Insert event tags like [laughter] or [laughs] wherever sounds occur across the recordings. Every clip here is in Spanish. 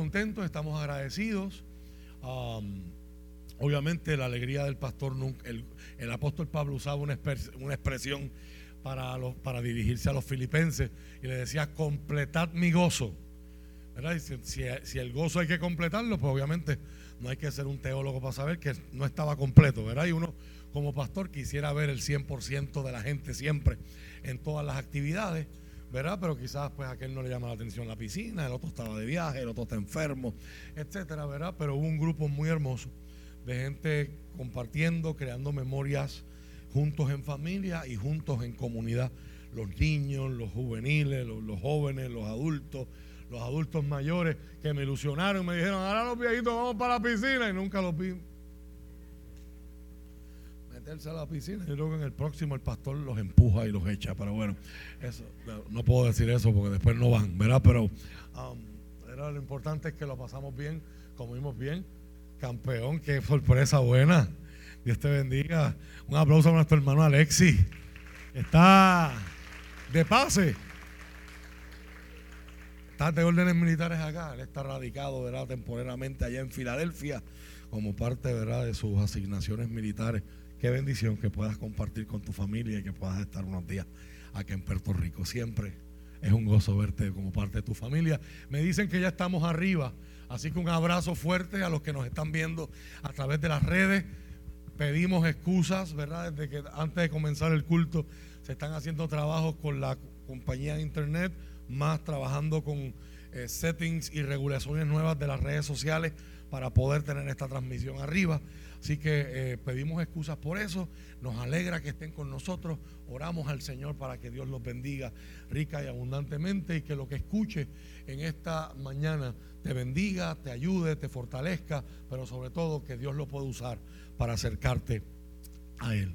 contentos, estamos agradecidos. obviamente la alegría del pastor, el, el apóstol Pablo usaba una, expresión para, para dirigirse a los filipenses y le decía, completad mi gozo. Si, si, el gozo hay que completarlo, pues obviamente no hay que ser un teólogo para saber que no estaba completo, ¿verdad? Y uno como pastor quisiera ver el 100% de la gente siempre en todas las actividades, ¿verdad? Pero quizás pues a aquel no le llama la atención la piscina, el otro estaba de viaje, el otro está enfermo, etcétera, ¿verdad? Pero hubo un grupo muy hermoso de gente compartiendo, creando memorias juntos en familia y juntos en comunidad. Los niños, los juveniles, los, jóvenes, los adultos, los adultos mayores que me ilusionaron, me dijeron, ahora los viejitos vamos para la piscina y nunca los vi meterse a la piscina. y luego en el próximo el pastor los empuja y los echa. Pero bueno, eso no puedo decir eso porque después no van, ¿verdad? Pero um, era lo importante es que lo pasamos bien, comimos bien. Campeón, qué sorpresa buena. Dios te bendiga. Un aplauso a nuestro hermano Alexi. Está de pase. Está de órdenes militares acá. Él está radicado, ¿verdad? Temporalmente allá en Filadelfia como parte, ¿verdad? De sus asignaciones militares. Qué bendición que puedas compartir con tu familia y que puedas estar unos días aquí en Puerto Rico. Siempre es un gozo verte como parte de tu familia. Me dicen que ya estamos arriba. Así que un abrazo fuerte a los que nos están viendo a través de las redes pedimos excusas, ¿verdad? Desde que antes de comenzar el culto se están haciendo trabajos con la compañía de internet, más trabajando con eh, settings y regulaciones nuevas de las redes sociales para poder tener esta transmisión arriba. Así que eh, pedimos excusas por eso. Nos alegra que estén con nosotros. Oramos al Señor para que Dios los bendiga rica y abundantemente y que lo que escuche en esta mañana te bendiga, te ayude, te fortalezca, pero sobre todo que Dios lo pueda usar para acercarte a Él.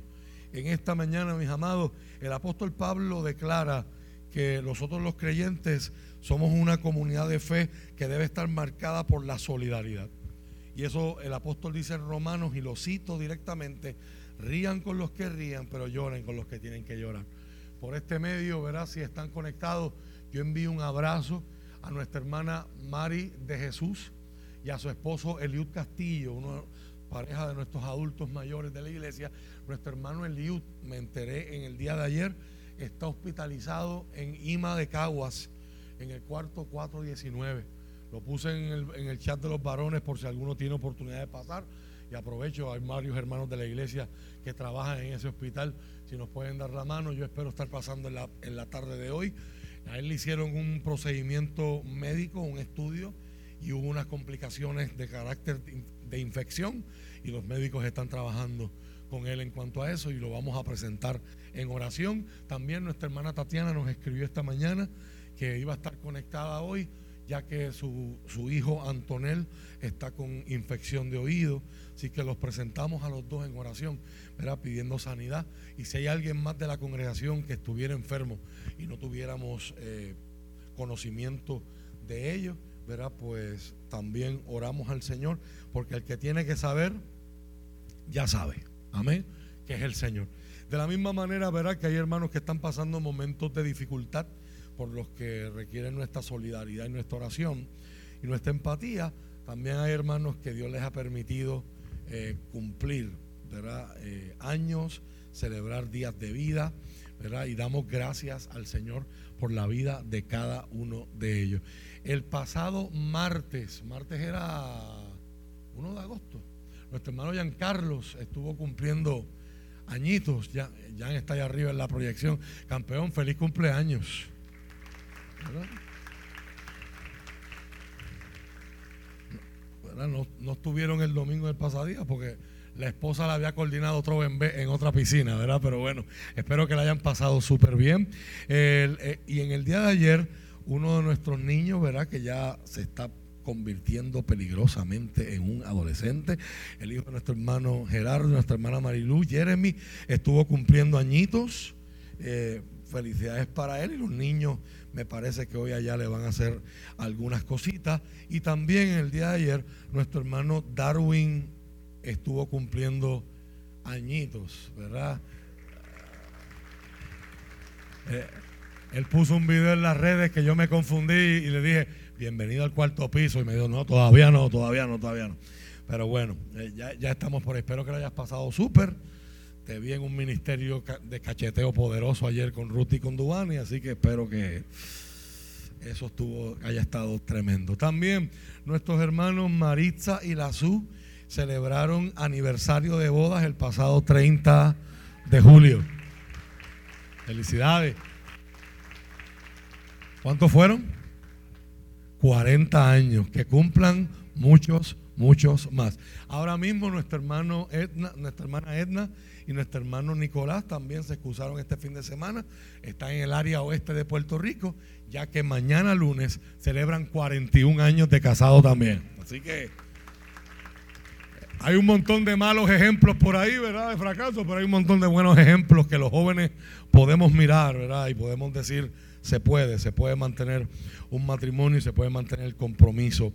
En esta mañana, mis amados, el apóstol Pablo declara que nosotros los creyentes somos una comunidad de fe que debe estar marcada por la solidaridad. Y eso el apóstol dice en Romanos, y lo cito directamente, rían con los que rían, pero lloren con los que tienen que llorar. Por este medio, verás, si están conectados, yo envío un abrazo a nuestra hermana Mari de Jesús y a su esposo Eliud Castillo, uno pareja de nuestros adultos mayores de la iglesia, nuestro hermano Eliud, me enteré en el día de ayer, está hospitalizado en Ima de Caguas, en el cuarto 419. Lo puse en el, en el chat de los varones por si alguno tiene oportunidad de pasar. Y aprovecho, hay varios hermanos de la iglesia que trabajan en ese hospital. Si nos pueden dar la mano, yo espero estar pasando en la, en la tarde de hoy. A él le hicieron un procedimiento médico, un estudio, y hubo unas complicaciones de carácter de infección y los médicos están trabajando con él en cuanto a eso y lo vamos a presentar en oración. También nuestra hermana Tatiana nos escribió esta mañana que iba a estar conectada hoy ya que su, hijo Antonel está con infección de oído. Así que los presentamos a los dos en oración, ¿verdad? pidiendo sanidad. Y si hay alguien más de la congregación que estuviera enfermo y no tuviéramos eh, conocimiento de ello, ¿verdad? pues también oramos al Señor, porque el que tiene que saber, ya sabe. Amén. Que es el Señor. De la misma manera, verá que hay hermanos que están pasando momentos de dificultad por los que requieren nuestra solidaridad y nuestra oración y nuestra empatía. También hay hermanos que Dios les ha permitido eh, cumplir. Eh, años, celebrar días de vida, ¿verdad? y damos gracias al Señor por la vida de cada uno de ellos. El pasado martes, martes era 1 de agosto, nuestro hermano Carlos estuvo cumpliendo añitos, ya, ya está allá arriba en la proyección. Campeón, feliz cumpleaños. No, no, estuvieron el domingo del pasadía porque la esposa la había coordinado otro en, en otra piscina, ¿verdad? Pero bueno, espero que la hayan pasado súper bien. Eh, y en el día de ayer, uno de nuestros niños, ¿verdad? Que ya se está convirtiendo peligrosamente en un adolescente. El hijo de nuestro hermano Gerardo, nuestra hermana Marilu, Jeremy, estuvo cumpliendo añitos. Eh, felicidades para él y los niños me parece que hoy allá le van a hacer algunas cositas. Y también el día de ayer nuestro hermano Darwin estuvo cumpliendo añitos, ¿verdad? Eh, él puso un video en las redes que yo me confundí y le dije, bienvenido al cuarto piso. Y me dijo, no, todavía no, todavía no, todavía no. Pero bueno, eh, ya, ya estamos por. Espero que lo hayas pasado súper. Te vi en un ministerio de cacheteo poderoso ayer con Ruth y con Dubani, así que espero que eso estuvo, haya estado tremendo. También nuestros hermanos Maritza y Lazú celebraron aniversario de bodas el pasado 30 de julio. Felicidades. ¿Cuántos fueron? 40 años. Que cumplan muchos, muchos más. Ahora mismo nuestro hermano Edna, nuestra hermana Edna y nuestro hermano Nicolás también se excusaron este fin de semana. Están en el área oeste de Puerto Rico, ya que mañana lunes celebran 41 años de casado también. Así que hay un montón de malos ejemplos por ahí, ¿verdad? De fracaso, pero hay un montón de buenos ejemplos que los jóvenes podemos mirar, ¿verdad? Y podemos decir, se puede, se puede mantener un matrimonio y se puede mantener el compromiso,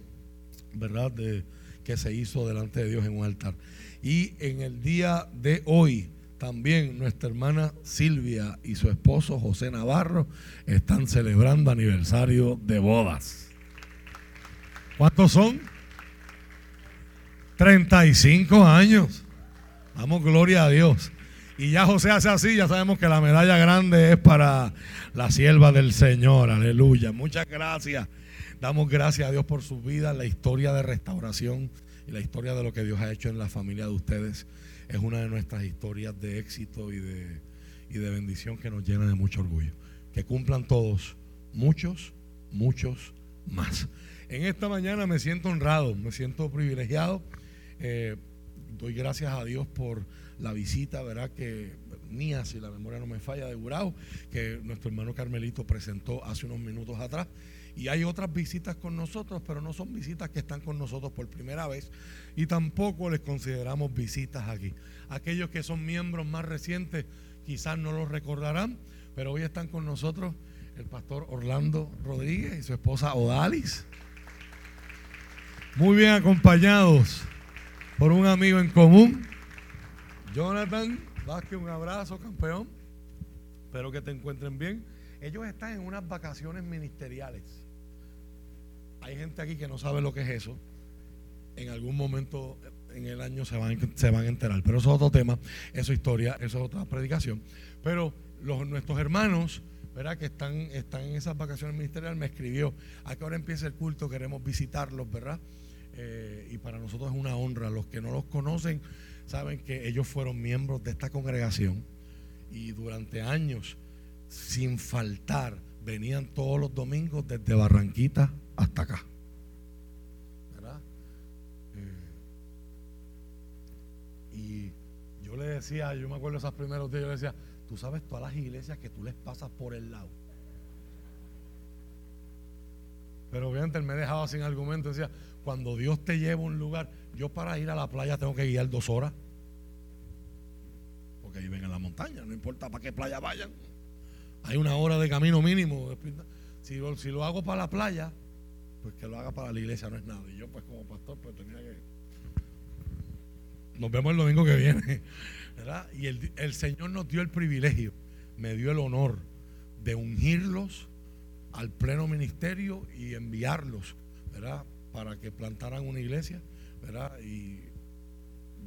¿verdad? De, que se hizo delante de Dios en un altar. Y en el día de hoy también nuestra hermana Silvia y su esposo José Navarro están celebrando aniversario de bodas. ¿Cuántos son? 35 años. Damos gloria a Dios. Y ya José hace así, ya sabemos que la medalla grande es para la sierva del Señor. Aleluya. Muchas gracias. Damos gracias a Dios por su vida, la historia de restauración y la historia de lo que Dios ha hecho en la familia de ustedes. Es una de nuestras historias de éxito y de, y de bendición que nos llena de mucho orgullo. Que cumplan todos, muchos, muchos más. En esta mañana me siento honrado, me siento privilegiado eh, doy gracias a Dios por la visita, ¿verdad? Que mía, si la memoria no me falla, de Burao, que nuestro hermano Carmelito presentó hace unos minutos atrás. Y hay otras visitas con nosotros, pero no son visitas que están con nosotros por primera vez y tampoco les consideramos visitas aquí. Aquellos que son miembros más recientes quizás no los recordarán, pero hoy están con nosotros el pastor Orlando Rodríguez y su esposa Odalis. Muy bien acompañados por un amigo en común. Jonathan Vázquez, un abrazo, campeón. Espero que te encuentren bien. Ellos están en unas vacaciones ministeriales. Hay gente aquí que no sabe lo que es eso. En algún momento en el año se van, se van a enterar. Pero eso es otro tema, eso es historia, eso es otra predicación. Pero los, nuestros hermanos, ¿verdad? Que están, están en esas vacaciones ministeriales, me escribió, a qué hora empieza el culto, queremos visitarlos, ¿verdad? Eh, y para nosotros es una honra. Los que no los conocen saben que ellos fueron miembros de esta congregación y durante años, sin faltar, venían todos los domingos desde Barranquita hasta acá. ¿Verdad? Eh, y yo le decía, yo me acuerdo esos primeros días, yo le decía, tú sabes todas las iglesias que tú les pasas por el lado. Pero obviamente él me dejaba sin argumento. Decía, cuando Dios te lleva a un lugar, yo para ir a la playa tengo que guiar dos horas. Porque ahí ven en la montaña, no importa para qué playa vayan. Hay una hora de camino mínimo. Si, lo hago para la playa, pues que lo haga para la iglesia no es nada. Y yo pues como pastor pues tenía que... Nos vemos el domingo que viene. [laughs] Y el, el Señor nos dio el privilegio, me dio el honor de ungirlos al pleno ministerio y enviarlos, ¿verdad? Para que plantaran una iglesia, ¿verdad? Y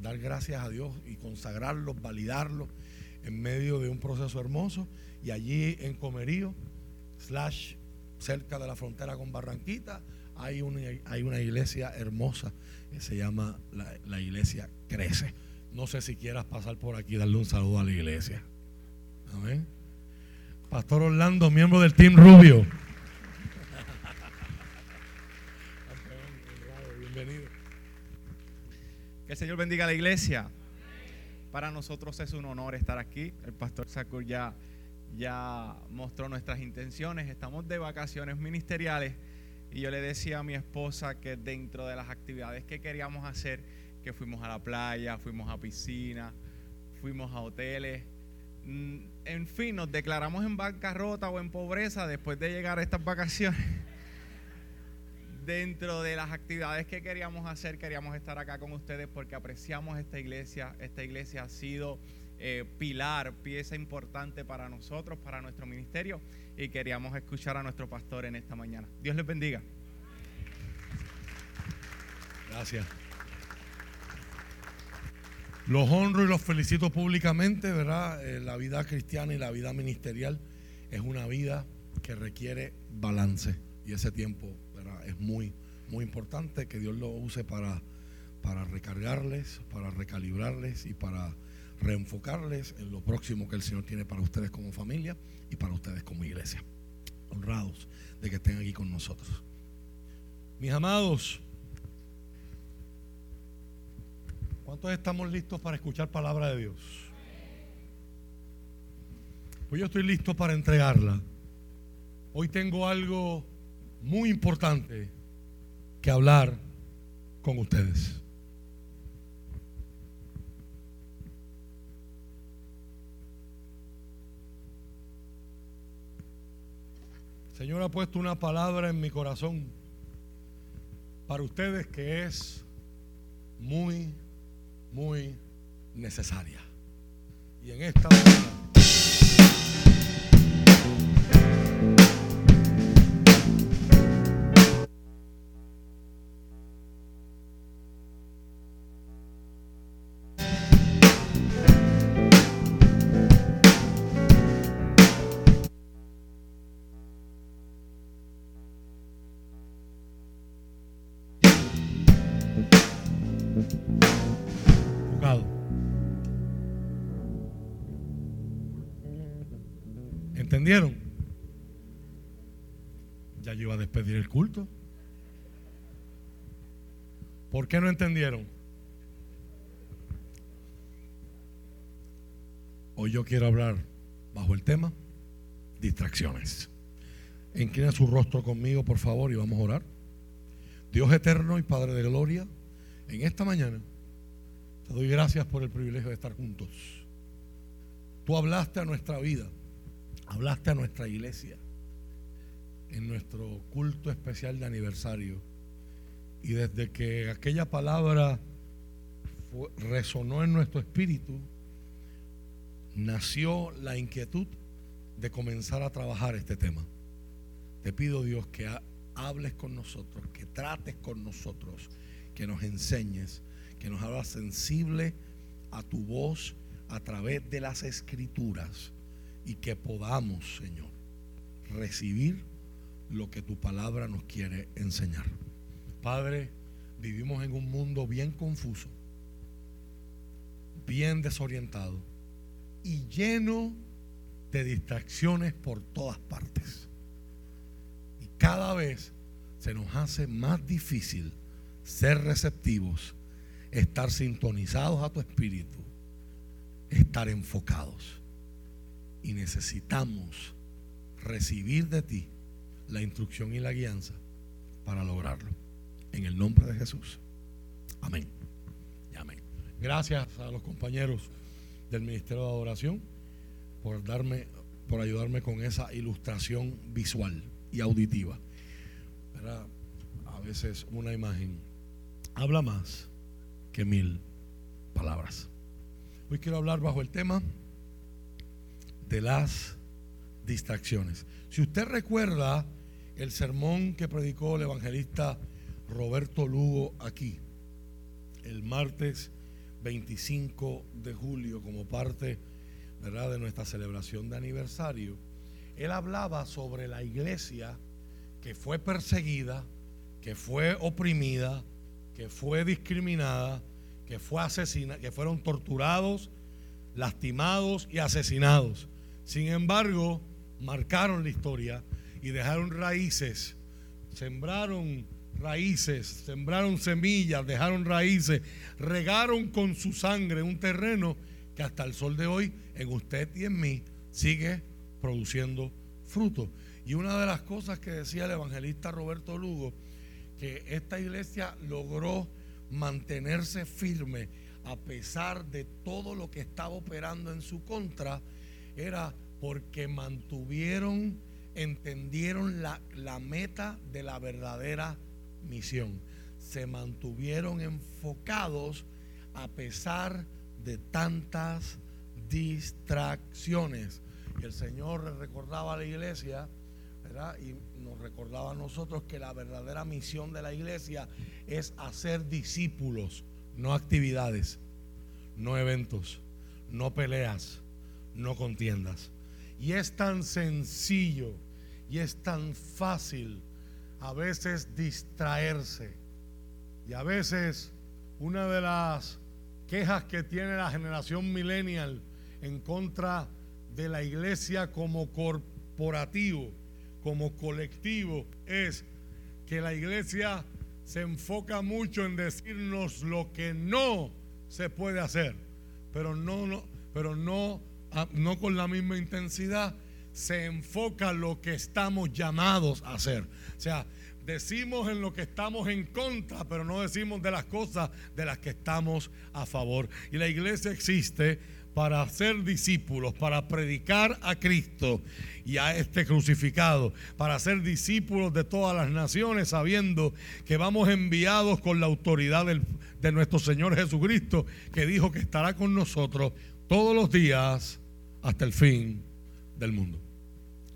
dar gracias a Dios y consagrarlos, validarlos en medio de un proceso hermoso. Y allí en Comerío, slash, cerca de la frontera con Barranquita, hay una, hay una iglesia hermosa que se llama la, la iglesia Crece. No sé si quieras pasar por aquí y darle un saludo a la iglesia. Amén. Pastor Orlando, miembro del Team Rubio. Bienvenido. Que el Señor bendiga a la iglesia. Para nosotros es un honor estar aquí. El pastor Sakur ya, ya mostró nuestras intenciones. Estamos de vacaciones ministeriales y yo le decía a mi esposa que dentro de las actividades que queríamos hacer, que fuimos a la playa, fuimos a piscina, fuimos a hoteles, Mm, en fin, nos declaramos en bancarrota o en pobreza después de llegar a estas vacaciones. Dentro de las actividades que queríamos hacer, queríamos estar acá con ustedes porque apreciamos esta iglesia. Esta iglesia ha sido eh, pilar, pieza importante para nosotros, para nuestro ministerio y queríamos escuchar a nuestro pastor en esta mañana. Dios les bendiga. Gracias. Los honro y los felicito públicamente, ¿verdad? Eh, la vida cristiana y la vida ministerial es una vida que requiere balance y ese tiempo. Es muy, muy importante que Dios lo use para, para recargarles, para recalibrarles y para reenfocarles en lo próximo que el Señor tiene para ustedes como familia y para ustedes como iglesia. Honrados de que estén aquí con nosotros. Mis amados, ¿cuántos estamos listos para escuchar palabra de Dios? Pues yo estoy listo para entregarla. Hoy tengo algo muy importante que hablar con ustedes. Señor ha puesto una palabra en mi corazón para ustedes que es muy, muy necesaria. Y en esta ¿Entendieron? Ya yo iba a despedir el culto. ¿Por qué no entendieron? Hoy yo quiero hablar bajo el tema distracciones. Inclina su rostro conmigo, por favor, y vamos a orar. Dios eterno y Padre de gloria, en esta mañana te doy gracias por el privilegio de estar juntos. Tú hablaste a nuestra vida hablaste a nuestra iglesia en nuestro culto especial de aniversario. Y desde que aquella palabra resonó en nuestro espíritu, nació la inquietud de comenzar a trabajar este tema. Te pido Dios que hables con nosotros, que trates con nosotros, que nos enseñes, que nos hagas sensible a tu voz a través de las escrituras y que podamos, Señor, recibir lo que tu palabra nos quiere enseñar. Padre, vivimos en un mundo bien confuso, bien desorientado y lleno de distracciones por todas partes. Y cada vez se nos hace más difícil ser receptivos, estar sintonizados a tu espíritu, estar enfocados y necesitamos recibir de ti la instrucción y la guianza para lograrlo. En el nombre de Jesús. Amén. Y amén. Gracias a los compañeros del Ministerio de Adoración por darme, por ayudarme con esa ilustración visual y auditiva. A veces una imagen habla más que mil palabras. Hoy quiero hablar bajo el tema de las distracciones. Si usted recuerda el sermón que predicó el evangelista Roberto Lugo aquí, el martes 25 de julio, como parte ¿verdad? de nuestra celebración de aniversario, él hablaba sobre la iglesia que fue perseguida, que fue oprimida, que fue discriminada, que fue asesinada, que fueron torturados, lastimados y asesinados. Sin embargo, marcaron la historia y dejaron raíces, sembraron raíces, sembraron semillas, dejaron raíces, regaron con su sangre un terreno que hasta el sol de hoy en usted y en mí sigue produciendo fruto. Y una de las cosas que decía el evangelista Roberto Lugo, que esta iglesia logró mantenerse firme a pesar de todo lo que estaba operando en su contra, era porque mantuvieron, entendieron la, la meta de la verdadera misión. Se mantuvieron enfocados a pesar de tantas distracciones. El Señor recordaba a la iglesia y nos recordaba a nosotros que la verdadera misión de la iglesia es hacer discípulos, no actividades, no eventos, no peleas, no contiendas. Y es tan sencillo y es tan fácil a veces distraerse. Y a veces una de las quejas que tiene la generación millennial en contra de la iglesia como corporativo como colectivo es que la iglesia se enfoca mucho en decirnos lo que no se puede hacer, pero no, no, pero no, no con la misma intensidad se enfoca lo que estamos llamados a hacer. O sea, decimos en lo que estamos en contra, pero no decimos de las cosas de las que estamos a favor. Y la iglesia existe para ser discípulos, para predicar a Cristo y a este crucificado, para ser discípulos de todas las naciones, sabiendo que vamos enviados con la autoridad de nuestro Señor Jesucristo, que dijo que estará con nosotros todos los días hasta el fin del mundo.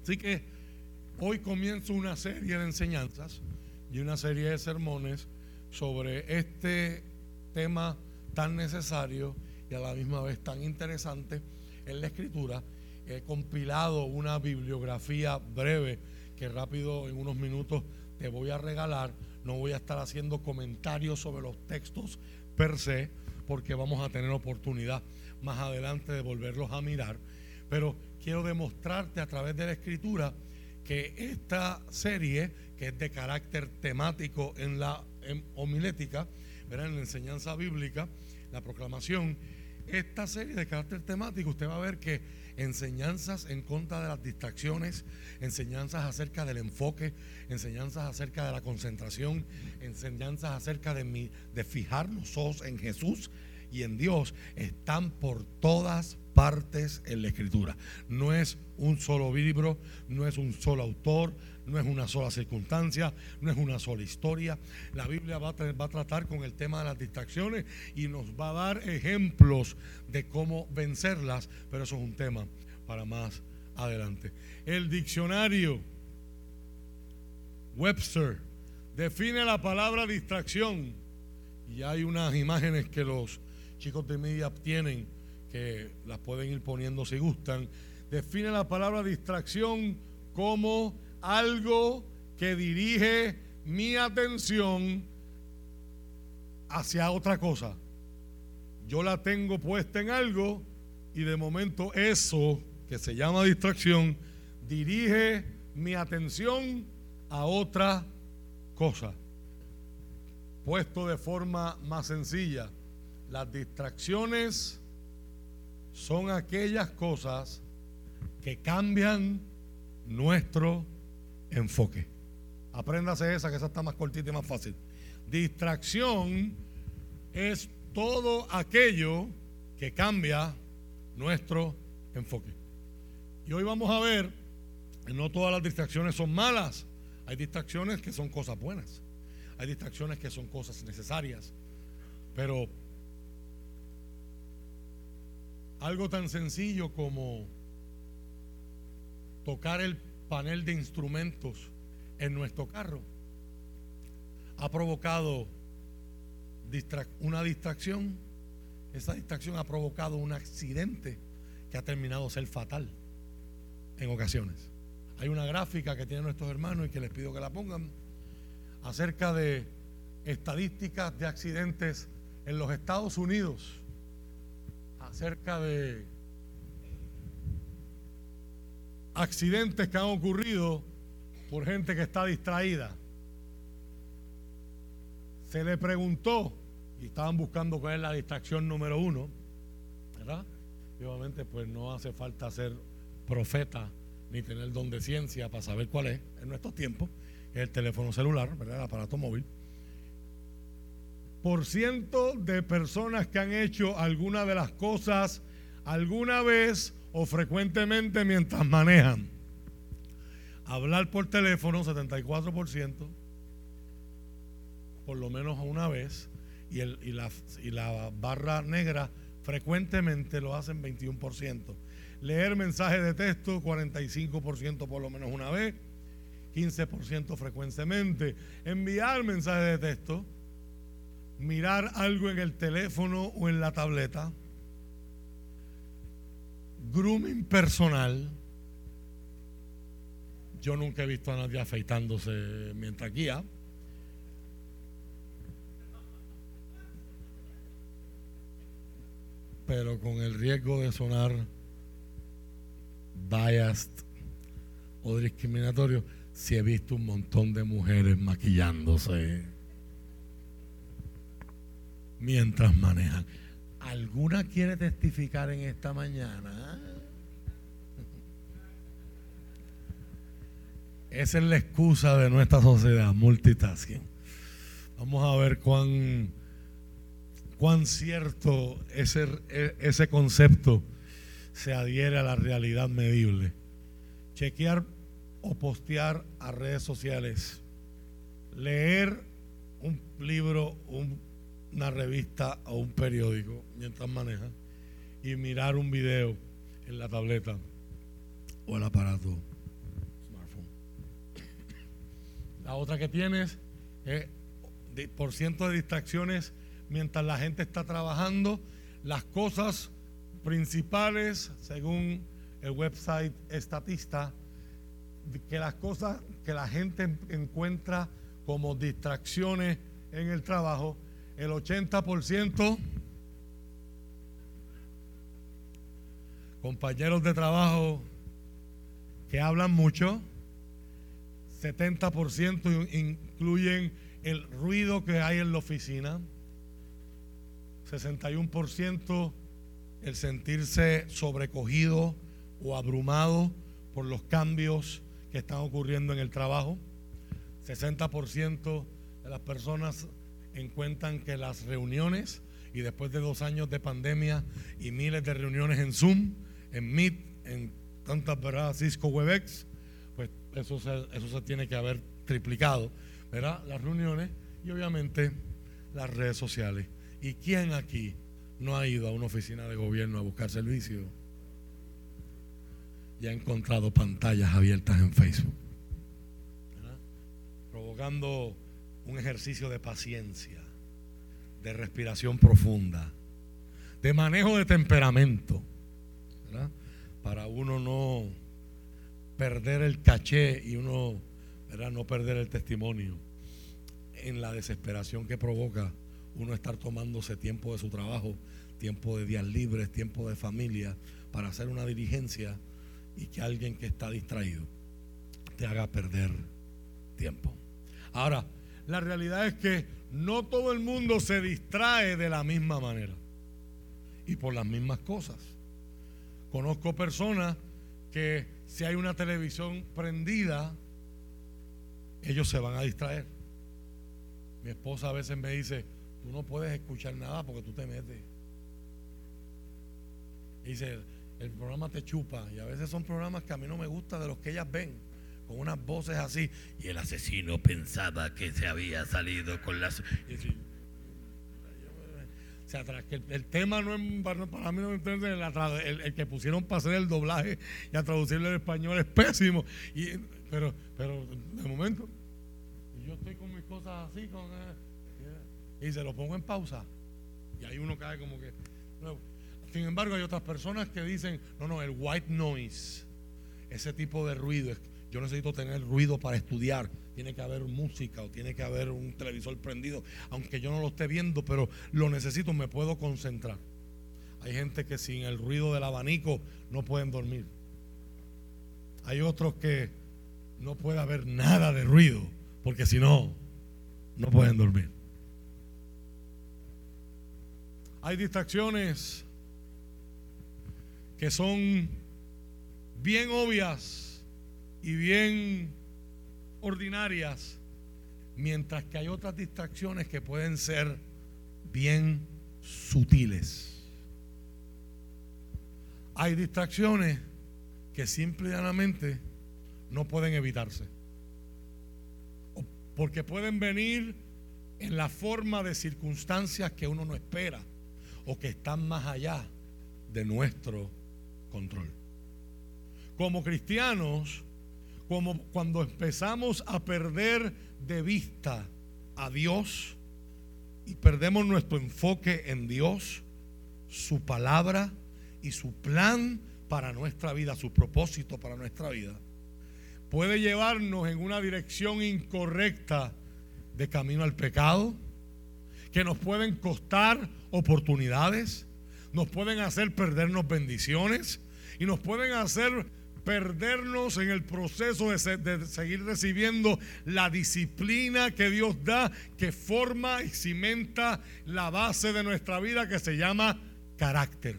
Así que hoy comienzo una serie de enseñanzas y una serie de sermones sobre este tema tan necesario y a la misma vez tan interesante en la escritura. He compilado una bibliografía breve que rápido en unos minutos te voy a regalar. No voy a estar haciendo comentarios sobre los textos per se, porque vamos a tener oportunidad más adelante de volverlos a mirar. Pero quiero demostrarte a través de la escritura que esta serie, que es de carácter temático en la homilética, en la enseñanza bíblica, la proclamación, esta serie de carácter temático, usted va a ver que enseñanzas en contra de las distracciones, enseñanzas acerca del enfoque, enseñanzas acerca de la concentración, enseñanzas acerca de, de fijar los ojos en Jesús y en Dios, están por todas partes en la escritura. No es un solo libro, no es un solo autor, no es una sola circunstancia, no es una sola historia. La Biblia va a, tratar con el tema de las distracciones y nos va a dar ejemplos de cómo vencerlas, pero eso es un tema para más adelante. El diccionario Webster define la palabra distracción y hay unas imágenes que los chicos de media tienen que las pueden ir poniendo si gustan. Define la palabra distracción como algo que dirige mi atención hacia otra cosa. Yo la tengo puesta en algo y de momento eso que se llama distracción dirige mi atención a otra cosa. Puesto de forma más sencilla, las distracciones son aquellas cosas que cambian nuestro enfoque. Apréndase esa, que esa está más cortita y más fácil. Distracción es todo aquello que cambia nuestro enfoque. Y hoy vamos a ver, no todas las distracciones son malas. Hay distracciones que son cosas buenas. Hay distracciones que son cosas necesarias. Pero algo tan sencillo como tocar el panel de instrumentos en nuestro carro ha provocado una distracción. Esa distracción ha provocado un accidente que ha terminado ser fatal en ocasiones. Hay una gráfica que tienen nuestros hermanos y que les pido que la pongan acerca de estadísticas de accidentes en los Estados Unidos, acerca de accidentes que han ocurrido por gente que está distraída. Se le preguntó, y estaban buscando cuál es la distracción número uno, ¿verdad? Y obviamente, pues no hace falta ser profeta ni tener don de ciencia para saber cuál es en nuestros tiempos, el teléfono celular, ¿verdad? El aparato móvil. Por ciento de personas que han hecho alguna de las cosas alguna vez o frecuentemente mientras manejan. Hablar por teléfono, 74%, por lo menos una vez, y, el, y, la, y la barra negra frecuentemente lo hacen 21%. Leer mensajes de texto, 45% por lo menos una vez. 15% frecuentemente, enviar mensajes de texto, mirar algo en el teléfono o en la tableta, grooming personal. Yo nunca he visto a nadie afeitándose mientras guía. Pero con el riesgo de sonar biased o discriminatorio, si he visto un montón de mujeres maquillándose mientras manejan. ¿Alguna quiere testificar en esta mañana? Esa es la excusa de nuestra sociedad, multitasking. Vamos a ver cuán, cuán cierto ese, ese concepto se adhiere a la realidad medible. Chequear o postear a redes sociales, leer un libro, una revista o un periódico mientras maneja y mirar un video en la tableta o el aparato smartphone. La otra que tienes es por ciento de distracciones mientras la gente está trabajando, las cosas principales, según el website Estatista, que las cosas que la gente encuentra como distracciones en el trabajo, el 80% compañeros de trabajo que hablan mucho, 70% incluyen el ruido que hay en la oficina, 61% el sentirse sobrecogido o abrumado por los cambios que están ocurriendo en el trabajo. 60% de las personas encuentran que las reuniones, y después de dos años de pandemia y miles de reuniones en Zoom, en Meet, en tantas, ¿verdad? Cisco WebEx, pues eso se, eso se tiene que haber triplicado, ¿verdad? Las reuniones y obviamente las redes sociales. ¿Y quién aquí no ha ido a una oficina de gobierno a buscar servicio? y ha encontrado pantallas abiertas en Facebook, provocando un ejercicio de paciencia, de respiración profunda, de manejo de temperamento, para uno no perder el caché y uno no perder el testimonio en la desesperación que provoca uno estar tomándose tiempo de su trabajo, tiempo de días libres, tiempo de familia, para hacer una diligencia y que alguien que está distraído te haga perder tiempo. Ahora, la realidad es que no todo el mundo se distrae de la misma manera y por las mismas cosas. Conozco personas que si hay una televisión prendida, ellos se van a distraer. Mi esposa a veces me dice, tú no puedes escuchar nada porque tú te metes. Y dice, el programa te chupa. Y a veces son programas que a mí no me gustan de los que ellas ven, con unas voces así. Y el asesino pensaba que se había salido con las. O sea, que el, tema no es para, mí no el, el, que pusieron para hacer el doblaje y a traducirlo en español es pésimo. Y, pero, pero de momento, yo estoy con mis cosas así, con, eh, y se lo pongo en pausa. Y ahí uno cae como que. Sin embargo, hay otras personas que dicen, no, no, el white noise, ese tipo de ruido, yo necesito tener ruido para estudiar, tiene que haber música o tiene que haber un televisor prendido, aunque yo no lo esté viendo, pero lo necesito, me puedo concentrar. Hay gente que sin el ruido del abanico no pueden dormir. Hay otros que no puede haber nada de ruido, porque si no, no pueden dormir. Hay distracciones que son bien obvias y bien ordinarias, mientras que hay otras distracciones que pueden ser bien sutiles. Hay distracciones que simplemente no pueden evitarse, porque pueden venir en la forma de circunstancias que uno no espera o que están más allá de nuestro control. Como cristianos, como cuando empezamos a perder de vista a Dios y perdemos nuestro enfoque en Dios, su palabra y su plan para nuestra vida, su propósito para nuestra vida, puede llevarnos en una dirección incorrecta de camino al pecado, que nos pueden costar oportunidades, nos pueden hacer perdernos bendiciones y nos pueden hacer perdernos en el proceso de, seguir recibiendo la disciplina que Dios da, que forma y cimenta la base de nuestra vida que se llama carácter.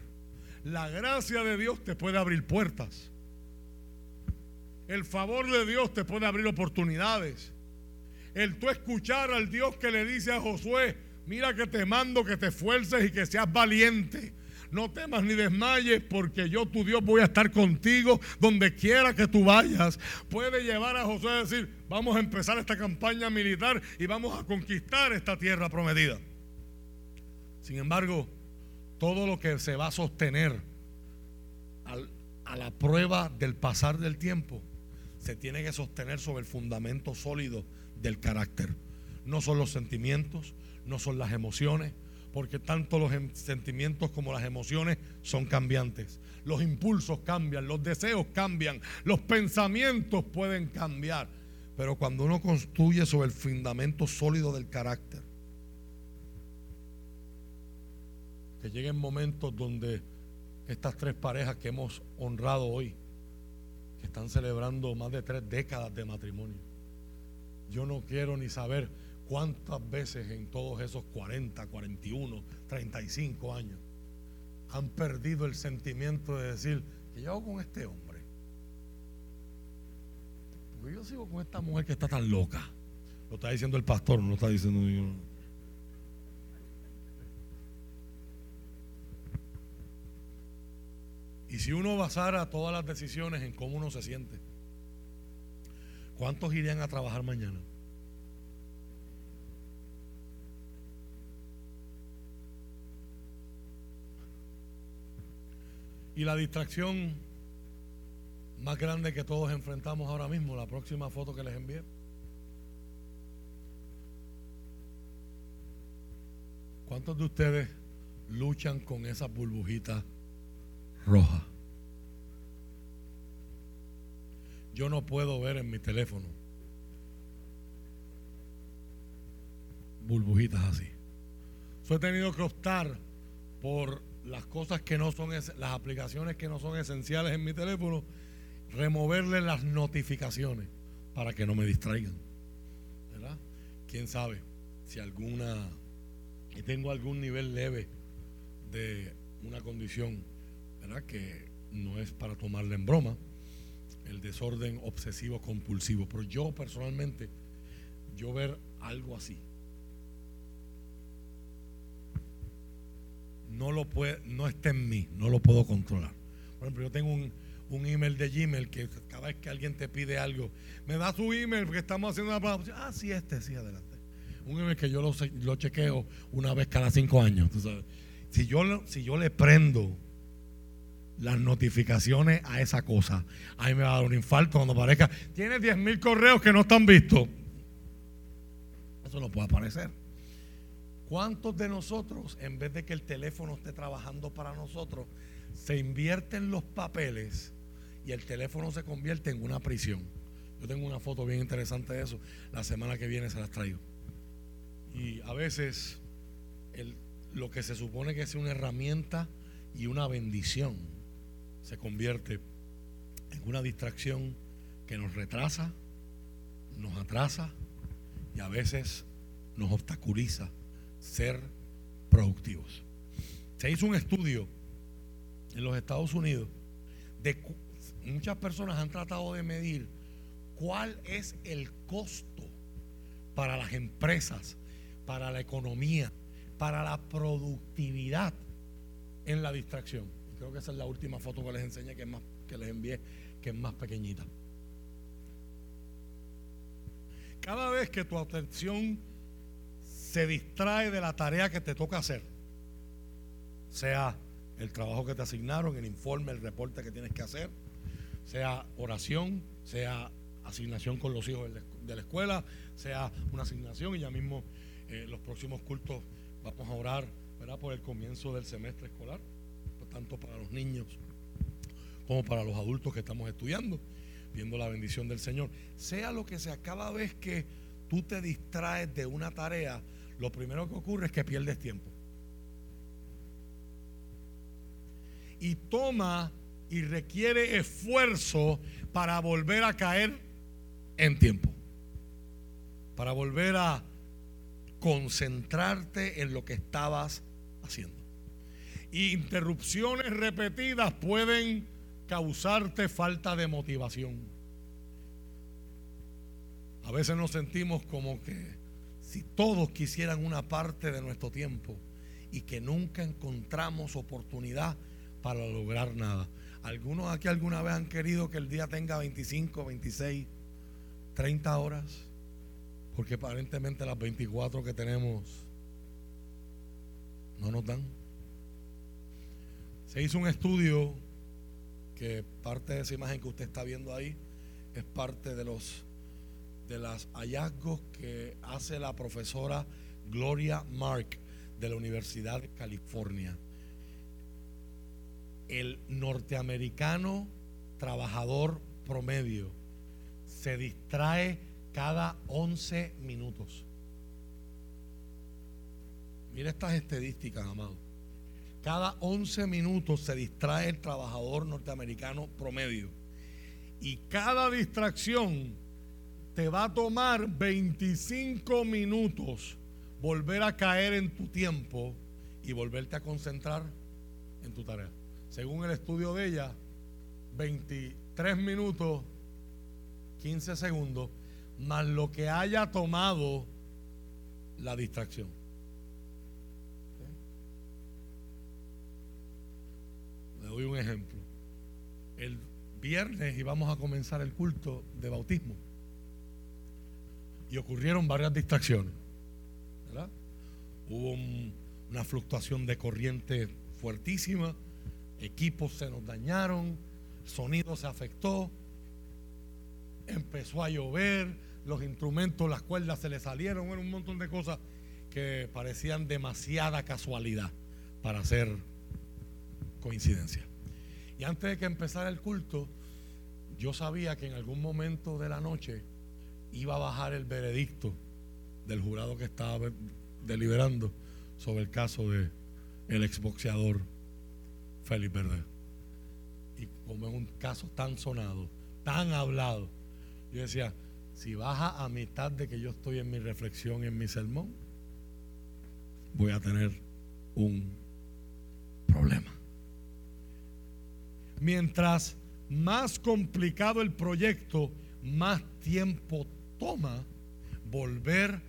La gracia de Dios te puede abrir puertas. El favor de Dios te puede abrir oportunidades. El tú escuchar al Dios que le dice a Josué, mira que te mando que te esfuerces y que seas valiente. No temas ni desmayes porque yo tu Dios voy a estar contigo donde quiera que tú vayas. Puede llevar a Josué a decir, vamos a empezar esta campaña militar y vamos a conquistar esta tierra prometida. Sin embargo, todo lo que se va a sostener a la prueba del pasar del tiempo se tiene que sostener sobre el fundamento sólido del carácter. No son los sentimientos, no son las emociones, porque tanto los em, sentimientos como las emociones son cambiantes. Los impulsos cambian, los deseos cambian, los pensamientos pueden cambiar. Pero cuando uno construye sobre el fundamento sólido del carácter, que lleguen momentos donde estas tres parejas que hemos honrado hoy, que están celebrando más de tres décadas de matrimonio, yo no quiero ni saber cuántas veces en todos esos 40, 41, 35 años han perdido el sentimiento de decir, que yo hago con este hombre? Porque yo sigo con esta mujer que está tan loca. Lo está diciendo el pastor, no lo está diciendo yo. Y si uno basara todas las decisiones en cómo uno se siente, ¿cuántos irían a trabajar mañana? Y la distracción más grande que todos enfrentamos ahora mismo, la próxima foto que les envié. ¿Cuántos de ustedes luchan con esa burbujita roja. Yo no puedo ver en mi teléfono burbujitas así. Yo he tenido que optar por las cosas que no son, las aplicaciones que no son esenciales en mi teléfono, removerle las notificaciones para que no me distraigan. ¿Verdad? ¿Quién sabe si alguna, y tengo algún nivel leve de una condición que no es para tomarle en broma, el desorden obsesivo compulsivo. Pero yo personalmente, yo ver algo así, no lo puede, no está en mí, no lo puedo controlar. Por ejemplo, yo tengo un, un email de Gmail que cada vez que alguien te pide algo, me da su email porque estamos haciendo una. Ah, sí, este, sí, adelante. Un email que yo lo, lo chequeo una vez cada cinco años. Si, yo, si yo le prendo las notificaciones a esa cosa. Ahí me va a dar un infarto cuando aparezca. Tiene 10 mil correos que no están vistos. Eso no puede aparecer. ¿Cuántos de nosotros, en vez de que el teléfono esté trabajando para nosotros, se invierten los papeles y el teléfono se convierte en una prisión? Yo tengo una foto bien interesante de eso. La semana que viene se las traigo. Y a veces lo que se supone que es una herramienta y una bendición se convierte en una distracción que nos retrasa, nos atrasa y a veces nos obstaculiza ser productivos. Se hizo un estudio en los Estados Unidos de muchas personas han tratado de medir cuál es el costo para las empresas, para la economía, para la productividad en la distracción. Creo que esa es la última foto que les enseñé, que, es más, que les envié, que es más pequeñita. Cada vez que tu atención se distrae de la tarea que te toca hacer, sea el trabajo que te asignaron, el informe, el reporte que tienes que hacer, sea oración, sea asignación con los hijos de la escuela, sea una asignación y ya mismo eh, los próximos cultos vamos a orar por el comienzo del semestre escolar, tanto para los niños como para los adultos que estamos estudiando, viendo la bendición del Señor. Sea lo que sea, cada vez que tú te distraes de una tarea, lo primero que ocurre es que pierdes tiempo. Y toma y requiere esfuerzo para volver a caer en tiempo. Para volver a concentrarte en lo que estabas haciendo. interrupciones repetidas pueden causarte falta de motivación. A veces nos sentimos como que si todos quisieran una parte de nuestro tiempo y que nunca encontramos oportunidad para lograr nada. Algunos aquí alguna vez han querido que el día tenga 25, 26, 30 horas, porque aparentemente las 24 que tenemos no nos dan. Se hizo un estudio que parte de esa imagen que usted está viendo ahí es parte de los de los hallazgos que hace la profesora Gloria Mark de la Universidad de California el norteamericano trabajador promedio se distrae cada 11 minutos. Mira estas estadísticas, amado. Cada 11 minutos se distrae el trabajador norteamericano promedio. Y cada distracción te va a tomar 25 minutos volver a caer en tu tiempo y volverte a concentrar en tu tarea según el estudio de ella, 23 minutos, 15 segundos, más lo que haya tomado la distracción. Le doy un ejemplo. El viernes íbamos a comenzar el culto de bautismo y ocurrieron varias distracciones. Hubo una fluctuación de corriente fuertísima equipos se nos dañaron, sonido se afectó, empezó a llover, los instrumentos, las cuerdas se le salieron, bueno, un montón de cosas que parecían demasiada casualidad para ser coincidencia. Y antes de que empezara el culto, yo sabía que en algún momento de la noche iba a bajar el veredicto del jurado que estaba deliberando sobre el caso de exboxeador Félix Verde. Y como es un caso tan sonado, tan hablado, yo decía, si baja a mitad de que yo estoy en mi reflexión, en mi sermón, voy a tener un problema. Mientras más complicado el proyecto, más tiempo toma volver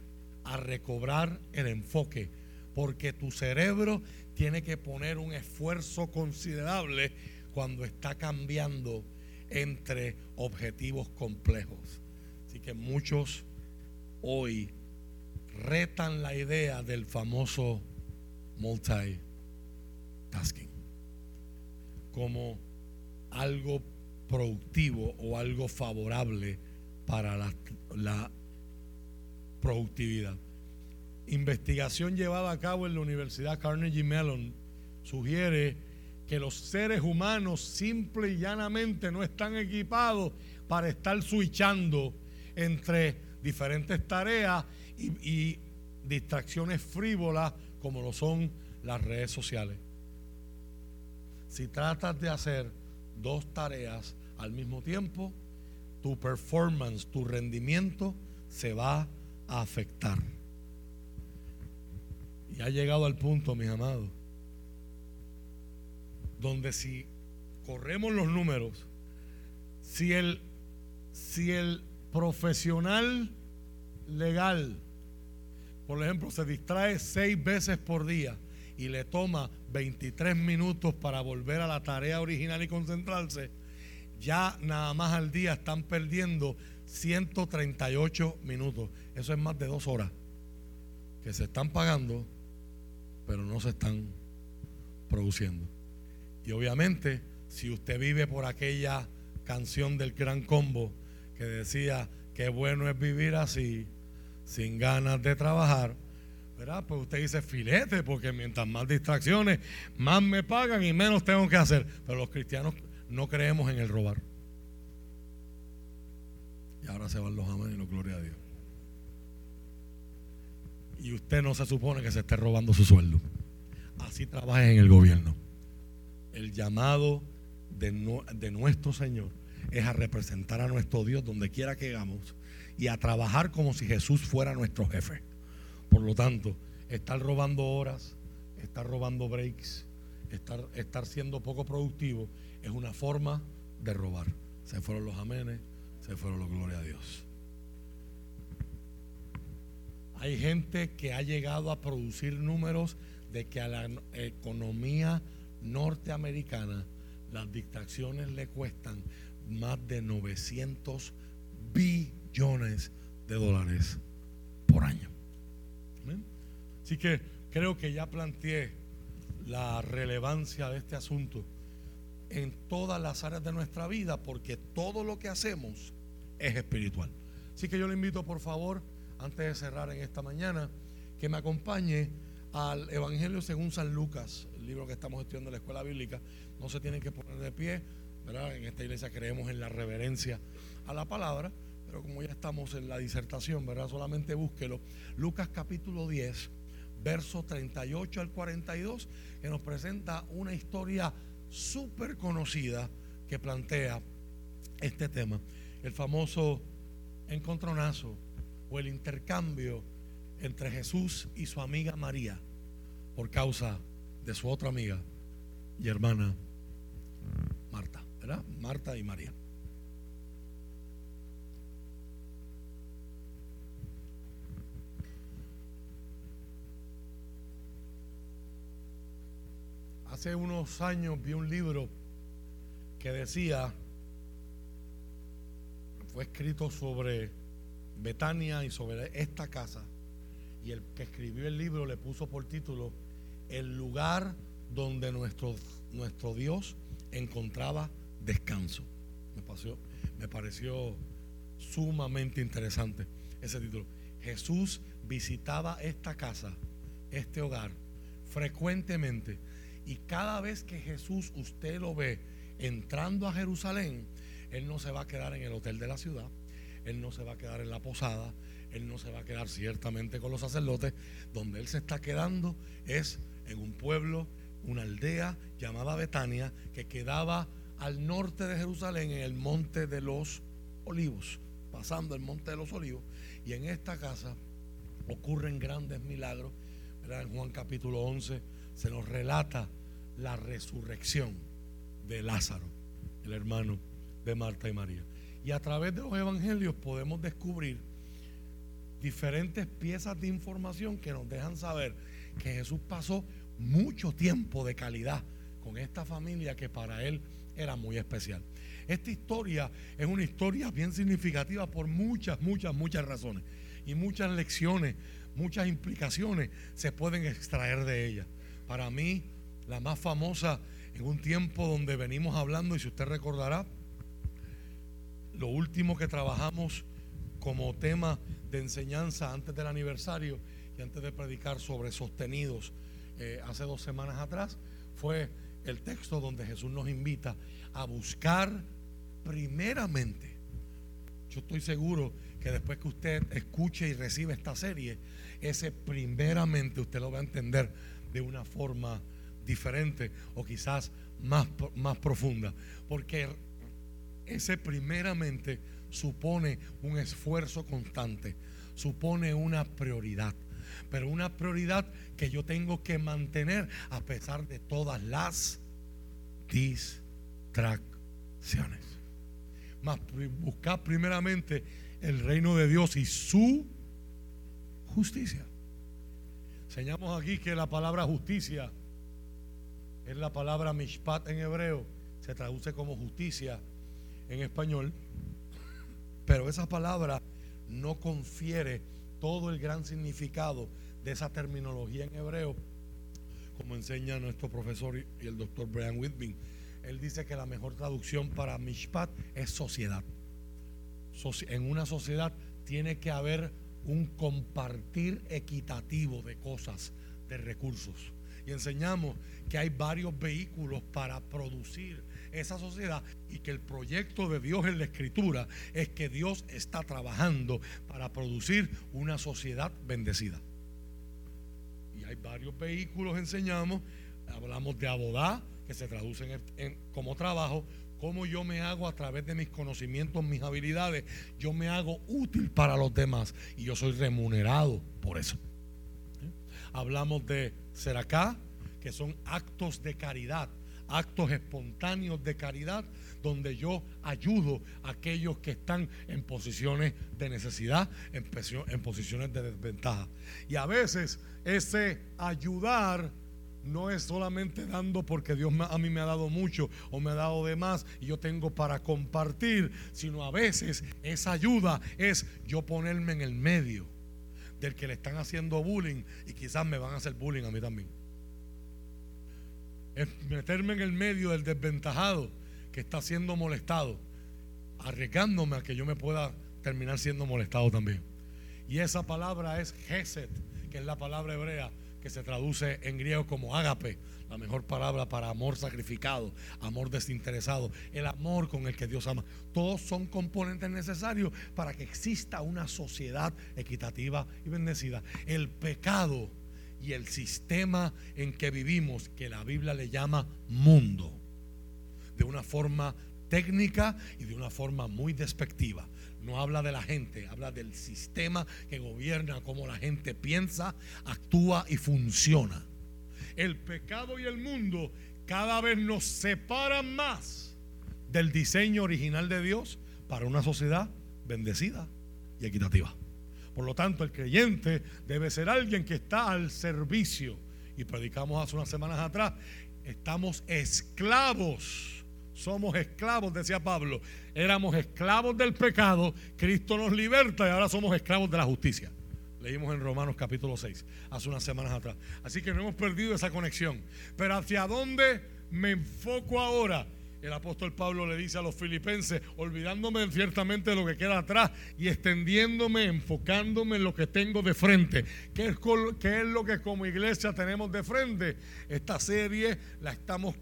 a recobrar el enfoque, porque tu cerebro tiene que poner un esfuerzo considerable cuando está cambiando entre objetivos complejos. Así que muchos hoy retan la idea del famoso multitasking como algo productivo o algo favorable para la, la productividad investigación llevada a cabo en la Universidad Carnegie Mellon sugiere que los seres humanos simple y llanamente no están equipados para estar switchando entre diferentes tareas y, distracciones frívolas como lo son las redes sociales. Si tratas de hacer dos tareas al mismo tiempo, tu performance, tu rendimiento se va a afectar. Y ha llegado al punto, mis amados, donde si corremos los números, si el, si el profesional legal, por ejemplo, se distrae seis veces por día y le toma 23 minutos para volver a la tarea original y concentrarse, ya nada más al día están perdiendo 138 minutos. Eso es más de dos horas que se están pagando pero no se están produciendo. Y obviamente, si usted vive por aquella canción del gran combo que decía, qué bueno es vivir así, sin ganas de trabajar. ¿verdad? Pues usted dice filete, porque mientras más distracciones, más me pagan y menos tengo que hacer. Pero los cristianos no creemos en el robar. Y ahora se van los amén y los gloria a Dios. Y usted no se supone que se esté robando su sueldo. Así trabaja en el gobierno. El llamado de, de nuestro Señor es a representar a nuestro Dios donde quiera que hagamos y a trabajar como si Jesús fuera nuestro jefe. Por lo tanto, estar robando horas, estar robando breaks, estar, estar siendo poco productivo es una forma de robar. Se fueron los amenes, se fueron los gloria a Dios. Hay gente que ha llegado a producir números de que a la economía norteamericana las distracciones le cuestan más de 900 billones de dólares por año. Así que creo que ya planteé la relevancia de este asunto en todas las áreas de nuestra vida porque todo lo que hacemos es espiritual. Así que yo le invito por favor, antes de cerrar en esta mañana, que me acompañe al Evangelio según San Lucas, el libro que estamos estudiando en la escuela bíblica. No se tienen que poner de pie, ¿verdad? En esta iglesia creemos en la reverencia a la palabra, pero como ya estamos en la disertación, ¿verdad? Solamente búsquelo. Lucas capítulo 10, verso 38 al 42, que nos presenta una historia súper conocida que plantea este tema. El famoso encontronazo o el intercambio entre Jesús y su amiga María por causa de su otra amiga y hermana Marta, ¿verdad? Marta y María. Hace unos años vi un libro que decía, fue escrito sobre Betania y sobre esta casa, y el que escribió el libro le puso por título El lugar donde nuestro, nuestro Dios encontraba descanso. Me pareció, me pareció sumamente interesante ese título. Jesús visitaba esta casa, este hogar, frecuentemente. Y cada vez que Jesús usted lo ve entrando a Jerusalén, Él no se va a quedar en el hotel de la ciudad, Él no se va a quedar en la posada, él no se va a quedar ciertamente con los sacerdotes. Donde Él se está quedando es en un pueblo, una aldea llamada Betania, que quedaba al norte de Jerusalén, en el monte de los olivos, pasando el monte de los olivos. Y en esta casa ocurren grandes milagros. En Juan capítulo 11 se nos relata la resurrección de Lázaro, el hermano de Marta y María. Y a través de los evangelios podemos descubrir diferentes piezas de información que nos dejan saber que Jesús pasó mucho tiempo de calidad con esta familia que para él era muy especial. Esta historia es una historia bien significativa por muchas, muchas, muchas razones y muchas lecciones, muchas implicaciones se pueden extraer de ella. Para mí, la más famosa en un tiempo donde venimos hablando, y si usted recordará, lo último que trabajamos como tema de enseñanza antes del aniversario y antes de predicar sobre sostenidos eh, hace dos semanas atrás, fue el texto donde Jesús nos invita a buscar primeramente. Yo estoy seguro que después que usted escuche y reciba esta serie, ese primeramente usted lo va a entender de una forma diferente o quizás más, más profunda. Porque ese primeramente supone un esfuerzo constante, supone una prioridad, pero una prioridad que yo tengo que mantener a pesar de todas las distracciones. Más buscar primeramente el reino de Dios y su justicia. Enseñamos aquí que la palabra justicia es la palabra mishpat en hebreo, se traduce como justicia en español pero esa palabra no confiere todo el gran significado de esa terminología en hebreo, como enseña nuestro profesor y el doctor Brian Whitby. Él dice que la mejor traducción para mishpat es sociedad. en una sociedad tiene que haber un compartir equitativo de cosas, de recursos. Y enseñamos que hay varios vehículos para producir esa sociedad y que el proyecto de Dios en la escritura es que Dios está trabajando para producir una sociedad bendecida. Y hay varios vehículos, enseñamos, hablamos de abodá, que se traducen como trabajo, cómo yo me hago a través de mis conocimientos, mis habilidades, yo me hago útil para los demás y yo soy remunerado por eso. Hablamos de ser acá, que son actos de caridad, actos espontáneos de caridad, donde yo ayudo a aquellos que están en posiciones de necesidad, en posiciones de desventaja. Y a veces ese ayudar no es solamente dando porque Dios a mí me ha dado mucho o me ha dado de más y yo tengo para compartir, sino a veces esa ayuda es yo ponerme en el medio del que le están haciendo bullying y quizás me van a hacer bullying a mí también. Es meterme en el medio del desventajado que está siendo molestado, arriesgándome a que yo me pueda terminar siendo molestado también. Y esa palabra es Geset, que es la palabra hebrea que se traduce en griego como ágape, la mejor palabra para amor sacrificado, amor desinteresado, el amor con el que Dios ama. Todos son componentes necesarios para que exista una sociedad equitativa y bendecida. El pecado y el sistema en que vivimos, que la Biblia le llama mundo, de una forma técnica y de una forma muy despectiva no habla de la gente, habla del sistema que gobierna, cómo la gente piensa, actúa y funciona. El pecado y el mundo cada vez nos separan más del diseño original de Dios para una sociedad bendecida y equitativa. Por lo tanto, el creyente debe ser alguien que está al servicio. Y predicamos hace unas semanas atrás, estamos esclavos somos esclavos, decía Pablo. Éramos esclavos del pecado, Cristo nos liberta y ahora somos esclavos de la justicia. Leímos en Romanos capítulo 6, hace unas semanas atrás. Así que no hemos perdido esa conexión. Pero ¿hacia dónde me enfoco ahora? El apóstol Pablo le dice a los filipenses, olvidándome ciertamente de lo que queda atrás y extendiéndome, enfocándome en lo que tengo de frente. ¿Qué es, es lo que como iglesia tenemos de frente? Esta serie la estamos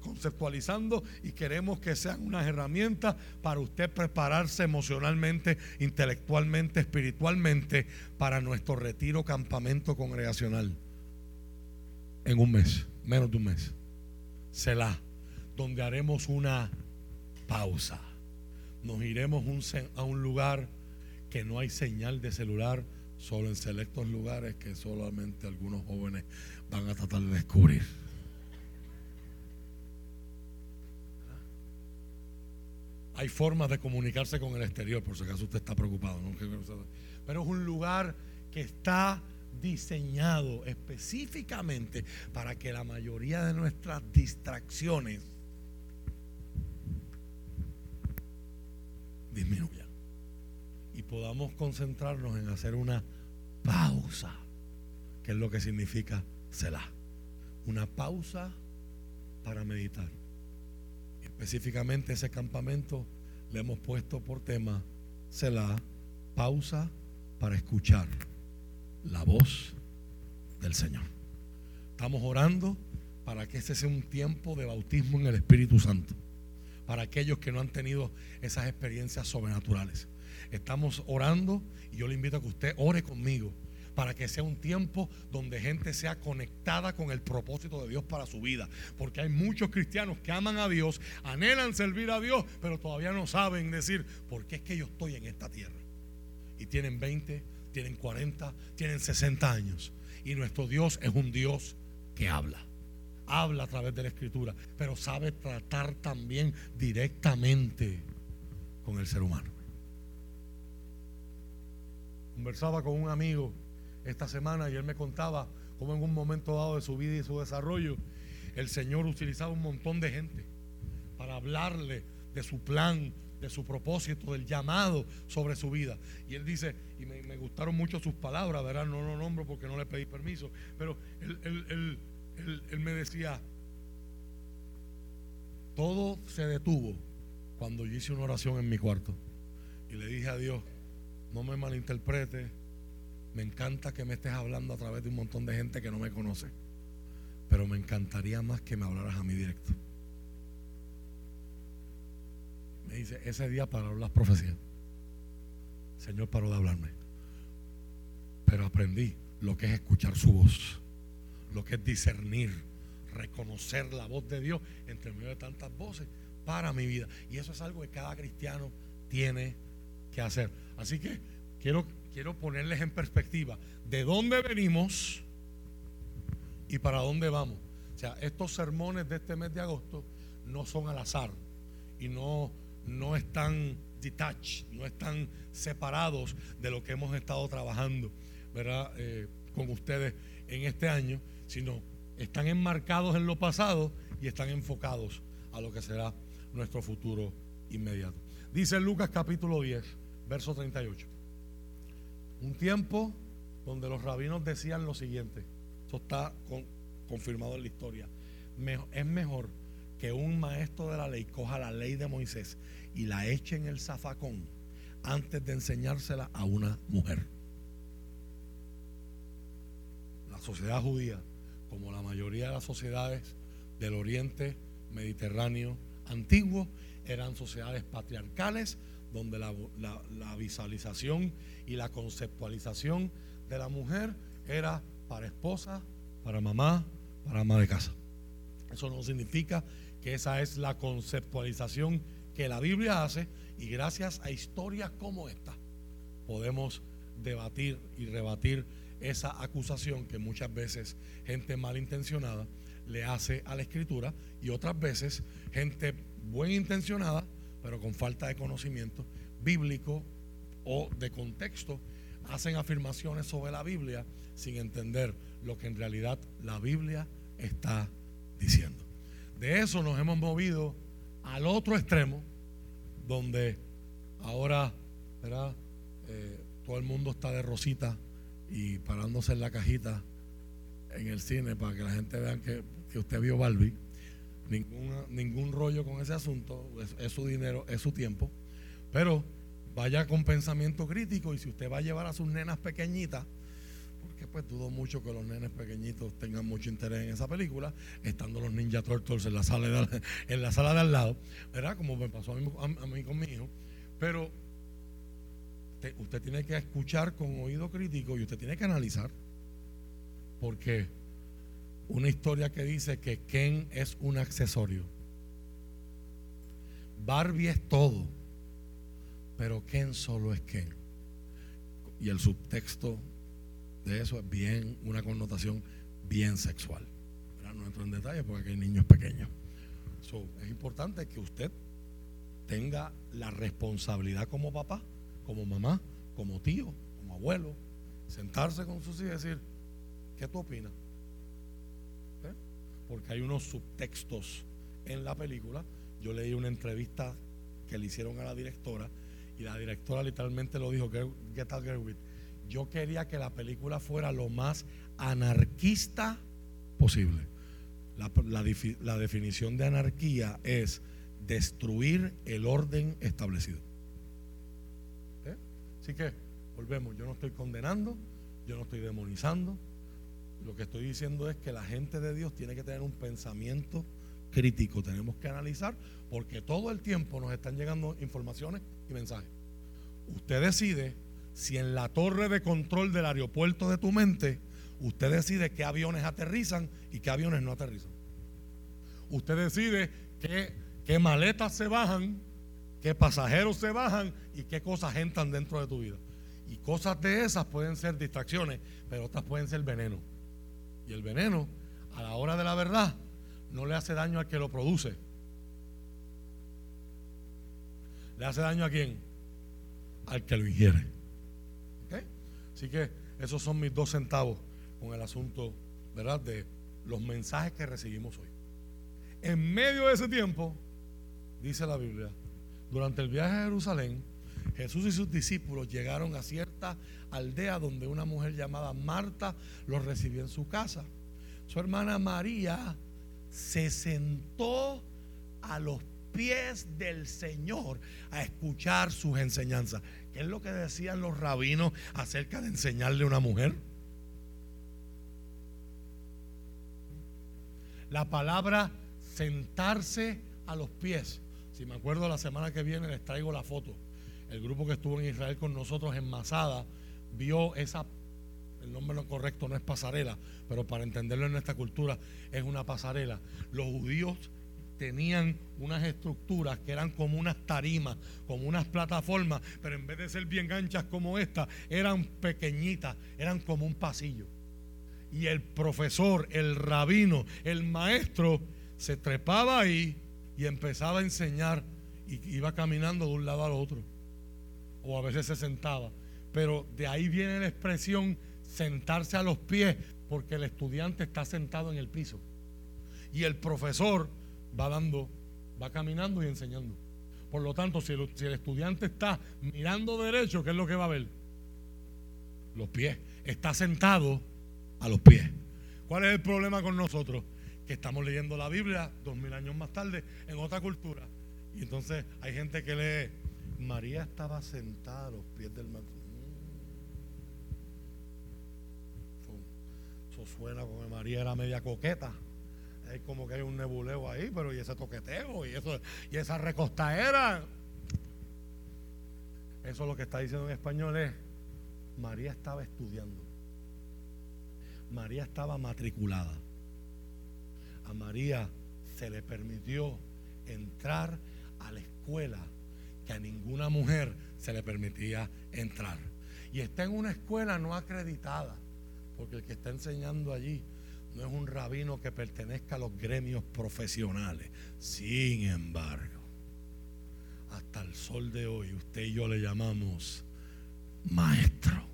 conceptualizando y queremos que sean unas herramientas para usted prepararse emocionalmente, intelectualmente, espiritualmente para nuestro retiro campamento congregacional en un mes, menos de un mes. Selah donde haremos una pausa. Nos iremos a un lugar que no hay señal de celular, solo en selectos lugares que solamente algunos jóvenes van a tratar de descubrir. Hay formas de comunicarse con el exterior, por si acaso usted está preocupado. Pero es un lugar que está diseñado específicamente para que la mayoría de nuestras distracciones disminuya. Y podamos concentrarnos en hacer una pausa, que es lo que significa Selah. Una pausa para meditar. Específicamente ese campamento le hemos puesto por tema Selah, pausa para escuchar la voz del Señor. Estamos orando para que este sea un tiempo de bautismo en el Espíritu Santo para aquellos que no han tenido esas experiencias sobrenaturales. Estamos orando y yo le invito a que usted ore conmigo para que sea un tiempo donde gente sea conectada con el propósito de Dios para su vida. Porque hay muchos cristianos que aman a Dios, anhelan servir a Dios, pero todavía no saben decir, ¿por qué es que yo estoy en esta tierra? Y tienen 20, tienen 40, tienen 60 años. Y nuestro Dios es un Dios que habla habla a través de la escritura, pero sabe tratar también directamente con el ser humano. Conversaba con un amigo esta semana y él me contaba cómo en un momento dado de su vida y su desarrollo el Señor utilizaba un montón de gente para hablarle de su plan, de su propósito, del llamado sobre su vida. Y él dice, y me, gustaron mucho sus palabras, ¿verdad? No lo nombro porque no le pedí permiso, pero él, él, me decía, todo se detuvo cuando yo hice una oración en mi cuarto. Y le dije a Dios, no me malinterprete, me encanta que me estés hablando a través de un montón de gente que no me conoce, pero me encantaría más que me hablaras a mí directo. Me dice, ese día pararon las profecías. Señor paró de hablarme. Pero aprendí lo que es escuchar su voz, lo que es discernir, reconocer la voz de Dios entre medio de tantas voces para mi vida. Y eso es algo que cada cristiano tiene que hacer. Así que quiero, quiero ponerles en perspectiva de dónde venimos y para dónde vamos. O sea, estos sermones de este mes de agosto no son al azar y no, no están detached, no están separados de lo que hemos estado trabajando, ¿verdad? Eh, con ustedes en este año, sino están enmarcados en lo pasado y están enfocados a lo que será nuestro futuro inmediato. Dice Lucas capítulo 10, verso 38. Un tiempo donde los rabinos decían lo siguiente, esto está confirmado en la historia, es mejor que un maestro de la ley coja la ley de Moisés y la eche en el zafacón antes de enseñársela a una mujer. La sociedad judía, como la mayoría de las sociedades del Oriente Mediterráneo antiguo, eran sociedades patriarcales donde la, visualización y la conceptualización de la mujer era para esposa, para mamá, para ama de casa. Eso no significa que esa es la conceptualización que la Biblia hace y gracias a historias como esta podemos debatir y rebatir esa acusación que muchas veces gente malintencionada le hace a la escritura y otras veces gente buen intencionada pero con falta de conocimiento bíblico o de contexto hacen afirmaciones sobre la Biblia sin entender lo que en realidad la Biblia está diciendo. De eso nos hemos movido al otro extremo, donde ahora eh, todo el mundo está de rosita y parándose en la cajita en el cine para que la gente vea que, usted vio Barbie. ningún rollo con ese asunto, es, su dinero, es su tiempo. Pero vaya con pensamiento crítico y si usted va a llevar a sus nenas pequeñitas, porque pues dudo mucho que los nenes pequeñitos tengan mucho interés en esa película, estando los Ninja Turtles en la sala de, en la sala de al lado, ¿verdad? Como me pasó a mí, a mí con mi hijo. Pero usted, tiene que escuchar con oído crítico y usted tiene que analizar. Porque una historia que dice que Ken es un accesorio. Barbie es todo, pero Ken solo es Ken. Y el subtexto de eso es bien, una connotación bien sexual. No entro en detalle porque hay niños pequeños. es importante que usted tenga la responsabilidad como papá, como mamá, como tío, como abuelo, sentarse con sus hijos y decir, ¿qué tú opinas? ¿Eh? Porque hay unos subtextos en la película. Yo leí una entrevista que le hicieron a la directora y la directora literalmente lo dijo, Get Out Gerwit yo quería que la película fuera lo más anarquista posible. La, definición de anarquía es destruir el orden establecido. Así que, volvemos, yo no estoy condenando, yo no estoy demonizando. Lo que estoy diciendo es que la gente de Dios tiene que tener un pensamiento crítico, tenemos que analizar, porque todo el tiempo nos están llegando informaciones y mensajes. Usted decide si en la torre de control del aeropuerto de tu mente usted decide qué aviones aterrizan y qué aviones no aterrizan. Usted decide qué maletas se bajan, qué pasajeros se bajan y qué cosas entran dentro de tu vida. Y cosas de esas pueden ser distracciones, pero otras pueden ser veneno. Y el veneno, a la hora de la verdad, no le hace daño al que lo produce. ¿Le hace daño a quién? Al que lo ingiere. Así que esos son mis dos centavos con el asunto, ¿verdad? De los mensajes que recibimos hoy. En medio de ese tiempo, dice la Biblia, durante el viaje a Jerusalén, Jesús y sus discípulos llegaron a cierta aldea donde una mujer llamada Marta los recibió en su casa. Su hermana María se sentó a los pies del Señor a escuchar sus enseñanzas. ¿Qué es lo que decían los rabinos acerca de enseñarle a una mujer? La palabra sentarse a los pies. Si me acuerdo la semana que viene les traigo la foto. El grupo que estuvo en Israel con nosotros en Masada vio esa el nombre no correcto no es pasarela, pero para entenderlo en nuestra cultura es una pasarela. Los judíos tenían unas estructuras que eran como unas tarimas, como unas plataformas, pero en vez de ser bien anchas como esta, eran pequeñitas, eran como un pasillo. Y el profesor, el rabino, el maestro, se trepaba ahí y empezaba a enseñar y iba caminando de un lado al otro. O a veces se sentaba. Pero de ahí viene la expresión sentarse a los pies, porque el estudiante está sentado en el piso. Y el profesor va dando, va caminando y enseñando. Por lo tanto, si el, si el estudiante está mirando derecho, ¿qué es lo que va a ver? Los pies. Está sentado a los pies. ¿Cuál es el problema con nosotros? Que estamos leyendo la Biblia dos mil años más tarde en otra cultura. Y entonces hay gente que lee, María estaba sentada a los pies del matrimonio. Eso suena como que María era media coqueta. Es como que hay un nebuleo ahí, pero y ese toqueteo y eso y esa recostaera. Eso lo que está diciendo en español es María estaba estudiando. María estaba matriculada. A María se le permitió entrar a la escuela que a ninguna mujer se le permitía entrar. Y está en una escuela no acreditada, porque el que está enseñando allí no es un rabino que pertenezca a los gremios profesionales. Sin embargo, hasta el sol de hoy, usted y yo le llamamos maestro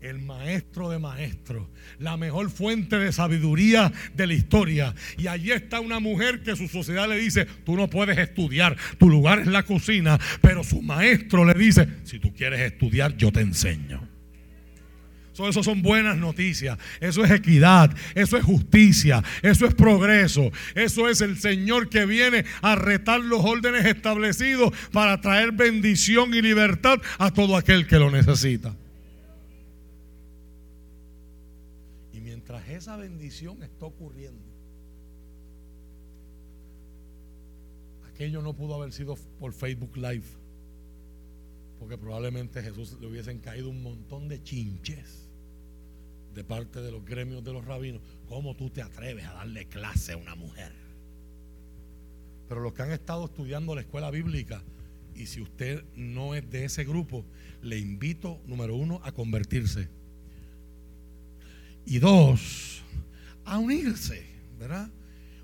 el maestro de maestros, la mejor fuente de sabiduría de la historia. Y allí está una mujer que su sociedad le dice, tú no puedes estudiar, tu lugar es la cocina, pero su maestro le dice, si tú quieres estudiar, yo te enseño. eso son buenas noticias, eso es equidad, eso es justicia, eso es progreso, eso es el Señor que viene a retar los órdenes establecidos para traer bendición y libertad a todo aquel que lo necesita. Mientras esa bendición está ocurriendo, aquello no pudo haber sido por Facebook Live, porque probablemente Jesús le hubiesen caído un montón de chinches de parte de los gremios de los rabinos. ¿Cómo tú te atreves a darle clase a una mujer? Pero los que han estado estudiando la escuela bíblica, y si usted no es de ese grupo, le invito, número uno, a convertirse y dos, a unirse, ¿verdad?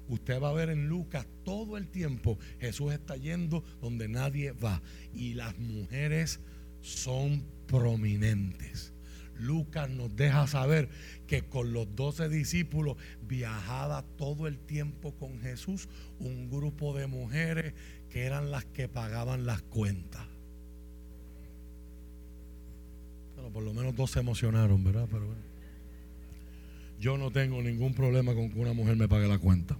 Usted va a ver en Lucas todo el tiempo Jesús está yendo donde nadie va y las mujeres son prominentes. Lucas nos deja saber que con los doce discípulos viajaba todo el tiempo con Jesús un grupo de mujeres que eran las que pagaban las cuentas. Bueno, por lo menos dos se emocionaron, ¿verdad? Pero bueno. Yo no tengo ningún problema con que una mujer me pague la cuenta.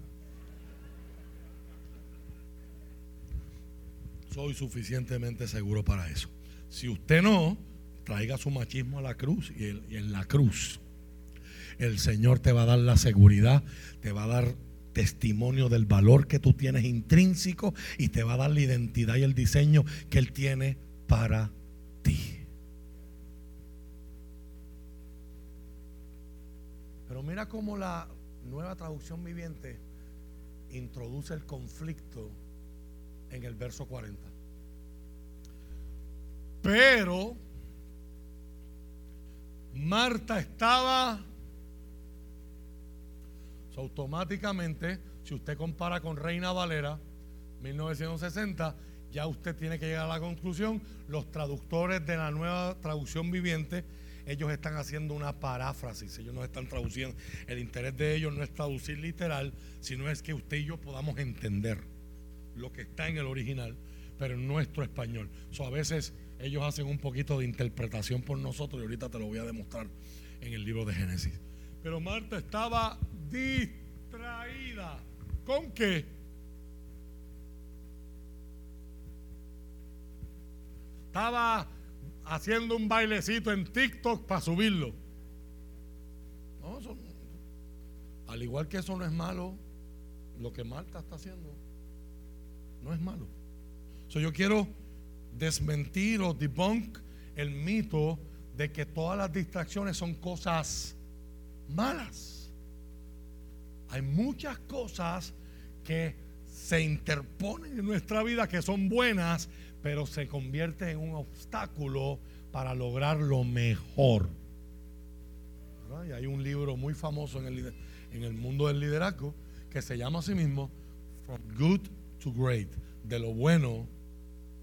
Soy suficientemente seguro para eso. Si usted no, traiga su machismo a la cruz y, en la cruz el Señor te va a dar la seguridad, te va a dar testimonio del valor que tú tienes intrínseco y te va a dar la identidad y el diseño que Él tiene para ti. Pero mira cómo la nueva traducción viviente introduce el conflicto en el verso 40. Pero Marta estaba automáticamente, si usted compara con Reina Valera 1960, ya usted tiene que llegar a la conclusión, los traductores de la nueva traducción viviente ellos están haciendo una paráfrasis, ellos no están traduciendo. El interés de ellos no es traducir literal, sino es que usted y yo podamos entender lo que está en el original, pero en nuestro español. A veces ellos hacen un poquito de interpretación por nosotros y ahorita te lo voy a demostrar en el libro de Génesis. Pero Marta estaba distraída. ¿Con qué? Estaba haciendo un bailecito en TikTok para subirlo. No, al igual que eso no es malo, lo que Marta está haciendo no es malo. yo quiero desmentir o debunk el mito de que todas las distracciones son cosas malas. Hay muchas cosas que se interponen en nuestra vida que son buenas, pero se convierten en un obstáculo para lograr lo mejor. Y hay un libro muy famoso en el, en el mundo del liderazgo que se llama a sí mismo From Good to Great, de lo bueno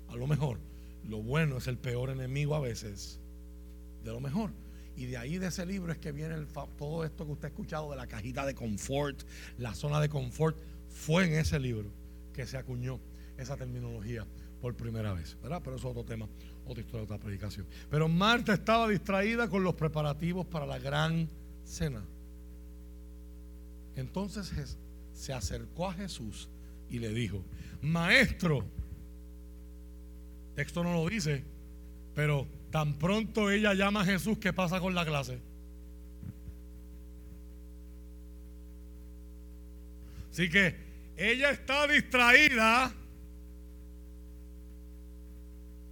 a lo mejor. Lo bueno es el peor enemigo a veces de lo mejor. Y de ahí de ese libro es que viene todo esto que usted ha escuchado de la cajita de confort, la zona de confort, fue en ese libro que se acuñó esa terminología por primera vez, ¿verdad? Pero eso es otro tema, otra historia, otra predicación. Pero Marta estaba distraída con los preparativos para la gran cena. Entonces se acercó a Jesús y le dijo, maestro, texto no lo dice, pero tan pronto ella llama a Jesús, ¿qué pasa con la clase? Así que ella está distraída.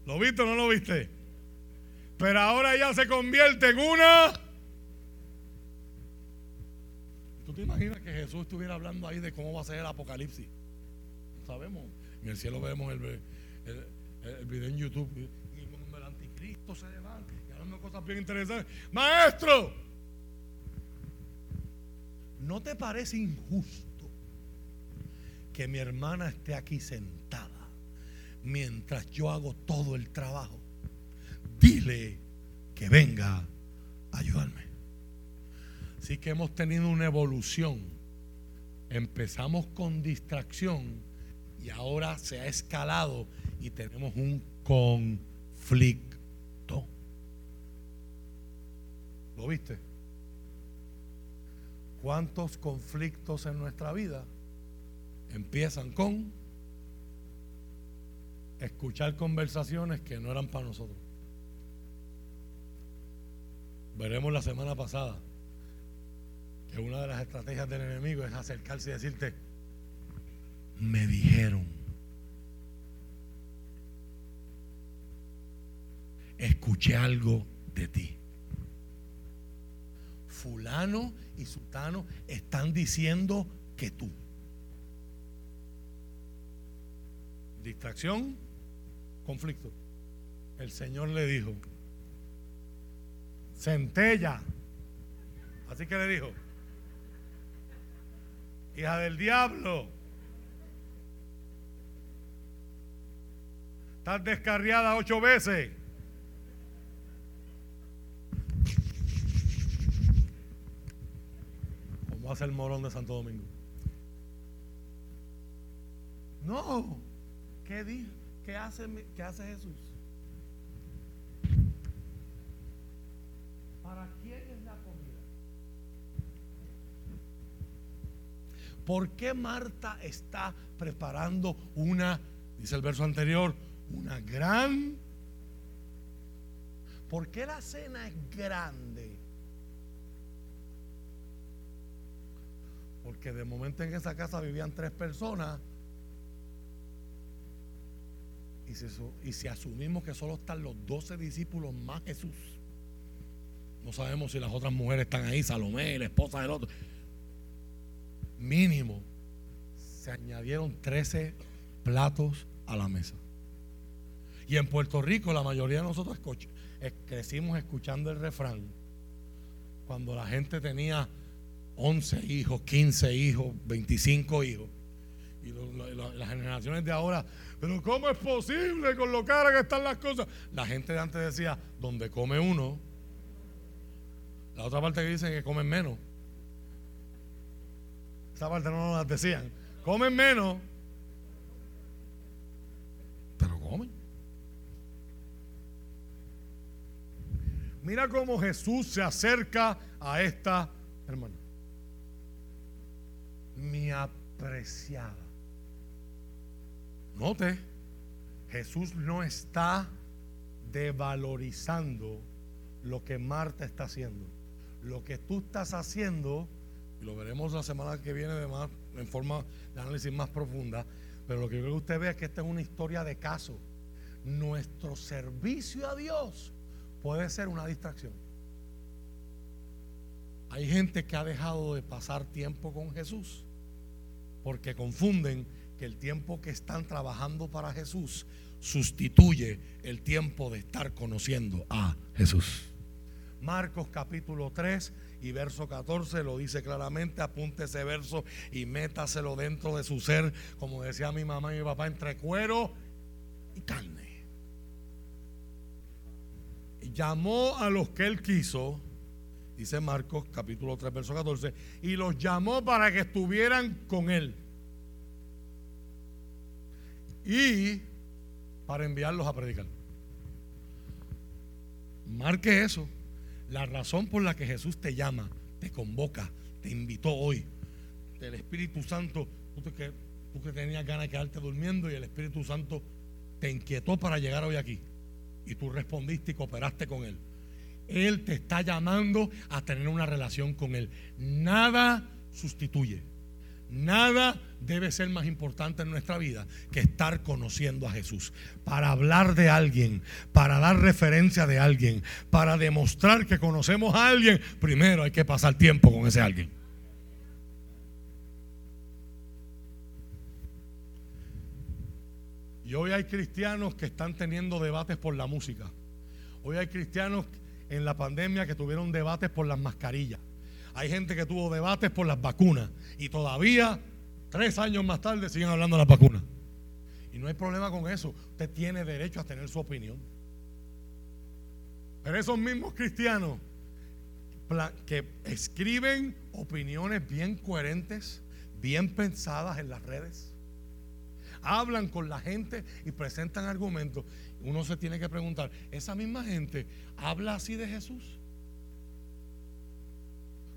¿Lo viste o no lo viste? Pero ahora ella se convierte en una. ¿Tú te imaginas que Jesús estuviera hablando ahí de cómo va a ser el apocalipsis? sabemos. En el cielo vemos el, el, video en YouTube. Y el anticristo se levanta y hablando cosas bien interesantes. Maestro, ¿no te parece injusto que mi hermana esté aquí sentada mientras yo hago todo el trabajo? Dile que venga a ayudarme. Así que hemos tenido una evolución. Empezamos con distracción y ahora se ha escalado y tenemos un conflicto. ¿Lo viste? ¿Cuántos conflictos en nuestra vida empiezan con escuchar conversaciones que no eran para nosotros? Veremos la semana pasada que una de las estrategias del enemigo es acercarse y decirte, me dijeron. Escuché algo de ti. Fulano y Sultano están diciendo que tú. Distracción, conflicto. El Señor le dijo, centella. Así que le dijo, hija del diablo Estás descarriada ocho veces. Como hace el morón de Santo Domingo. No. ¿Qué dijo? ¿Qué hace, Jesús? ¿Para quién es la comida? ¿Por qué Marta está preparando una, dice el verso anterior, una gran... ¿Por qué la cena es grande? Porque de momento en esa casa vivían tres personas y si, y si asumimos que solo están los doce discípulos más Jesús, no sabemos si las otras mujeres están ahí, Salomé, la esposa del otro. Mínimo, se añadieron trece platos a la mesa. Y en Puerto Rico la mayoría de nosotros crecimos escuchando el refrán. Cuando la gente tenía 11 hijos, 15 hijos, 25 hijos. Y las generaciones de ahora, pero ¿cómo es posible con lo cara que están las cosas? La gente de antes decía, donde come uno, la otra parte que dicen que comen menos. Esa parte no nos decían. Comen menos, pero comen. Mira cómo Jesús se acerca a esta hermana. Mi apreciada. Note, Jesús no está devalorizando lo que Marta está haciendo. Lo que tú estás haciendo, y lo veremos la semana que viene de más, en forma de análisis más profunda, pero lo que yo creo que usted ve es que esta es una historia de caso. Nuestro servicio a Dios puede ser una distracción. Hay gente que ha dejado de pasar tiempo con Jesús porque confunden que el tiempo que están trabajando para Jesús sustituye el tiempo de estar conociendo a Jesús. Marcos capítulo 3 y verso 14 lo dice claramente, apunte ese verso y métaselo dentro de su ser, como decía mi mamá y mi papá, entre cuero y carne. llamó a los que él quiso, dice Marcos capítulo 3 verso 14, y los llamó para que estuvieran con él. Y para enviarlos a predicar. Marque eso. La razón por la que Jesús te llama, te convoca, te invitó hoy. El Espíritu Santo, tú que, tú que tenías ganas de quedarte durmiendo y el Espíritu Santo te inquietó para llegar hoy aquí. Y tú respondiste y cooperaste con Él. Él te está llamando a tener una relación con Él. Nada sustituye. Nada debe ser más importante en nuestra vida que estar conociendo a Jesús. Para hablar de alguien, para dar referencia de alguien, para demostrar que conocemos a alguien, primero hay que pasar tiempo con ese alguien. Y hoy hay cristianos que están teniendo debates por la música. Hoy hay cristianos en la pandemia que tuvieron debates por las mascarillas. Hay gente que tuvo debates por las vacunas y todavía, tres años más tarde, siguen hablando de las vacunas. Y no hay problema con eso. Usted tiene derecho a tener su opinión. Pero esos mismos cristianos que escriben opiniones bien coherentes, bien pensadas en las redes, hablan con la gente y presentan argumentos, uno se tiene que preguntar, ¿esa misma gente habla así de Jesús?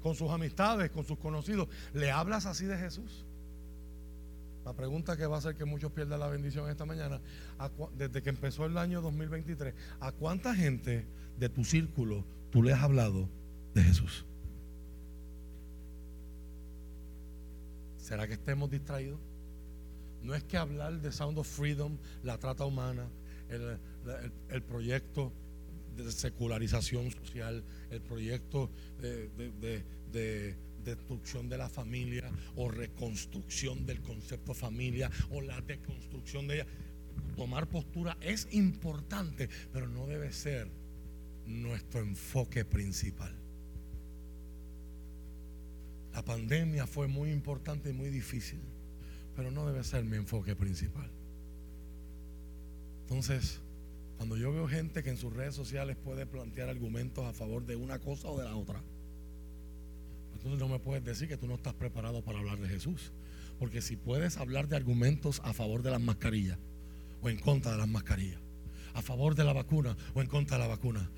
Con sus amistades, con sus conocidos, ¿le hablas así de Jesús? La pregunta que va a hacer que muchos pierdan la bendición esta mañana, desde que empezó el año 2023, ¿a cuánta gente de tu círculo tú le has hablado de Jesús? ¿Será que estemos distraídos? No es que hablar de Sound of Freedom, la trata humana, el, el proyecto de secularización social, el proyecto de, destrucción de la familia o reconstrucción del concepto familia o la deconstrucción de ella. Tomar postura es importante, pero no debe ser nuestro enfoque principal. La pandemia fue muy importante y muy difícil, pero no debe ser mi enfoque principal. Entonces, cuando yo veo gente que en sus redes sociales puede plantear argumentos a favor de una cosa o de la otra, entonces no me puedes decir que tú no estás preparado para hablar de Jesús. Porque si puedes hablar de argumentos a favor de las mascarillas o en contra de las mascarillas, a favor de la vacuna o en contra de la vacuna,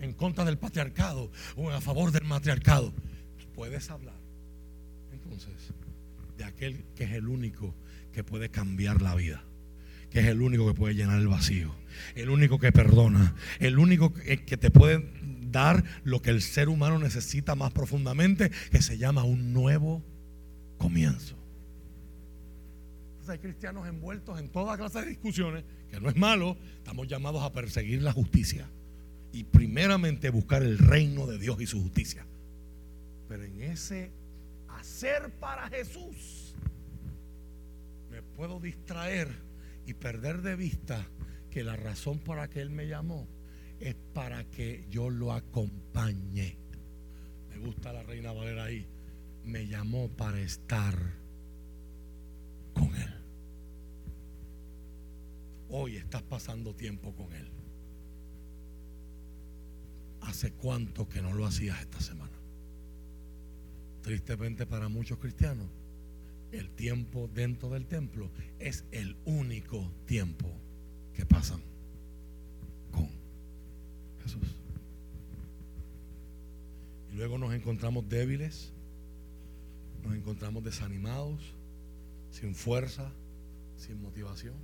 en contra del patriarcado o a favor del matriarcado, puedes hablar entonces de aquel que es el único que puede cambiar la vida que es el único que puede llenar el vacío, el único que perdona, el único que, te puede dar lo que el ser humano necesita más profundamente, que se llama un nuevo comienzo. Entonces hay cristianos envueltos en toda clase de discusiones, que no es malo, estamos llamados a perseguir la justicia y primeramente buscar el reino de Dios y su justicia. Pero en ese hacer para Jesús, me puedo distraer y perder de vista que la razón por la que Él me llamó es para que yo lo acompañe. Me gusta la reina Valera ahí. Me llamó para estar con Él. Hoy estás pasando tiempo con Él. ¿Hace cuánto que no lo hacías esta semana? Tristemente para muchos cristianos, el tiempo dentro del templo es el único tiempo que pasan con Jesús. Y luego nos encontramos débiles, nos encontramos desanimados, sin fuerza, sin motivación.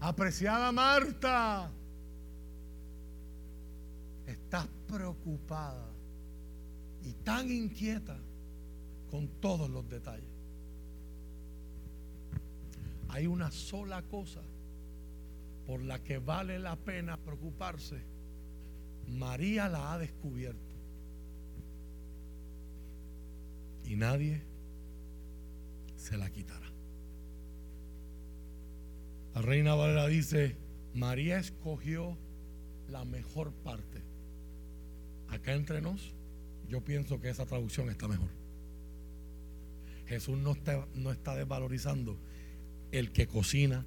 Apreciada Marta, estás preocupada y tan inquieta con todos los detalles. Hay una sola cosa por la que vale la pena preocuparse. María la ha descubierto. Y nadie se la quitará. La reina Valera dice, María escogió la mejor parte. Acá entre nos, yo pienso que esa traducción está mejor. Jesús no está, no está desvalorizando el que cocina,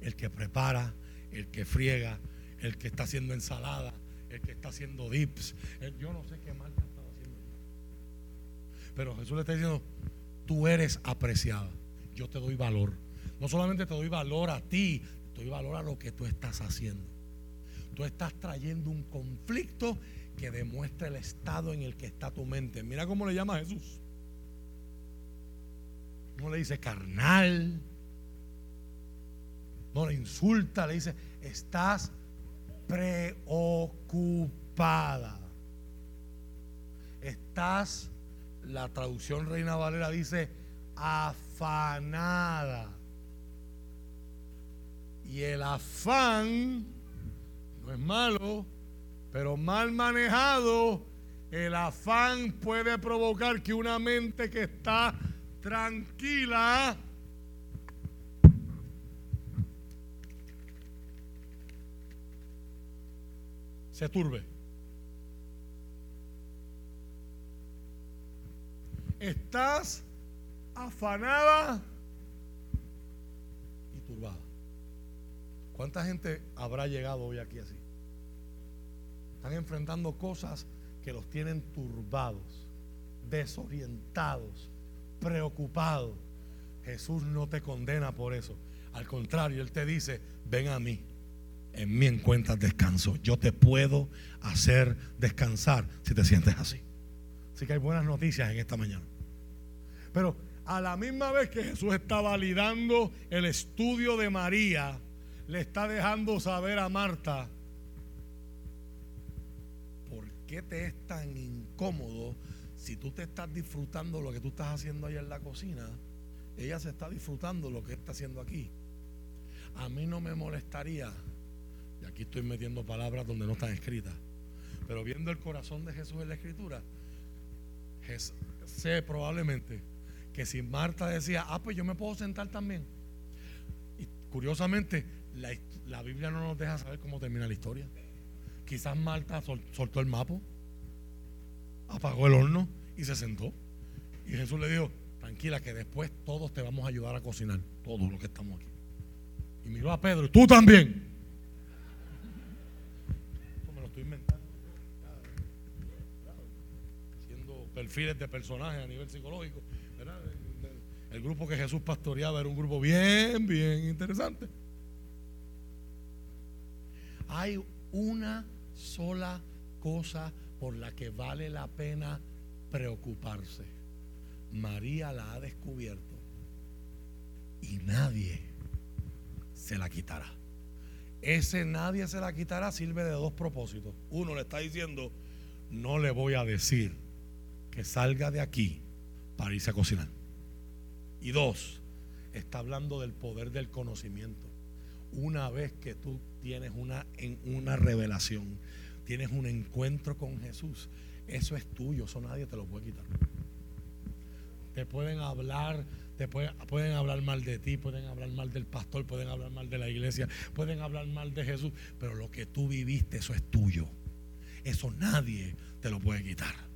el que prepara, el que friega, el que está haciendo ensalada, el que está haciendo dips. yo no sé qué Marta estaba haciendo. Pero Jesús le está diciendo, tú eres apreciada. Yo te doy valor. No solamente te doy valor a ti, te doy valor a lo que tú estás haciendo. Tú estás trayendo un conflicto que demuestra el estado en el que está tu mente. Mira cómo le llama a Jesús. No le dice carnal. No le insulta, le dice, estás preocupada. Estás, la traducción Reina Valera dice, afanada. Y el afán no es malo, pero mal manejado, el afán puede provocar que una mente que está tranquila se turbe. Estás afanada y turbada. ¿Cuánta gente habrá llegado hoy aquí así? Están enfrentando cosas que los tienen turbados, desorientados, preocupados. Jesús no te condena por eso. Al contrario, Él te dice, ven a mí. En mí encuentras descanso. Yo te puedo hacer descansar si te sientes así. Así que hay buenas noticias en esta mañana. Pero a la misma vez que Jesús está validando el estudio de María, le está dejando saber a Marta, ¿por qué te es tan incómodo si tú te estás disfrutando lo que tú estás haciendo allá en la cocina? Ella se está disfrutando lo que está haciendo aquí. A mí no me molestaría, aquí estoy metiendo palabras donde no están escritas, pero viendo el corazón de Jesús en la escritura, sé probablemente que si Marta decía, ah, pues yo me puedo sentar también. Y curiosamente, la, Biblia no nos deja saber cómo termina la historia. Quizás Marta soltó el mapo, apagó el horno y se sentó. Y Jesús le dijo, tranquila que después todos te vamos a ayudar a cocinar, todos los que estamos aquí. Y miró a Pedro, tú también. Perfiles de personajes a nivel psicológico. El grupo que Jesús pastoreaba era un grupo bien, bien interesante. Hay una sola cosa por la que vale la pena preocuparse. María la ha descubierto y nadie se la quitará. Ese nadie se la quitará sirve de dos propósitos. Uno le está diciendo, no le voy a decir que salga de aquí para irse a cocinar. Y dos, está hablando del poder del conocimiento. Una vez que tú tienes una, en una revelación, tienes un encuentro con Jesús, eso es tuyo, eso nadie te lo puede quitar. Te pueden hablar, te pueden, pueden hablar mal de ti, pueden hablar mal del pastor, pueden hablar mal de la iglesia, pueden hablar mal de Jesús, pero lo que tú viviste, eso es tuyo. Eso nadie te lo puede quitar.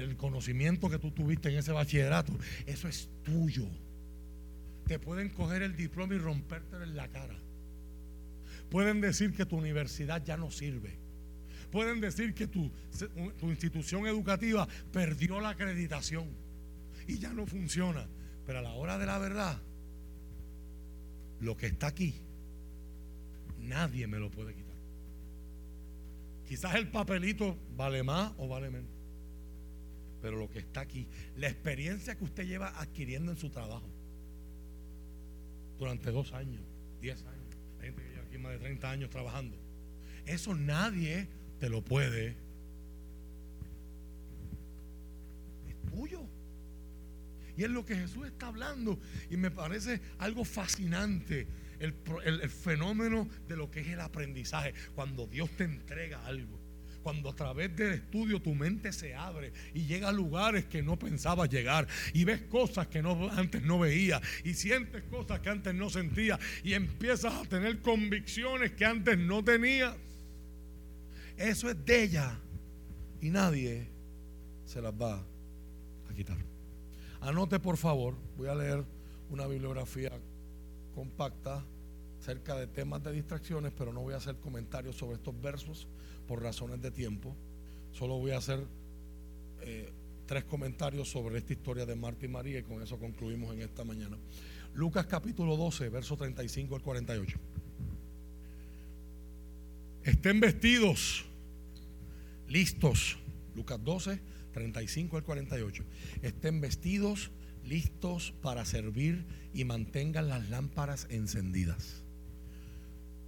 El conocimiento que tú tuviste en ese bachillerato, eso es tuyo. Te pueden coger el diploma y rompértelo en la cara. Pueden decir que tu universidad ya no sirve. Pueden decir que tu, tu institución educativa perdió la acreditación y ya no funciona. Pero a la hora de la verdad, lo que está aquí, nadie me lo puede quitar. Quizás el papelito vale más o vale menos. Pero lo que está aquí, la experiencia que usted lleva adquiriendo en su trabajo durante dos años, diez años, gente que lleva aquí más de 30 años trabajando, eso nadie te lo puede. Es tuyo. Y es lo que Jesús está hablando. Y me parece algo fascinante el, el, fenómeno de lo que es el aprendizaje. Cuando Dios te entrega algo. Cuando a través del estudio tu mente se abre y llega a lugares que no pensabas llegar y ves cosas que no, antes no veías y sientes cosas que antes no sentías y empiezas a tener convicciones que antes no tenías. Eso es de ella y nadie se las va a quitar. Anote por favor, voy a leer una bibliografía compacta cerca de temas de distracciones, pero no voy a hacer comentarios sobre estos versos por razones de tiempo. Solo voy a hacer eh, tres comentarios sobre esta historia de Marta y María y con eso concluimos en esta mañana. Lucas capítulo 12, verso 35 al 48. Estén vestidos, listos. Lucas 12, 35 al 48. Estén vestidos, listos para servir y mantengan las lámparas encendidas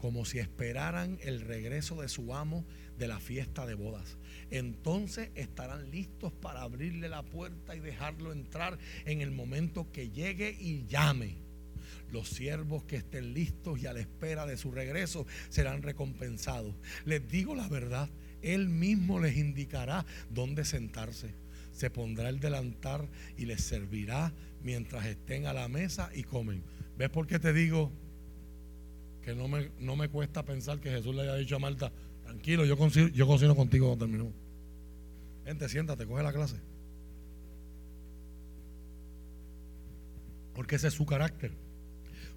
como si esperaran el regreso de su amo de la fiesta de bodas. Entonces estarán listos para abrirle la puerta y dejarlo entrar en el momento que llegue y llame. Los siervos que estén listos y a la espera de su regreso serán recompensados. Les digo la verdad, Él mismo les indicará dónde sentarse. Se pondrá el delantar y les servirá mientras estén a la mesa y comen. ¿Ves por qué te digo que no me, no me cuesta pensar que Jesús le haya dicho a Marta, tranquilo, yo, consigo, yo cocino contigo cuando terminó. Vente, siéntate, coge la clase. Porque ese es su carácter.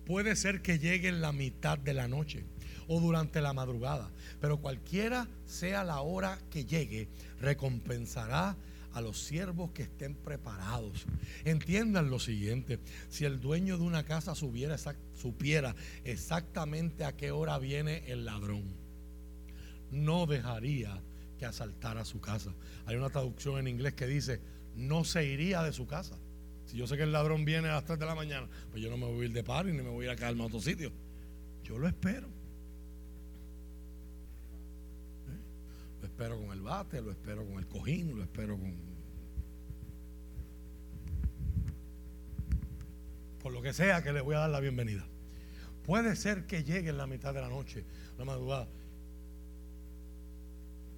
Puede ser que llegue en la mitad de la noche o durante la madrugada, pero cualquiera sea la hora que llegue, recompensará a los siervos que estén preparados. Entiendan lo siguiente, si el dueño de una casa supiera exactamente a qué hora viene el ladrón, no dejaría que asaltara su casa. Hay una traducción en inglés que dice, no se iría de su casa. Si yo sé que el ladrón viene a las 3 de la mañana, pues yo no me voy a ir de par ni me voy a ir a quedarme a otro sitio. Yo lo espero. Lo espero con el bate, lo espero con el cojín, lo espero con, con lo que sea que le voy a dar la bienvenida. Puede ser que llegue en la mitad de la noche, la madrugada.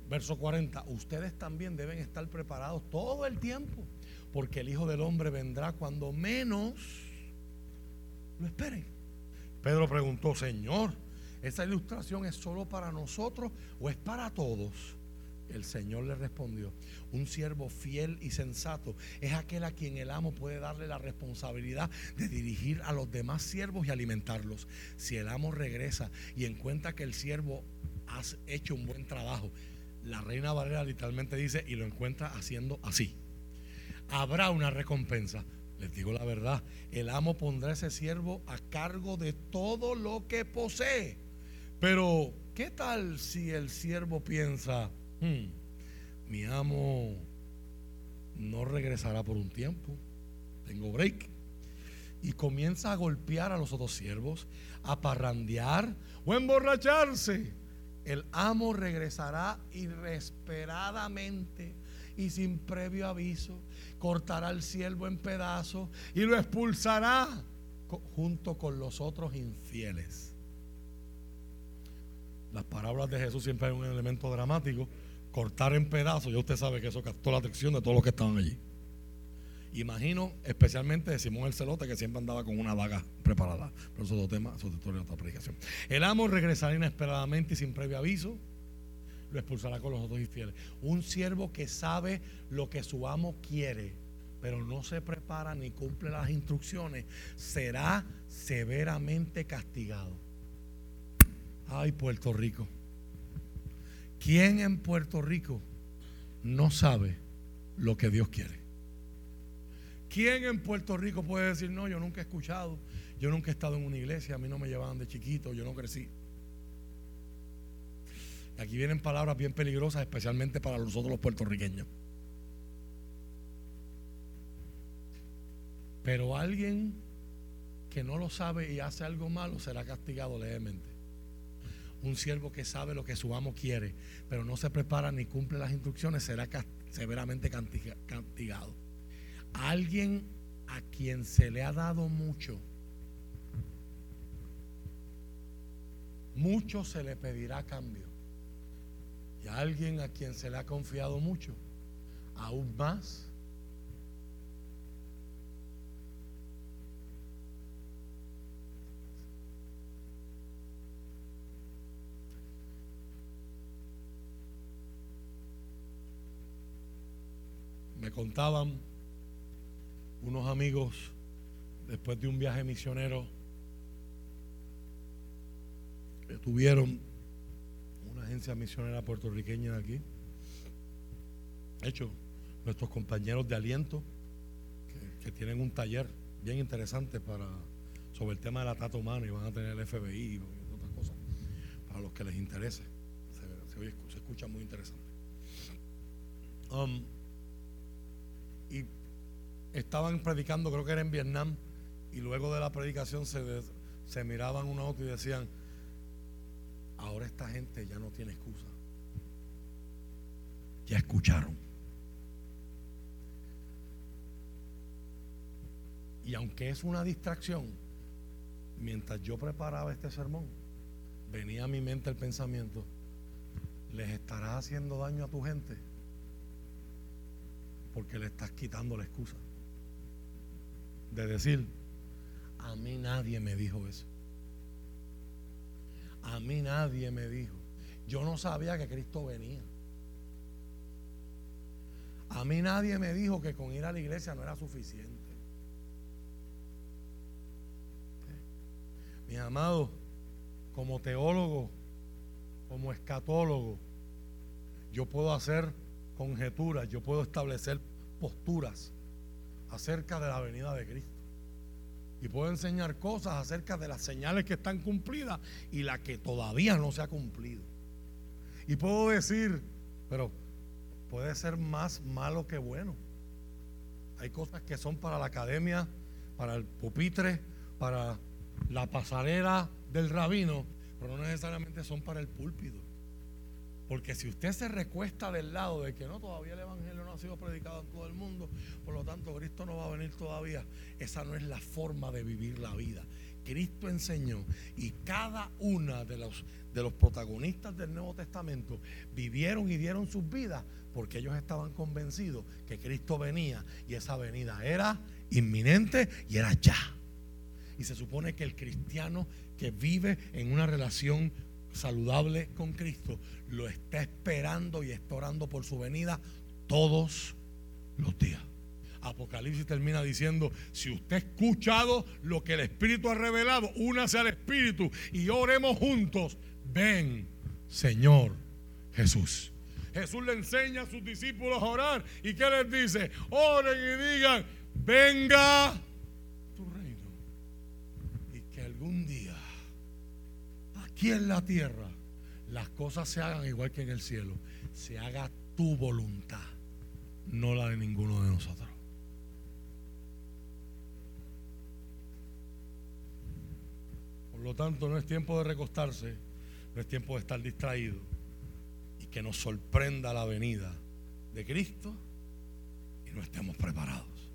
Verso 40, ustedes también deben estar preparados todo el tiempo, porque el Hijo del Hombre vendrá cuando menos lo esperen. Pedro preguntó, Señor, ¿esa ilustración es solo para nosotros o es para todos? El Señor le respondió, un siervo fiel y sensato es aquel a quien el amo puede darle la responsabilidad de dirigir a los demás siervos y alimentarlos. Si el amo regresa y encuentra que el siervo ha hecho un buen trabajo, la reina Valera literalmente dice, y lo encuentra haciendo así. Habrá una recompensa. Les digo la verdad, el amo pondrá a ese siervo a cargo de todo lo que posee. Pero, ¿qué tal si el siervo piensa, Hmm. mi amo no regresará por un tiempo, tengo break. Y comienza a golpear a los otros siervos, a parrandear o emborracharse. El amo regresará inesperadamente y sin previo aviso. Cortará al siervo en pedazos y lo expulsará junto con los otros infieles. Las palabras de Jesús siempre hay un elemento dramático cortar en pedazos, ya usted sabe que eso captó la atención de todos los que estaban allí. Imagino, especialmente de Simón el Celote, que siempre andaba con una vaga preparada. Pero eso es otro tema, eso es otra predicación. El amo regresará inesperadamente y sin previo aviso, lo expulsará con los otros infieles. Un siervo que sabe lo que su amo quiere, pero no se prepara ni cumple las instrucciones, será severamente castigado. Ay, Puerto Rico. ¿Quién en Puerto Rico no sabe lo que Dios quiere? ¿Quién en Puerto Rico puede decir, no, yo nunca he escuchado, yo nunca he estado en una iglesia, a mí no me llevaban de chiquito, yo no crecí? Aquí vienen palabras bien peligrosas, especialmente para nosotros los puertorriqueños. Pero alguien que no lo sabe y hace algo malo será castigado levemente. un siervo que sabe lo que su amo quiere, pero no se prepara ni cumple las instrucciones, será severamente castigado. Alguien a quien se le ha dado mucho, mucho se le pedirá cambio. Y a alguien a quien se le ha confiado mucho, aún más Me contaban unos amigos después de un viaje misionero que tuvieron una agencia misionera puertorriqueña aquí. De hecho, nuestros compañeros de aliento que, tienen un taller bien interesante para sobre el tema de la trata humana y van a tener el FBI y otras cosas para los que les interese. Se, escucha muy interesante. Um, y estaban predicando, creo que era en Vietnam, y luego de la predicación se, se miraban uno a otro y decían, ahora esta gente ya no tiene excusa. Ya escucharon. Y aunque es una distracción, mientras yo preparaba este sermón, venía a mi mente el pensamiento, ¿les estarás haciendo daño a tu gente? porque le estás quitando la excusa de decir, a mí nadie me dijo eso. A mí nadie me dijo. Yo no sabía que Cristo venía. A mí nadie me dijo que con ir a la iglesia no era suficiente. Mi amado, como teólogo, como escatólogo, yo puedo hacer conjeturas, yo puedo establecer posturas acerca de la venida de Cristo. Y puedo enseñar cosas acerca de las señales que están cumplidas y la que todavía no se ha cumplido. Y puedo decir, pero puede ser más malo que bueno. Hay cosas que son para la academia, para el pupitre, para la pasarela del rabino, pero no necesariamente son para el púlpito. Porque si usted se recuesta del lado de que no, todavía el Evangelio no ha sido predicado en todo el mundo, por lo tanto Cristo no va a venir todavía, esa no es la forma de vivir la vida. Cristo enseñó y cada una de los, de los protagonistas del Nuevo Testamento vivieron y dieron sus vidas porque ellos estaban convencidos que Cristo venía y esa venida era inminente y era ya. Y se supone que el cristiano que vive en una relación saludable con Cristo, lo está esperando y está orando por su venida todos los días. Apocalipsis termina diciendo, si usted ha escuchado lo que el Espíritu ha revelado, únase al Espíritu y oremos juntos. Ven, Señor Jesús. Jesús le enseña a sus discípulos a orar. ¿Y qué les dice? Oren y digan, venga tu reino. Y que algún día aquí en la tierra las cosas se hagan igual que en el cielo. Se haga tu voluntad, no la de ninguno de nosotros. Por lo tanto, no es tiempo de recostarse, no es tiempo de estar distraído y que nos sorprenda la venida de Cristo y no estemos preparados.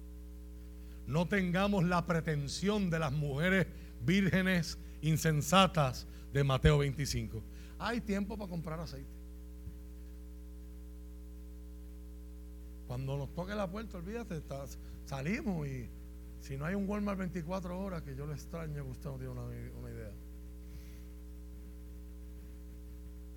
No tengamos la pretensión de las mujeres vírgenes insensatas de Mateo 25. Hay tiempo para comprar aceite. Cuando nos toque la puerta, olvídate, salimos y si no hay un Walmart 24 horas, que yo le extraño que usted no tiene una, una idea.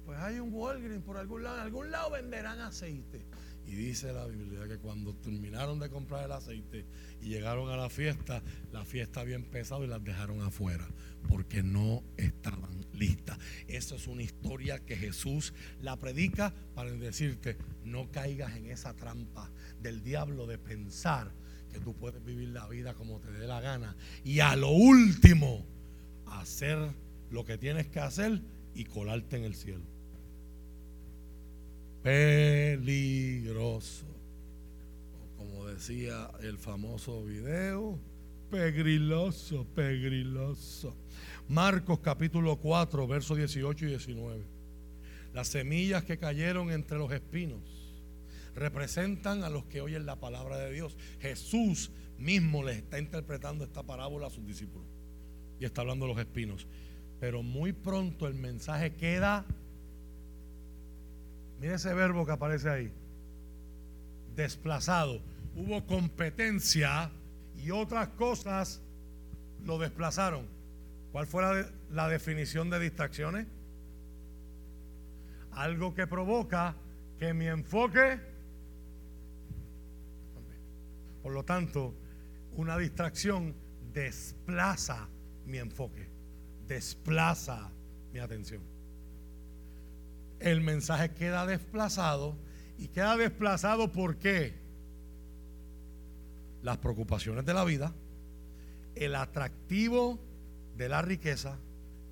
Pues hay un Walgreens por algún lado, en algún lado venderán aceite. Y dice la Biblia que cuando terminaron de comprar el aceite y llegaron a la fiesta, la fiesta había empezado y las dejaron afuera porque no estaban listas. Esa es una historia que Jesús la predica para decirte, no caigas en esa trampa del diablo de pensar que tú puedes vivir la vida como te dé la gana y a lo último hacer lo que tienes que hacer y colarte en el cielo peligroso. como decía el famoso video, pegriloso, pegriloso. Marcos capítulo 4, versos 18 y 19. Las semillas que cayeron entre los espinos representan a los que oyen la palabra de Dios. Jesús mismo les está interpretando esta parábola a sus discípulos y está hablando de los espinos. Pero muy pronto el mensaje queda, mire ese verbo que aparece ahí, desplazado. Hubo competencia y otras cosas lo desplazaron. ¿Cuál fue la, la definición de distracciones? Algo que provoca que mi enfoque, por lo tanto, una distracción desplaza mi enfoque, desplaza mi atención. El mensaje queda desplazado y queda desplazado ¿por qué? Las preocupaciones de la vida, el atractivo de la riqueza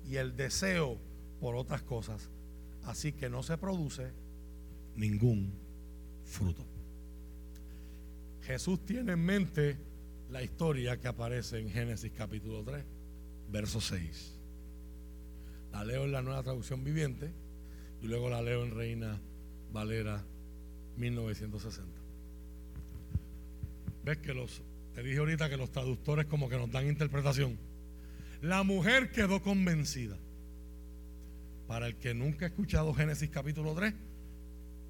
y el deseo por otras cosas. Así que no se produce ningún fruto. Jesús tiene en mente la historia que aparece en Génesis capítulo 3, verso 6. La leo en la nueva traducción viviente y luego la leo en Reina Valera 1960. ¿Ves que los, te dije ahorita que los traductores como que nos dan interpretación? La mujer quedó convencida. Para el que nunca ha escuchado Génesis capítulo 3,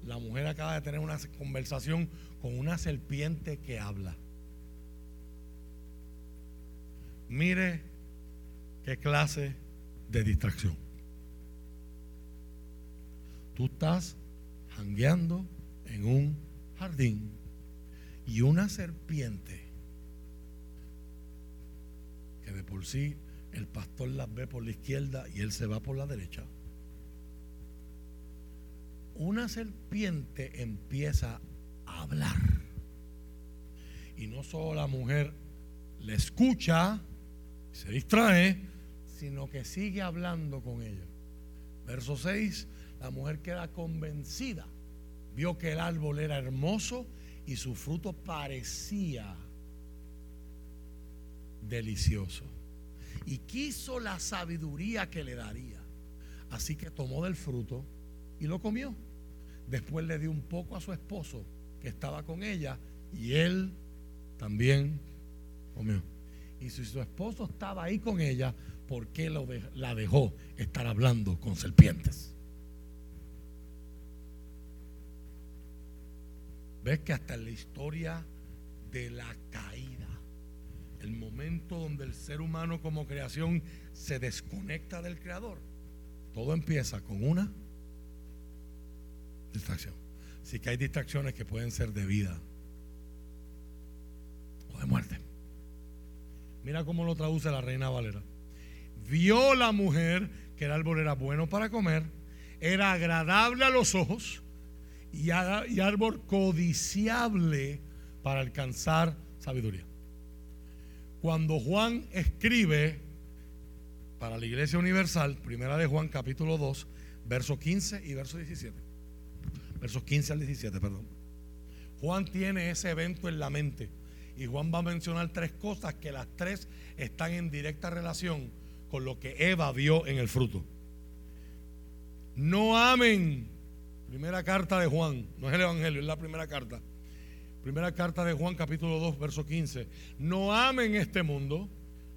la mujer acaba de tener una conversación con una serpiente que habla. Mire qué clase de distracción. Tú estás jangueando en un jardín y una serpiente que de por sí el pastor las ve por la izquierda y él se va por la derecha. Una serpiente empieza a hablar. Y no solo la mujer le escucha, se distrae, sino que sigue hablando con ella. Verso 6, la mujer queda convencida, vio que el árbol era hermoso y su fruto parecía delicioso. Y quiso la sabiduría que le daría. Así que tomó del fruto y lo comió. Después le dio un poco a su esposo que estaba con ella y él también comió. Y si su esposo estaba ahí con ella, ¿por qué la dejó estar hablando con serpientes? ¿Ves que hasta en la historia de la caída, el momento donde el ser humano como creación se desconecta del creador, todo empieza con una distracción. Así que hay distracciones que pueden ser de vida o de muerte. Mira cómo lo traduce la reina Valera. Vio la mujer que el árbol era bueno para comer, era agradable a los ojos y, árbol codiciable para alcanzar sabiduría. Cuando Juan escribe para la Iglesia Universal, primera de Juan capítulo 2, verso 15 y verso 17. Versos 15 al 17, perdón. Juan tiene ese evento en la mente y Juan va a mencionar tres cosas que las tres están en directa relación con lo que Eva vio en el fruto. No amen. Primera carta de Juan, no es el Evangelio, es la primera carta. Primera carta de Juan capítulo 2, verso 15. No amen este mundo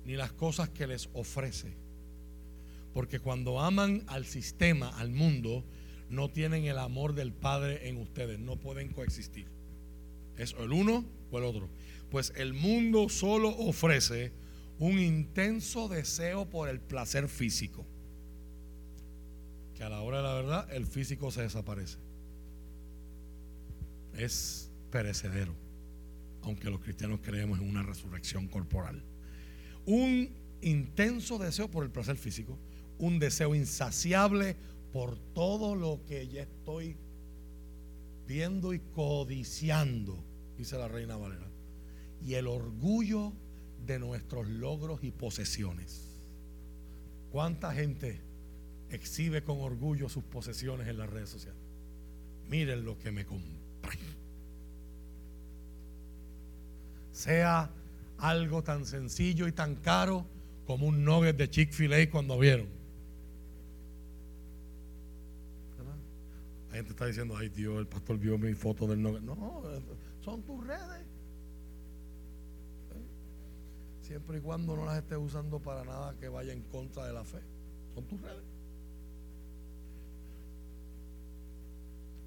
ni las cosas que les ofrece. Porque cuando aman al sistema, al mundo, no tienen el amor del Padre en ustedes, no pueden coexistir. Es el uno o el otro. Pues el mundo solo ofrece un intenso deseo por el placer físico. Que a la hora de la verdad el físico se desaparece. Es perecedero. Aunque los cristianos creemos en una resurrección corporal. Un intenso deseo por el placer físico. Un deseo insaciable por todo lo que ya estoy viendo y codiciando, dice la reina Valera y el orgullo de nuestros logros y posesiones. ¿Cuánta gente exhibe con orgullo sus posesiones en las redes sociales? Miren lo que me compré. Sea algo tan sencillo y tan caro como un nugget de Chick-fil-A cuando vieron. La gente está diciendo, ay Dios, el pastor vio mi foto del nugget. No, son tus redes. Siempre y cuando no las estés usando para nada que vaya en contra de la fe. Son tus redes.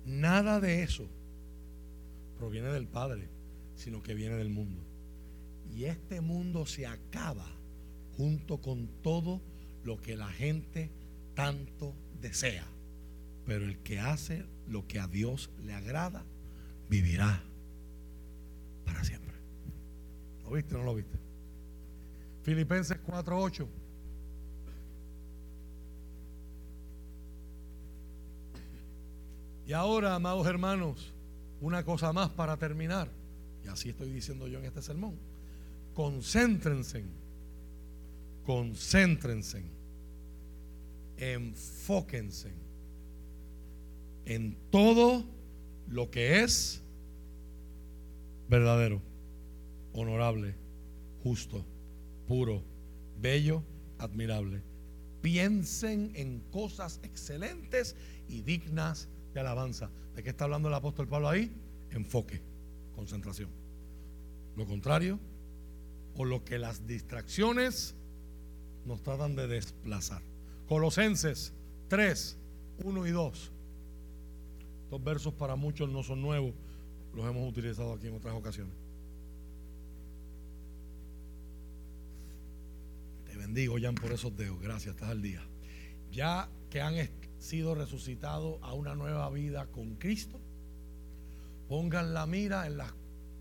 Nada de eso proviene del Padre, sino que viene del mundo. Y este mundo se acaba junto con todo lo que la gente tanto desea. Pero el que hace lo que a Dios le agrada, vivirá para siempre. ¿Lo viste o no lo viste? Filipenses 4:8. Y ahora, amados hermanos, una cosa más para terminar. Y así estoy diciendo yo en este sermón. Concéntrense, concéntrense, enfóquense en todo lo que es verdadero, honorable, justo, puro, bello, admirable. Piensen en cosas excelentes y dignas de alabanza. ¿De qué está hablando el apóstol Pablo ahí? Enfoque, concentración. Lo contrario, o lo que las distracciones nos tratan de desplazar. Colosenses 3, 1 y 2. Estos versos para muchos no son nuevos, los hemos utilizado aquí en otras ocasiones. Te bendigo, Jan, por esos dedos. Gracias, estás al día. Ya que han sido resucitados a una nueva vida con Cristo, pongan la mira en las,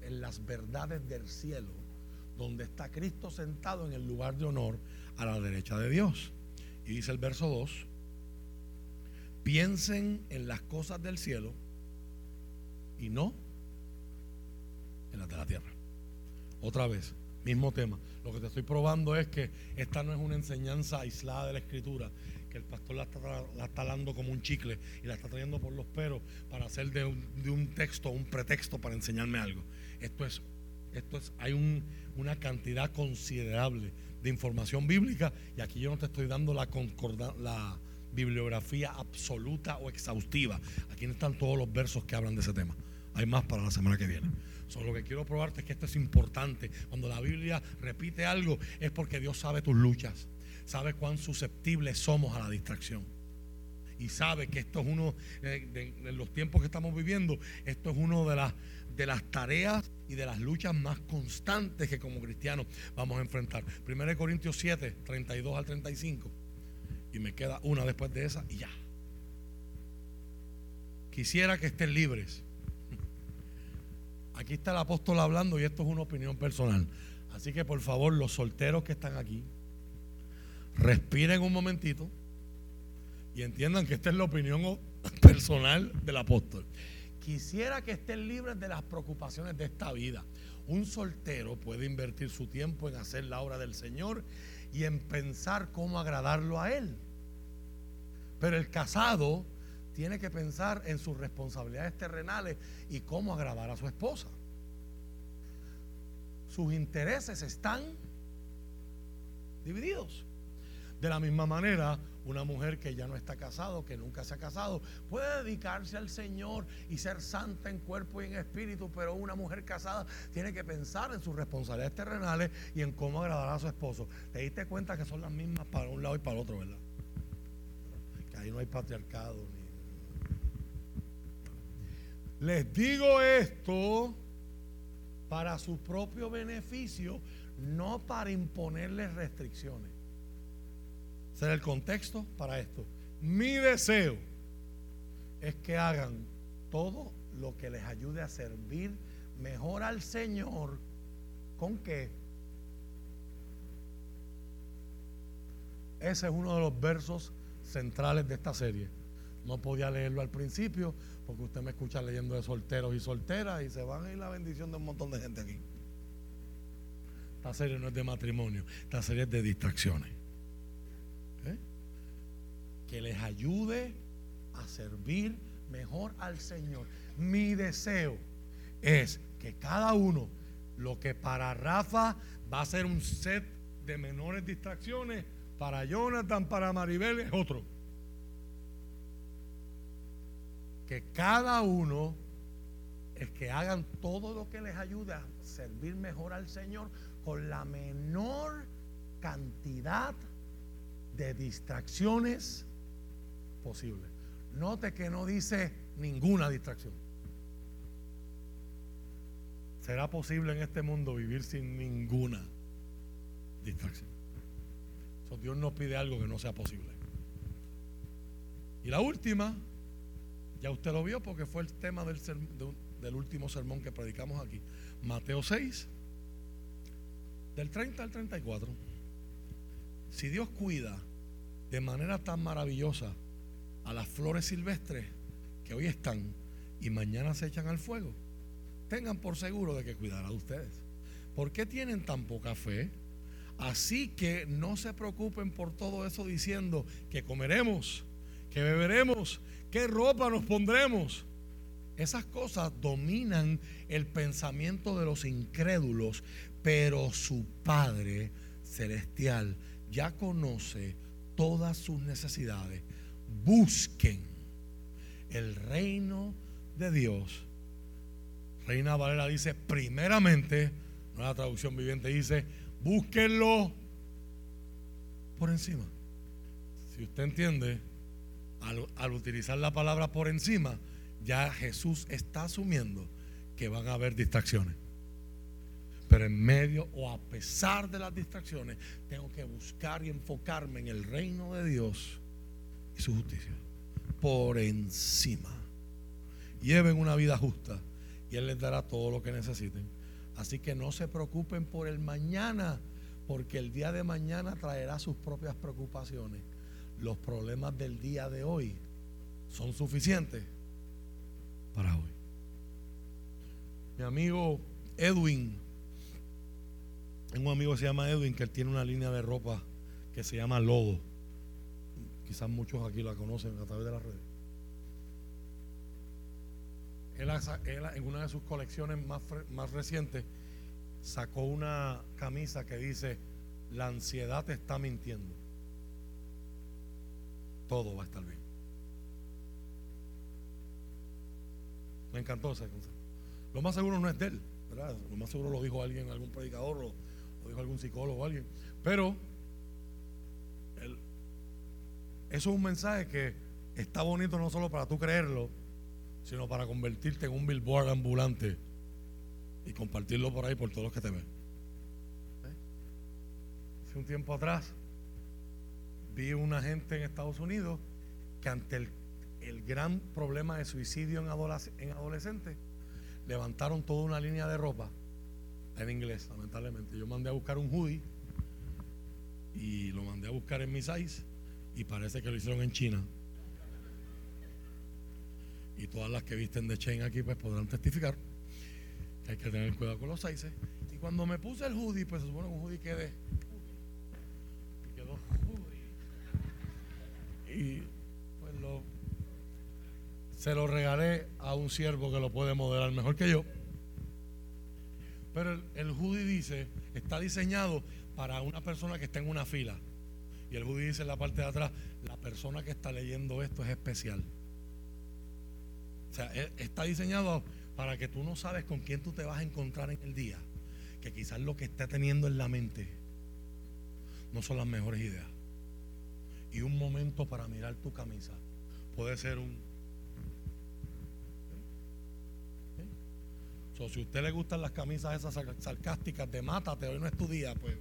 en las verdades del cielo, donde está Cristo sentado en el lugar de honor a la derecha de Dios. Y dice el verso 2, piensen en las cosas del cielo y no en las de la tierra. Otra vez, mismo tema. Lo que te estoy probando es que esta no es una enseñanza aislada de la escritura, que el pastor la está, la dando como un chicle y la está trayendo por los peros para hacer de un, texto un pretexto para enseñarme algo. Esto es, esto es, hay una cantidad considerable de información bíblica y aquí yo no te estoy dando la, la bibliografía absoluta o exhaustiva. Aquí no están todos los versos que hablan de ese tema. Hay más para la semana que viene. Solo lo que quiero probarte es que esto es importante. Cuando la Biblia repite algo es porque Dios sabe tus luchas sabe cuán susceptibles somos a la distracción. Y sabe que esto es uno, de, los tiempos que estamos viviendo, esto es uno de las, de las tareas y de las luchas más constantes que como cristianos vamos a enfrentar. 1 Corintios 7, 32 al 35. Y me queda una después de esa y ya. Quisiera que estén libres. Aquí está el apóstol hablando y esto es una opinión personal. Así que por favor, los solteros que están aquí, respiren un momentito y entiendan que esta es la opinión [laughs] personal del apóstol. Quisiera que estén libres de las preocupaciones de esta vida. Un soltero puede invertir su tiempo en hacer la obra del Señor y en pensar cómo agradarlo a Él. Pero el casado tiene que pensar en sus responsabilidades terrenales y cómo agradar a su esposa. Sus intereses están divididos. De la misma manera, una mujer que ya no está casado, que nunca se ha casado, puede dedicarse al Señor y ser santa en cuerpo y en espíritu, pero una mujer casada tiene que pensar en sus responsabilidades terrenales y en cómo agradar a su esposo. Te diste cuenta que son las mismas para un lado y para el otro, ¿verdad? Que ahí no hay patriarcado. Les digo esto para su propio beneficio, no para imponerles restricciones será el contexto para esto. Mi deseo es que hagan todo lo que les ayude a servir mejor al Señor. ¿Con qué? Ese es uno de los versos centrales de esta serie. No podía leerlo al principio porque usted me escucha leyendo de solteros y solteras y se van a ir la bendición de un montón de gente aquí. Esta serie no es de matrimonio, esta serie es de distracciones que les ayude a servir mejor al Señor. Mi deseo es que cada uno, lo que para Rafa va a ser un set de menores distracciones para Jonathan, para Maribel es otro. Que cada uno es que hagan todo lo que les ayude a servir mejor al Señor con la menor cantidad de distracciones posible. Note que no dice ninguna distracción. ¿Será posible en este mundo vivir sin ninguna distracción? Dios nos pide algo que no sea posible. Y la última, ya usted lo vio porque fue el tema del, último sermón que predicamos aquí. Mateo 6, del 30 al 34. Si Dios cuida de manera tan maravillosa a las flores silvestres que hoy están y mañana se echan al fuego, tengan por seguro de que cuidará de ustedes. ¿Por qué tienen tan poca fe? Así que no se preocupen por todo eso diciendo que comeremos, que beberemos, qué ropa nos pondremos. Esas cosas dominan el pensamiento de los incrédulos, pero su Padre Celestial ya conoce todas sus necesidades. Busquen el reino de Dios. Reina Valera dice, primeramente, una traducción viviente dice, búsquenlo por encima. Si usted entiende, al, utilizar la palabra por encima, ya Jesús está asumiendo que van a haber distracciones. Pero en medio o a pesar de las distracciones, tengo que buscar y enfocarme en el reino de Dios y su justicia. Por encima. Lleven una vida justa y Él les dará todo lo que necesiten. Así que no se preocupen por el mañana, porque el día de mañana traerá sus propias preocupaciones. Los problemas del día de hoy son suficientes para hoy. Mi amigo Edwin tengo un amigo que se llama Edwin, que él tiene una línea de ropa que se llama Lodo. Quizás muchos aquí la conocen a través de las redes. Él, en una de sus colecciones más, más recientes sacó una camisa que dice, la ansiedad te está mintiendo. Todo va a estar bien. Me encantó ese. Lo más seguro no es de él, ¿verdad? Lo más seguro lo dijo alguien, algún predicador, o lo dijo algún psicólogo alguien. Pero eso es un mensaje que está bonito no solo para tú creerlo, sino para convertirte en un billboard ambulante y compartirlo por ahí por todos los que te ven. Hace un tiempo atrás vi una gente en Estados Unidos que ante el, gran problema de suicidio en, en adolescentes levantaron toda una línea de ropa en inglés, lamentablemente. Yo mandé a buscar un hoodie y lo mandé a buscar en mi size y parece que lo hicieron en China. Y todas las que visten de Chain aquí pues podrán testificar que hay que tener cuidado con los sizes. Y cuando me puse el hoodie, pues se supone que un hoodie quede. Y pues lo, se lo regalé a un siervo que lo puede modelar mejor que yo. Pero el, el hoodie dice, está diseñado para una persona que está en una fila. Y el hoodie dice en la parte de atrás, la persona que está leyendo esto es especial. O sea, e, está diseñado para que tú no sabes con quién tú te vas a encontrar en el día. Que quizás lo que está teniendo en la mente no son las mejores ideas. Y un momento para mirar tu camisa puede ser un si a usted le gustan las camisas esas sarcásticas de mátate, hoy no es tu día, pues,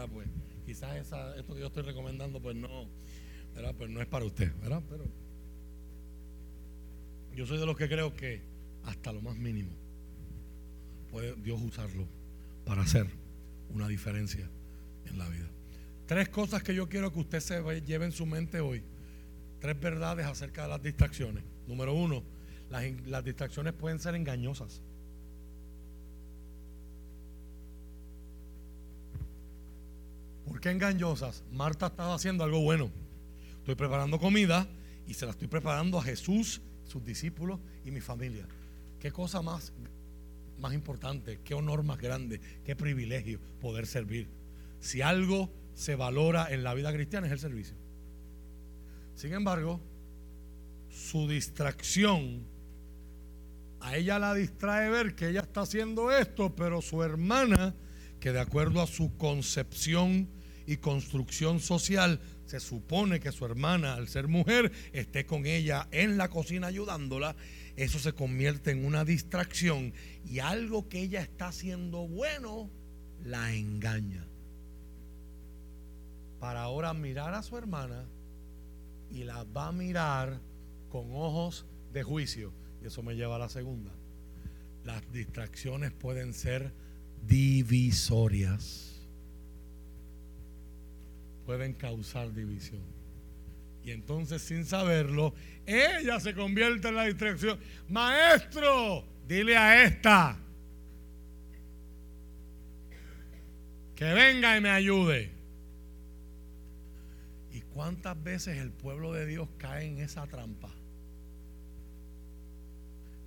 [laughs] pues quizás esto que yo estoy recomendando, pues no, pues no es para usted, ¿verdad? Pero yo soy de los que creo que hasta lo más mínimo puede Dios usarlo para hacer una diferencia en la vida. Tres cosas que yo quiero que usted se lleve en su mente hoy. Tres verdades acerca de las distracciones. Número uno, las, distracciones pueden ser engañosas. ¿Por qué engañosas? Marta estaba haciendo algo bueno. Estoy preparando comida y se la estoy preparando a Jesús, sus discípulos y mi familia. ¿Qué cosa más más importante, qué honor más grande, qué privilegio poder servir. Si algo se valora en la vida cristiana es el servicio. Sin embargo, su distracción, a ella la distrae ver que ella está haciendo esto, pero su hermana, que de acuerdo a su concepción y construcción social, se supone que su hermana, al ser mujer, esté con ella en la cocina ayudándola, eso se convierte en una distracción y algo que ella está haciendo bueno, la engaña. Para ahora mirar a su hermana y la va a mirar con ojos de juicio. Y eso me lleva a la segunda. Las distracciones pueden ser divisorias. Pueden causar división. Y entonces sin saberlo, ella se convierte en la distracción. Maestro, dile a esta que venga y me ayude. ¿Y cuántas veces el pueblo de Dios cae en esa trampa?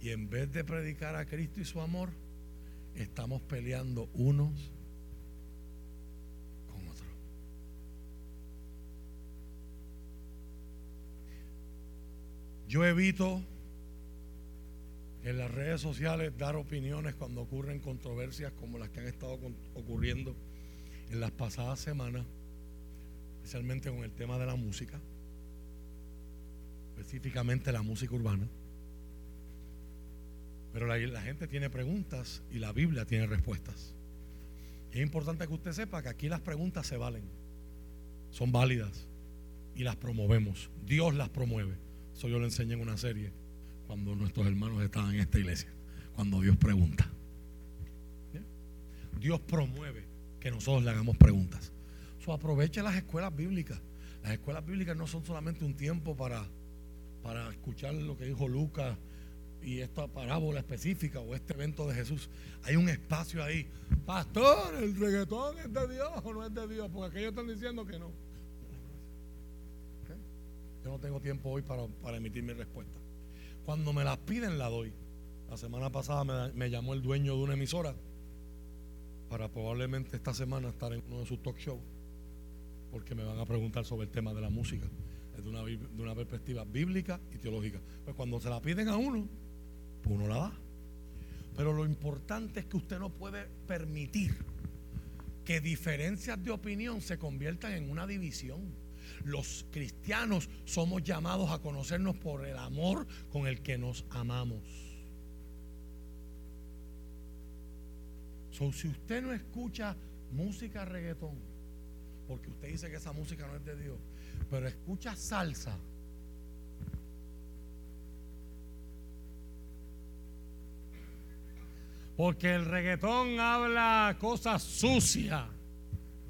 Y en vez de predicar a Cristo y su amor, estamos peleando unos con otros. Yo evito en las redes sociales dar opiniones cuando ocurren controversias como las que han estado ocurriendo en las pasadas semanas, especialmente con el tema de la música, específicamente la música urbana. Pero la, gente tiene preguntas y la Biblia tiene respuestas. es importante que usted sepa que aquí las preguntas se valen, son válidas y las promovemos. Dios las promueve. Eso yo lo enseñé en una serie cuando nuestros hermanos estaban en esta iglesia, cuando Dios pregunta. Dios promueve que nosotros le hagamos preguntas. So, aproveche las escuelas bíblicas. Las escuelas bíblicas no son solamente un tiempo para, para escuchar lo que dijo Lucas y esta parábola específica o este evento de Jesús, hay un espacio ahí. Pastor, el reggaetón es de Dios o no es de Dios, porque aquellos están diciendo que no. Yo no tengo tiempo hoy para, emitir mi respuesta. Cuando me las piden, la doy. La semana pasada me, llamó el dueño de una emisora para probablemente esta semana estar en uno de sus talk shows, porque me van a preguntar sobre el tema de la música, una, de una perspectiva bíblica y teológica. Pues cuando se la piden a uno, pues uno la da. Pero lo importante es que usted no puede permitir que diferencias de opinión se conviertan en una división. Los cristianos somos llamados a conocernos por el amor con el que nos amamos. si usted no escucha música reggaetón, porque usted dice que esa música no es de Dios, pero escucha salsa, Porque el reggaetón habla cosas sucias.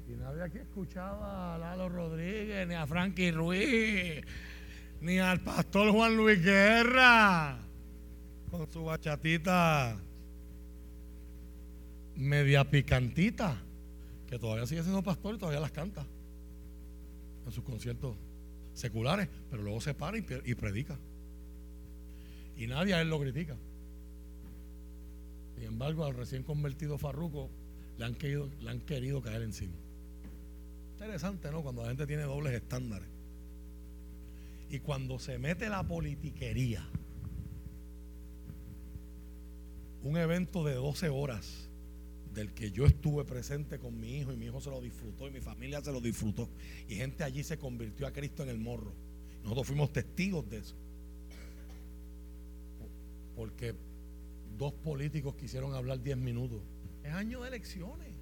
Y nadie aquí escuchaba a Lalo Rodríguez, ni a Frankie Ruiz, ni al pastor Juan Luis Guerra, con su bachatita media picantita, que todavía sigue siendo pastor y todavía las canta en sus conciertos seculares, pero luego se para y, predica. Y nadie a él lo critica. Sin embargo, al recién convertido Farruco le han querido, le han querido caer encima. Interesante, ¿no? Cuando la gente tiene dobles estándares. Y cuando se mete la politiquería, un evento de 12 horas del que yo estuve presente con mi hijo y mi hijo se lo disfrutó y mi familia se lo disfrutó y gente allí se convirtió a Cristo en el morro. Nosotros fuimos testigos de eso. Porque dos políticos quisieron hablar diez minutos. Es año de elecciones.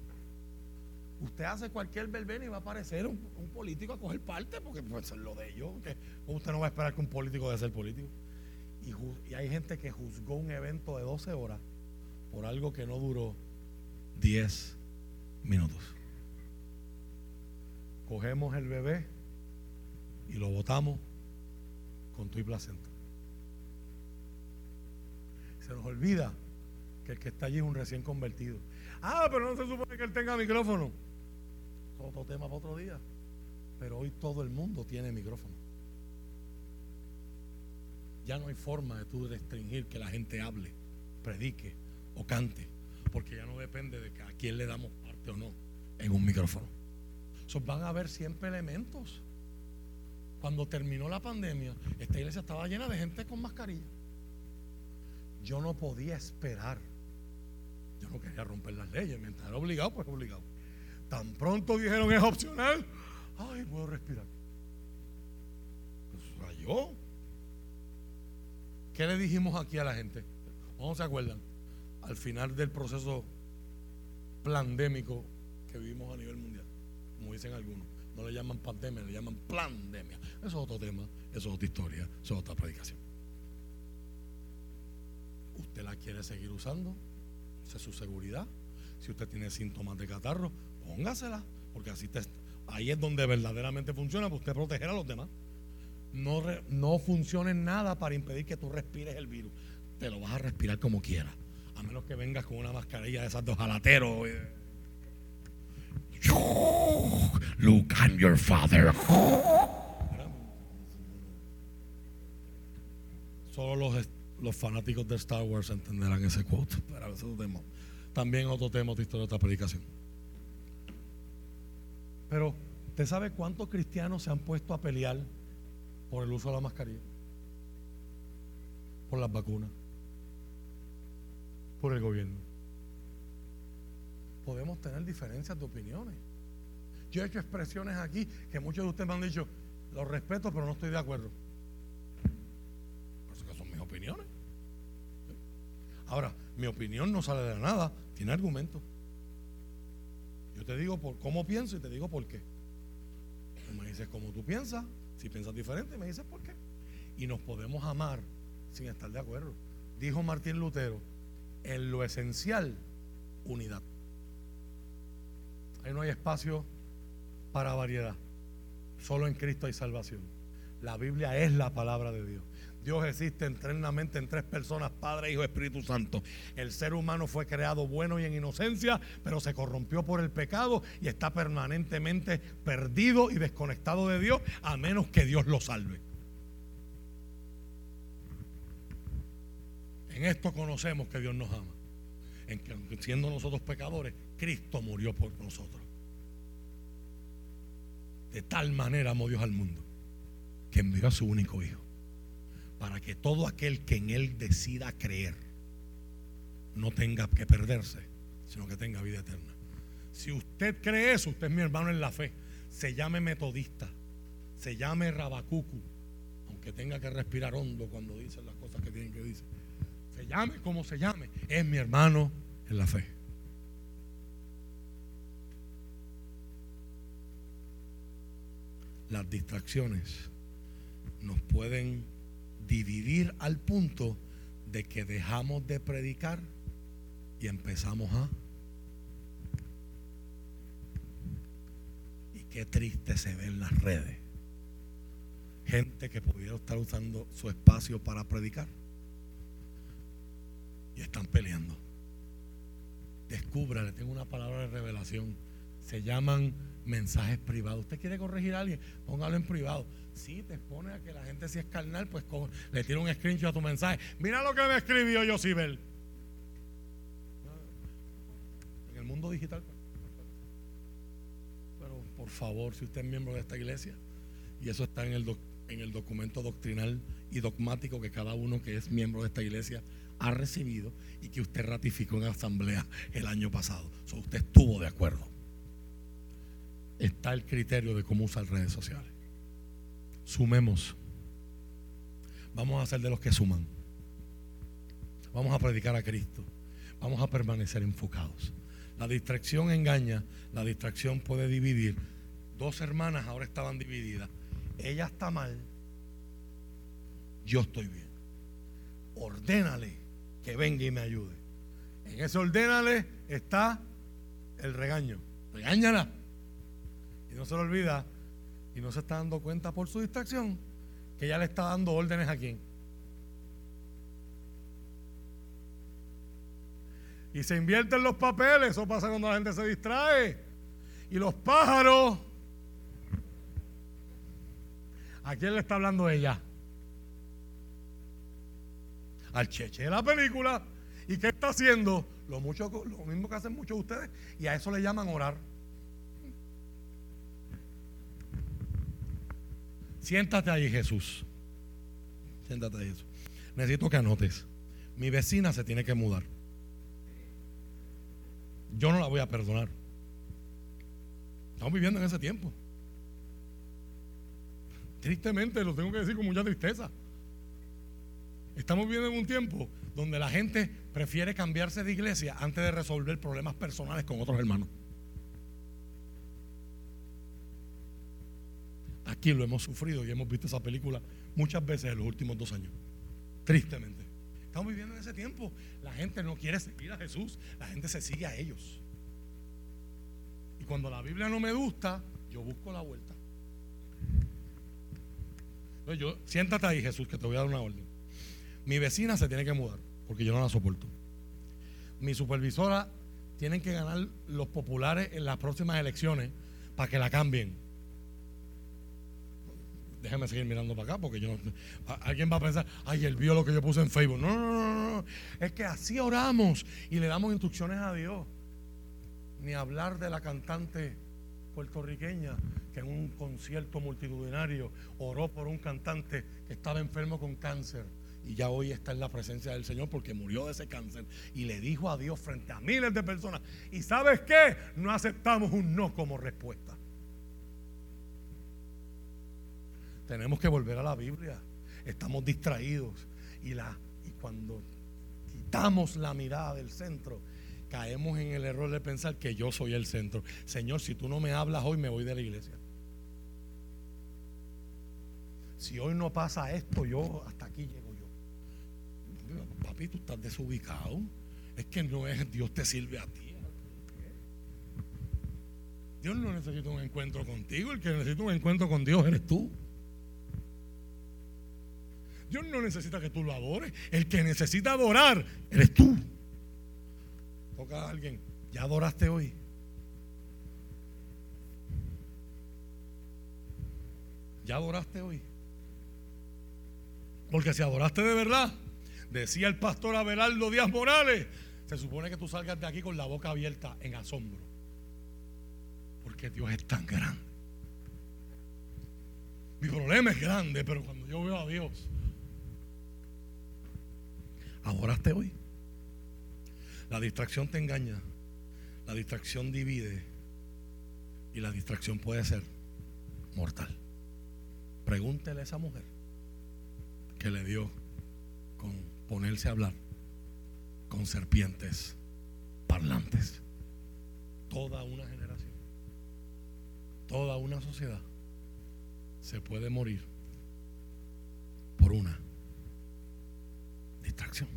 Usted hace cualquier verbena y va a aparecer un, político a coger parte porque pues, es lo de ellos. usted no va a esperar que un político de ser político. Y, y hay gente que juzgó un evento de 12 horas por algo que no duró 10 minutos. Cogemos el bebé y lo botamos con tu y placenta. Se nos olvida que el que está allí es un recién convertido. Ah, pero no se supone que él tenga micrófono. Otro tema para otro día. Pero hoy todo el mundo tiene micrófono. Ya no hay forma de tú restringir que la gente hable, predique o cante, porque ya no depende de a quién le damos parte o no en un micrófono. So, van a haber siempre elementos. Cuando terminó la pandemia, esta iglesia estaba llena de gente con mascarilla. Yo no podía esperar. Yo no quería romper las leyes. Mientras era obligado, pues obligado. Tan pronto dijeron es opcional. Ay, puedo respirar. Pues rayó. ¿Qué le dijimos aquí a la gente? ¿Cómo se acuerdan? Al final del proceso pandémico que vivimos a nivel mundial, como dicen algunos. No le llaman pandemia, le llaman pandemia. Eso es otro tema, eso es otra historia, eso es otra predicación. ¿Usted la quiere seguir usando? Esa es su seguridad. Si usted tiene síntomas de catarro, póngasela, porque así ahí es donde verdaderamente funciona para usted proteger a los demás. No, no funciona en nada para impedir que tú respires el virus. Te lo vas a respirar como quieras. A menos que vengas con una mascarilla de esas dos jalateros. Look, I'm your father. Solo los, los fanáticos de Star Wars entenderán ese quote. Pero eso tema. También otro tema de historia de esta predicación. Pero, ¿usted sabe cuántos cristianos se han puesto a pelear por el uso de la mascarilla? Por las vacunas. Por el gobierno. Podemos tener diferencias de opiniones. Yo he hecho expresiones aquí que muchos de ustedes me han dicho, los respeto, pero no estoy de acuerdo. Eso que son mis opiniones. Ahora, mi opinión no sale de nada, tiene argumentos. Yo te digo por cómo pienso y te digo por qué. Tú me dices cómo tú piensas, si piensas diferente, me dices por qué. Y nos podemos amar sin estar de acuerdo. Dijo Martín Lutero, en lo esencial, unidad. Ahí no hay espacio para variedad. Solo en Cristo hay salvación. La Biblia es la palabra de Dios. Dios existe eternamente en tres personas, Padre, Hijo, Espíritu Santo. El ser humano fue creado bueno y en inocencia, pero se corrompió por el pecado y está permanentemente perdido y desconectado de Dios, a menos que Dios lo salve. En esto conocemos que Dios nos ama. En que siendo nosotros pecadores, Cristo murió por nosotros. De tal manera amó Dios al mundo que envió a su único hijo para que todo aquel que en él decida creer no tenga que perderse, sino que tenga vida eterna. Si usted cree eso, usted es mi hermano en la fe. Se llame metodista, se llame rabacucu, aunque tenga que respirar hondo cuando dice las cosas que tienen que decir. Llame como se llame, es mi hermano en la fe. Las distracciones nos pueden dividir al punto de que dejamos de predicar y empezamos a... Y qué triste se ve en las redes. Gente que pudiera estar usando su espacio para predicar y están peleando. Descubra, le tengo una palabra de revelación. Se llaman mensajes privados. ¿Usted quiere corregir a alguien? Póngalo en privado. Si te expone a que la gente si es carnal, pues le tira un screenshot a tu mensaje. Mira lo que me escribió Josibel. En el mundo digital. Pero por favor, si usted es miembro de esta iglesia, y eso está en el, en el documento doctrinal y dogmático que cada uno que es miembro de esta iglesia ha recibido y que usted ratificó en asamblea el año pasado. Usted estuvo de acuerdo está el criterio de cómo usar redes sociales. Sumemos. Vamos a ser de los que suman. Vamos a predicar a Cristo. Vamos a permanecer enfocados. La distracción engaña, la distracción puede dividir. Dos hermanas ahora estaban divididas. Ella está mal, yo estoy bien. Ordénale que venga y me ayude. En ese ordénale está el regaño. Regáñala y no se lo olvida y no se está dando cuenta por su distracción que ya le está dando órdenes a quién. Y se invierten los papeles, eso pasa cuando la gente se distrae. Y los pájaros, ¿a quién le está hablando ella? Al cheche de la película. ¿Y qué está haciendo? Lo, mucho, lo mismo que hacen muchos de ustedes. Y a eso le llaman orar. Siéntate ahí, Jesús. Siéntate ahí, Jesús. Necesito que anotes. Mi vecina se tiene que mudar. Yo no la voy a perdonar. Estamos viviendo en ese tiempo. Tristemente, lo tengo que decir con mucha tristeza. Estamos viviendo en un tiempo donde la gente prefiere cambiarse de iglesia antes de resolver problemas personales con otros hermanos. Aquí lo hemos sufrido y hemos visto esa película muchas veces en los últimos dos años. Tristemente. Estamos viviendo en ese tiempo. La gente no quiere seguir a Jesús, la gente se sigue a ellos. Y cuando la Biblia no me gusta, yo busco la vuelta. yo, siéntate ahí, Jesús, que te voy a dar una orden. Mi vecina se tiene que mudar, porque yo no la soporto. Mi supervisora tienen que ganar los populares en las próximas elecciones para que la cambien déjame seguir mirando para acá porque yo no, alguien va a pensar, ay, él vio lo que yo puse en Facebook. No, no, no, no, es que así oramos y le damos instrucciones a Dios. Ni hablar de la cantante puertorriqueña que en un concierto multitudinario oró por un cantante que estaba enfermo con cáncer y ya hoy está en la presencia del Señor porque murió de ese cáncer y le dijo a Dios frente a miles de personas, ¿y sabes qué? No aceptamos un no como respuesta. Tenemos que volver a la Biblia. Estamos distraídos. Y, la, y cuando quitamos la mirada del centro, caemos en el error de pensar que yo soy el centro. Señor, si tú no me hablas hoy, me voy de la iglesia. Si hoy no pasa esto, yo hasta aquí llego. Papi, tú estás desubicado. Es que no es Dios te sirve a ti. Dios no necesita un encuentro contigo, el que necesita un encuentro con Dios eres tú. Dios no necesita que tú lo adores. El que necesita adorar eres tú. Toca a alguien. ¿Ya adoraste hoy? ¿Ya adoraste hoy? Porque si adoraste de verdad, decía el pastor Abelardo Díaz Morales, se supone que tú salgas de aquí con la boca abierta en asombro. Porque Dios es tan grande. Mi problema es grande, pero cuando yo veo a Dios, ¿Adoraste hoy? La distracción te engaña, la distracción divide y la distracción puede ser mortal. Pregúntele a esa mujer que le dio con ponerse a hablar con serpientes parlantes. Toda una generación, toda una sociedad se puede morir por una distracción.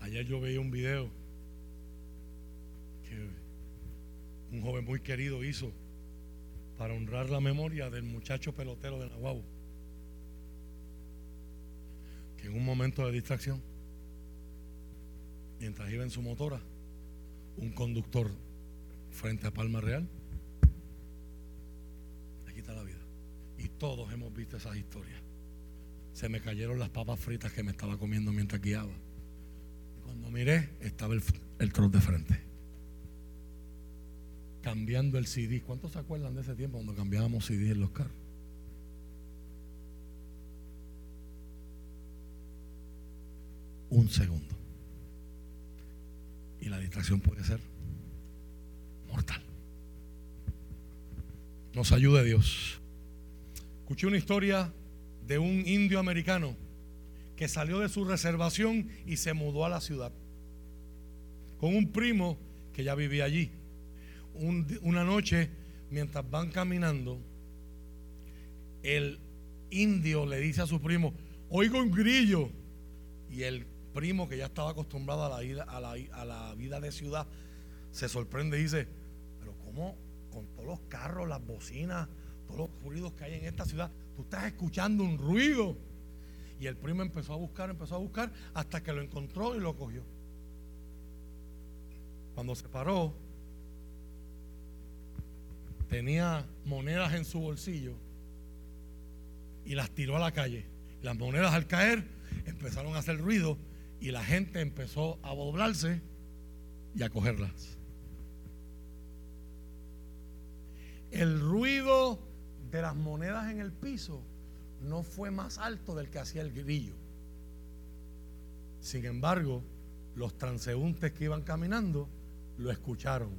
Ayer yo veía un video que un joven muy querido hizo para honrar la memoria del muchacho pelotero de Nahuabo, en un momento de distracción, mientras iba en su motora, un conductor frente a Palma Real, le quita la vida. Y todos hemos visto esas historias se me cayeron las papas fritas que me estaba comiendo mientras guiaba. Cuando miré, estaba el, el de frente. Cambiando el CD. ¿Cuántos se acuerdan de ese tiempo cuando cambiábamos CD en los carros? Un segundo. Y la distracción puede ser mortal. Nos ayude Dios. Escuché una historia de un indio americano que salió de su reservación y se mudó a la ciudad con un primo que ya vivía allí. una noche, mientras van caminando, el indio le dice a su primo, oigo un grillo. Y el primo, que ya estaba acostumbrado a la vida, a la, a la vida de ciudad, se sorprende y dice, pero ¿cómo con todos los carros, las bocinas, todos los ruidos que hay en esta ciudad, Tú estás escuchando un ruido. Y el primo empezó a buscar, empezó a buscar, hasta que lo encontró y lo cogió. Cuando se paró, tenía monedas en su bolsillo y las tiró a la calle. Las monedas al caer empezaron a hacer ruido y la gente empezó a doblarse y a cogerlas. El ruido de las monedas en el piso no fue más alto del que hacía el grillo. Sin embargo, los transeúntes que iban caminando lo escucharon,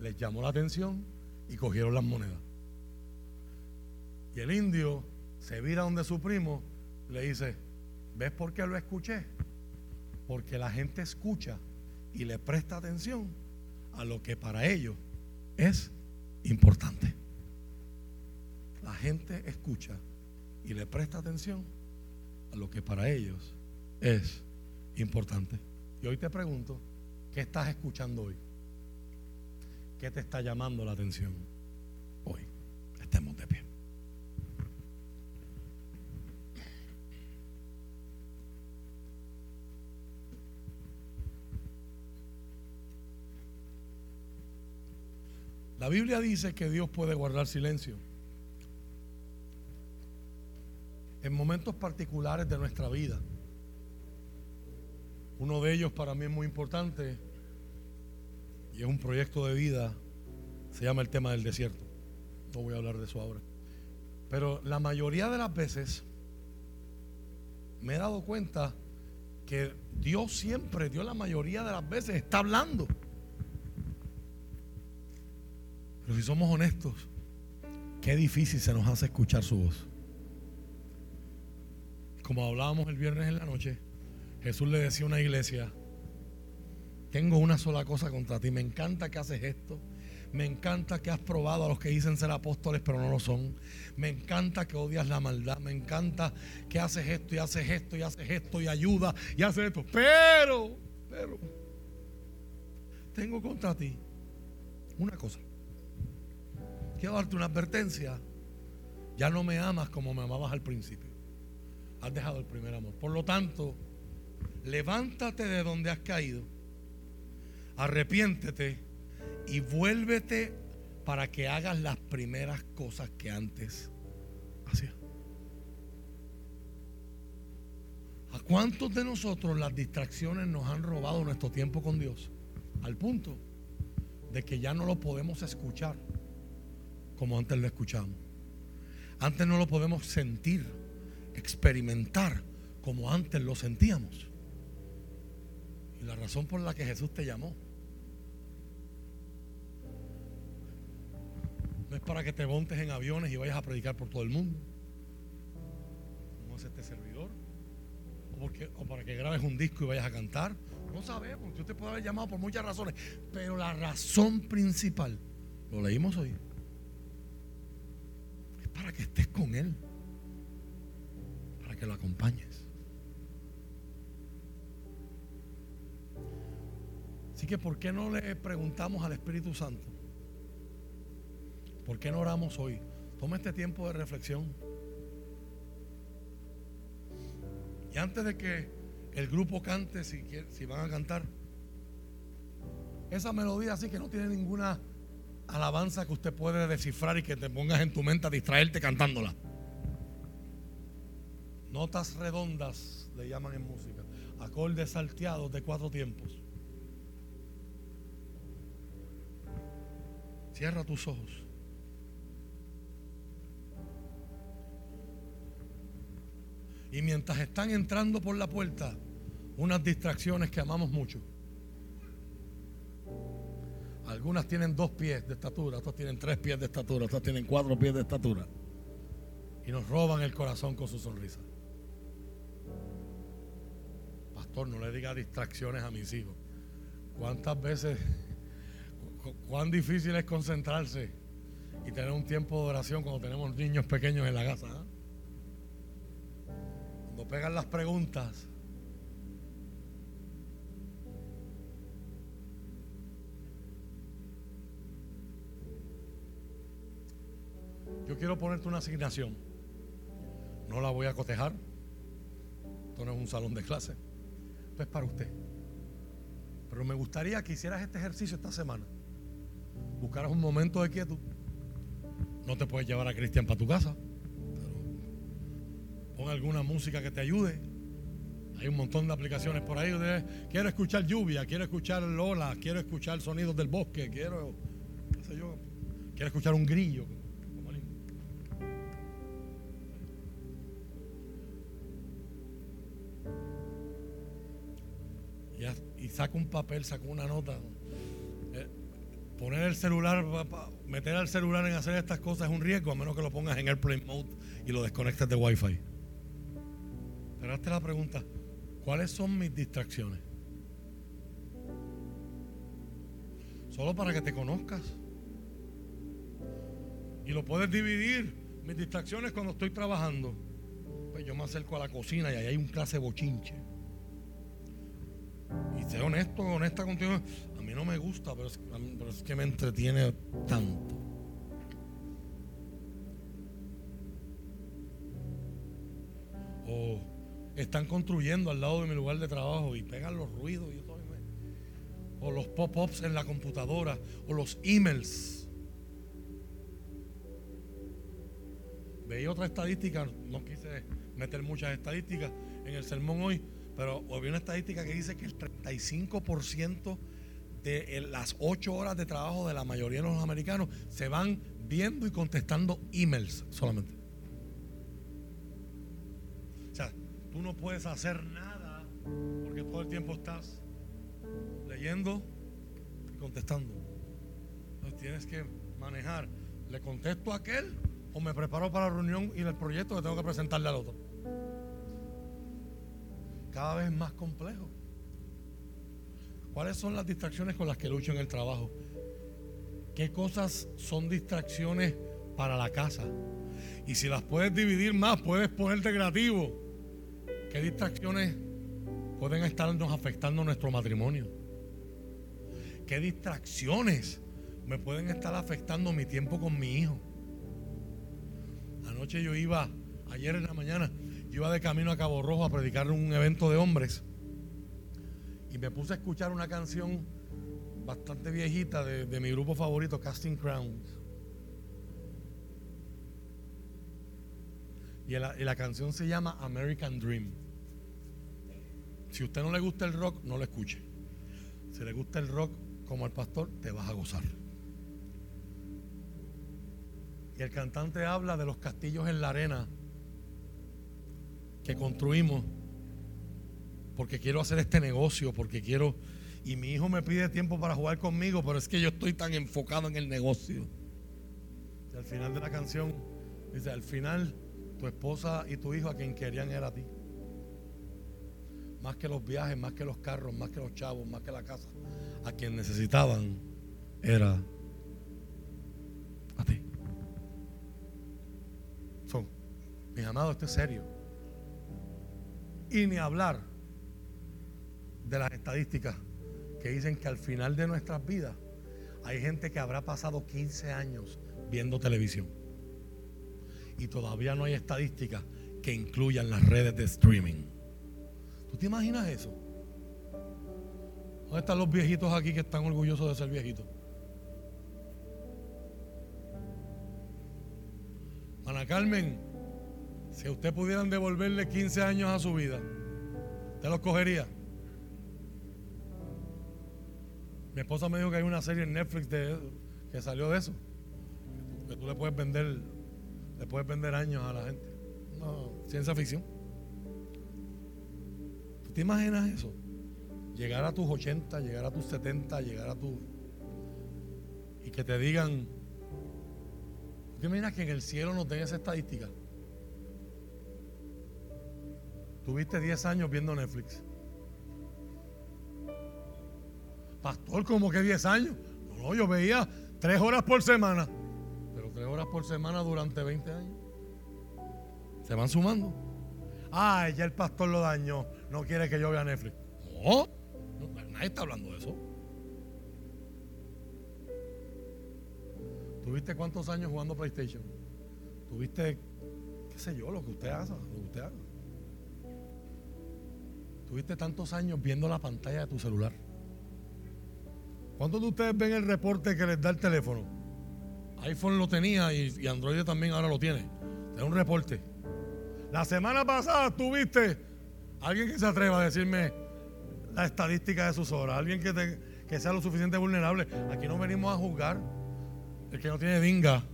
les llamó la atención y cogieron las monedas. Y el indio se vira donde su primo le dice, ¿ves por qué lo escuché? Porque la gente escucha y le presta atención a lo que para ellos es importante. La gente escucha y le presta atención a lo que para ellos es importante. Y hoy te pregunto, ¿qué estás escuchando hoy? ¿Qué te está llamando la atención hoy? Estemos de pie. La Biblia dice que Dios puede guardar silencio. En momentos particulares de nuestra vida. Uno de ellos para mí es muy importante y es un proyecto de vida. Se llama el tema del desierto. No voy a hablar de eso ahora. Pero la mayoría de las veces me he dado cuenta que Dios siempre, Dios la mayoría de las veces está hablando. Pero si somos honestos, qué difícil se nos hace escuchar su voz. Como hablábamos el viernes en la noche, Jesús le decía a una iglesia, tengo una sola cosa contra ti, me encanta que haces esto, me encanta que has probado a los que dicen ser apóstoles pero no lo son, me encanta que odias la maldad, me encanta que haces esto y haces esto y haces esto y ayuda y haces esto, pero, pero, tengo contra ti una cosa quiero darte una advertencia. Ya no me amas como me amabas al principio. Has dejado el primer amor. Por lo tanto, levántate de donde has caído. Arrepiéntete y vuélvete para que hagas las primeras cosas que antes hacías. ¿A cuántos de nosotros las distracciones nos han robado nuestro tiempo con Dios? Al punto de que ya no lo podemos escuchar como antes lo escuchamos. Antes no lo podemos sentir, experimentar como antes lo sentíamos. Y la razón por la que Jesús te llamó no es para que te montes en aviones y vayas a predicar por todo el mundo. Como es este servidor. O, o para que grabes un disco y vayas a cantar. No sabemos. Dios te puede haber llamado por muchas razones. Pero la razón principal, lo leímos hoy, para que estés con Él, para que lo acompañes. Así que, ¿por qué no le preguntamos al Espíritu Santo? ¿Por qué no oramos hoy? Toma este tiempo de reflexión. Y antes de que el grupo cante, si, si van a cantar, esa melodía así que no tiene ninguna alabanza que usted puede descifrar y que te pongas en tu mente a distraerte cantándola. Notas redondas le llaman en música. Acordes salteados de cuatro tiempos. Cierra tus ojos. Y mientras están entrando por la puerta, unas distracciones que amamos mucho. Algunas tienen dos pies de estatura, otras tienen tres pies de estatura, otras tienen cuatro pies de estatura. Y nos roban el corazón con su sonrisa. Pastor, no le diga distracciones a mis hijos. ¿Cuántas veces, cuán difícil es concentrarse y tener un tiempo de oración cuando tenemos niños pequeños en la casa? Ah? Cuando pegan las preguntas, Yo quiero ponerte una asignación. No la voy a cotejar. Esto no es un salón de clase. Esto es para usted. Pero me gustaría que hicieras este ejercicio esta semana. Buscaras un momento de quietud. No te puedes llevar a Cristian para tu casa. Pon alguna música que te ayude. Hay un montón de aplicaciones por ahí. quiero escuchar lluvia, quiero escuchar Lola, quiero escuchar sonidos del bosque, quiero, qué sé yo, quiero escuchar un grillo. Y, saco un papel, saco una nota. Eh, poner el celular, meter al celular en hacer estas cosas es un riesgo, a menos que lo pongas en airplane mode y lo desconectes de Wi-Fi. Pero hazte la pregunta, ¿cuáles son mis distracciones? Solo para que te conozcas. Y lo puedes dividir. Mis distracciones cuando estoy trabajando. Pues yo me acerco a la cocina y ahí hay un clase bochinche. Y sé honesto, honesta contigo. A mí no me gusta, pero es que me entretiene tanto. O están construyendo al lado de mi lugar de trabajo y pegan los ruidos. Y o los pop-ups en la computadora. O los emails. Veía otra estadística, no quise meter muchas estadísticas en el sermón hoy, pero había una estadística que dice que el 35% de las 8 horas de trabajo de la mayoría de los americanos se van viendo y contestando emails solamente. O sea, tú no puedes hacer nada porque todo el tiempo estás leyendo y contestando. Entonces tienes que manejar. ¿Le contesto a aquel o me preparo para la reunión y el proyecto que tengo que presentarle al otro? Cada vez más complejo. ¿Cuáles son las distracciones con las que lucho en el trabajo? ¿Qué cosas son distracciones para la casa? Y si las puedes dividir más, puedes ponerte creativo ¿Qué distracciones pueden estarnos afectando nuestro matrimonio? ¿Qué distracciones me pueden estar afectando mi tiempo con mi hijo? Anoche yo iba, ayer en la mañana, iba de camino a Cabo Rojo a predicar un evento de hombres y me puse a escuchar una canción bastante viejita de, mi grupo favorito, Casting Crowns. y la canción se llama American Dream. Si a usted no le gusta el rock, no lo escuche. Si le gusta el rock como el pastor, te vas a gozar. Y el cantante habla de los castillos en la arena que construimos porque quiero hacer este negocio, porque quiero... Y mi hijo me pide tiempo para jugar conmigo, pero es que yo estoy tan enfocado en el negocio. Y al final de la canción, dice, al final tu esposa y tu hijo a quien querían era a ti más que los viajes, más que los carros, más que los chavos, más que la casa, a quien necesitaban era a ti. Son, mis amados, esto es serio. Y ni hablar de las estadísticas que dicen que al final de nuestras vidas hay gente que habrá pasado 15 años viendo televisión. Y todavía no hay estadísticas que incluyan las redes de streaming. ¿Tú te imaginas eso? ¿Dónde están los viejitos aquí que están orgullosos de ser viejitos? Ana Carmen, si usted pudieran devolverle 15 años a su vida, ¿te los cogería? Mi esposa me dijo que hay una serie en Netflix de, que salió de eso. Que tú le puedes vender, le puedes vender años a la gente. No, ciencia ficción. ¿Te imaginas eso? Llegar a tus 80, llegar a tus 70, llegar a tus... Y que te digan... ¿Te imaginas que en el cielo no tengas esa estadística? Tuviste 10 años viendo Netflix. Pastor, ¿cómo que 10 años? No, yo veía 3 horas por semana. Pero 3 horas por semana durante 20 años. Se van sumando. Ay, ya el pastor lo dañó no quiere que yo vea Netflix. No, nadie está hablando de eso. ¿Tuviste cuántos años jugando PlayStation? ¿Tuviste, qué sé yo, lo que usted haga, lo que usted haga? ¿Tuviste tantos años viendo la pantalla de tu celular? ¿Cuántos de ustedes ven el reporte que les da el teléfono? iPhone lo tenía y, Android también ahora lo tiene. Es un reporte. La semana pasada tuviste Alguien que se atreva a decirme la estadística de sus horas. Alguien que, que sea lo suficiente vulnerable. Aquí no venimos a juzgar. El que no tiene dinga.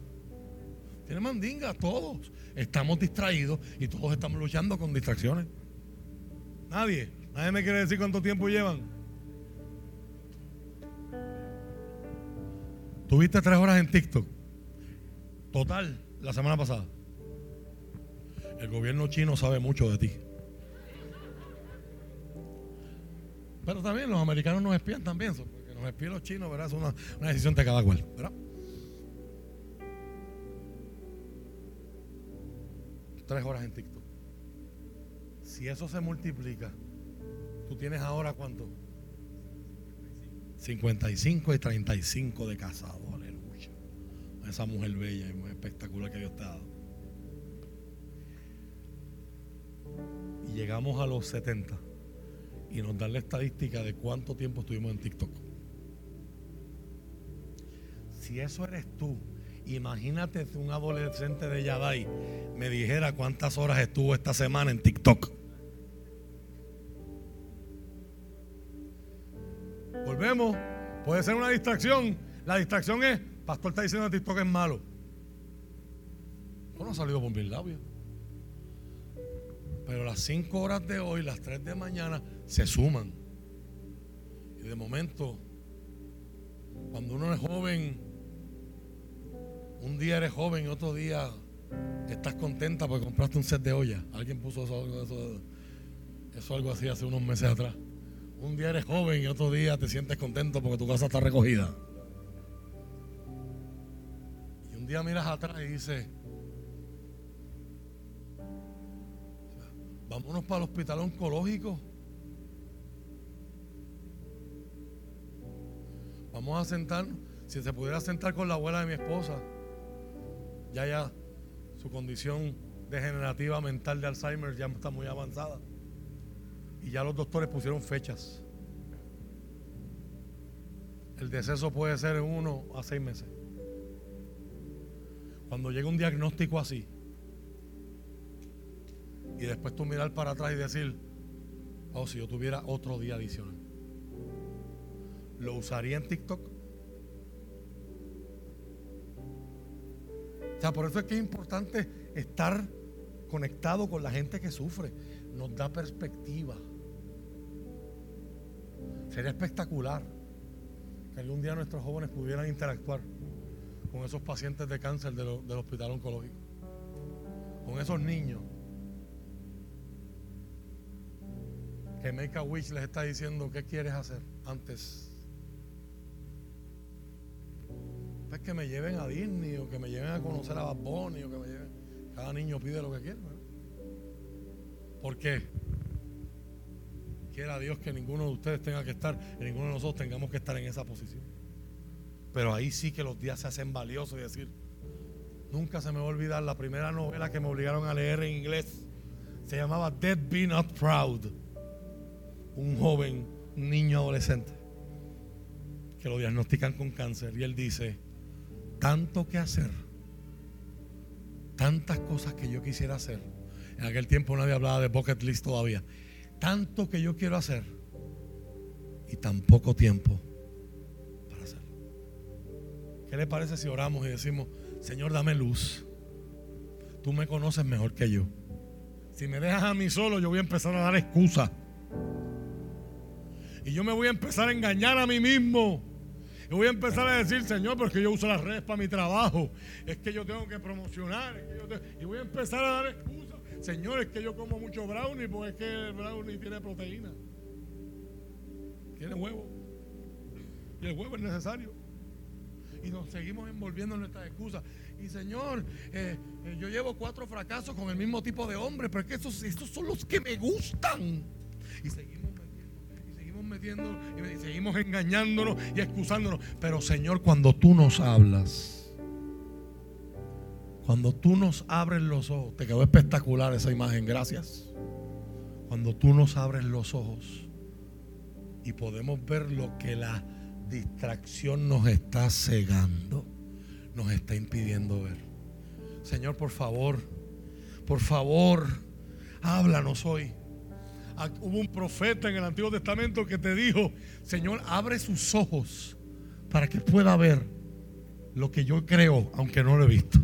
Tiene mandinga, todos. Estamos distraídos y todos estamos luchando con distracciones. Nadie. Nadie me quiere decir cuánto tiempo llevan. Tuviste tres horas en TikTok. Total, la semana pasada. El gobierno chino sabe mucho de ti. Pero también los americanos nos espían también. Porque nos espían los chinos, ¿verdad? Es una, decisión de cada cual, ¿verdad? Tres horas en TikTok. Si eso se multiplica, tú tienes ahora cuánto? 55 y 35 de casado, aleluya. Esa mujer bella y espectacular que Dios te ha dado. Y llegamos a los 70 y nos dan la estadística de cuánto tiempo estuvimos en TikTok. Si eso eres tú, imagínate si un adolescente de Yadai me dijera cuántas horas estuvo esta semana en TikTok. Volvemos. Puede ser una distracción. La distracción es, pastor está diciendo que TikTok es malo. No ha salido por mis labios. Pero las 5 horas de hoy, las 3 de mañana, se suman. Y de momento, cuando uno es joven, un día eres joven y otro día estás contenta porque compraste un set de olla. Alguien puso eso, eso, eso algo así hace unos meses atrás. Un día eres joven y otro día te sientes contento porque tu casa está recogida. Y un día miras atrás y dices, vámonos para el hospital oncológico. Vamos a sentarnos. Si se pudiera sentar con la abuela de mi esposa, ya ya su condición degenerativa mental de Alzheimer ya está muy avanzada. Y ya los doctores pusieron fechas. El deceso puede ser uno a seis meses. Cuando llega un diagnóstico así, y después tú mirar para atrás y decir, oh, si yo tuviera otro día adicional, ¿lo usaría en TikTok? O sea, por eso es que es importante estar conectado con la gente que sufre. Nos da perspectiva. Sería espectacular que algún día nuestros jóvenes pudieran interactuar con esos pacientes de cáncer del hospital oncológico, con esos niños que Make a Wish les está diciendo qué quieres hacer antes. Es que me lleven a Disney o que me lleven a conocer a Bad o que me lleven. Cada niño pide lo que quiere. ¿Por qué? Quiera Dios que ninguno de ustedes tenga que estar, ninguno de nosotros tengamos que estar en esa posición. Pero ahí sí que los días se hacen valiosos y decir, nunca se me va a olvidar la primera novela que me obligaron a leer en inglés. Se llamaba Dead Be Not Proud un joven, un niño adolescente, que lo diagnostican con cáncer y él dice, tanto que hacer, tantas cosas que yo quisiera hacer. En aquel tiempo nadie hablaba de bucket list todavía. Tanto que yo quiero hacer y tan poco tiempo para hacerlo. ¿Qué le parece si oramos y decimos, Señor, dame luz? Tú me conoces mejor que yo. Si me dejas a mí solo, yo voy a empezar a dar excusas. Y yo me voy a empezar a engañar a mí mismo. Y voy a empezar a decir, Señor, porque yo uso las redes para mi trabajo. Es que yo tengo que promocionar. Y voy a empezar a dar excusas. Señor, es que yo como mucho brownie porque es que el brownie tiene proteína. Tiene huevo. Y el huevo es necesario. Y nos seguimos envolviendo en nuestras excusas. Y Señor, eh, eh, yo llevo cuatro fracasos con el mismo tipo de hombre, pero es que estos son los que me gustan. Y seguimos metiendo y seguimos engañándonos y excusándonos. Pero Señor, cuando tú nos hablas, cuando tú nos abres los ojos, te quedó espectacular esa imagen, gracias. Cuando tú nos abres los ojos y podemos ver lo que la distracción nos está cegando, nos está impidiendo ver. Señor, por favor, por favor, háblanos hoy. Hubo un profeta en el Antiguo Testamento que te dijo, Señor, abre sus ojos para que pueda ver lo que yo creo, aunque no lo he visto.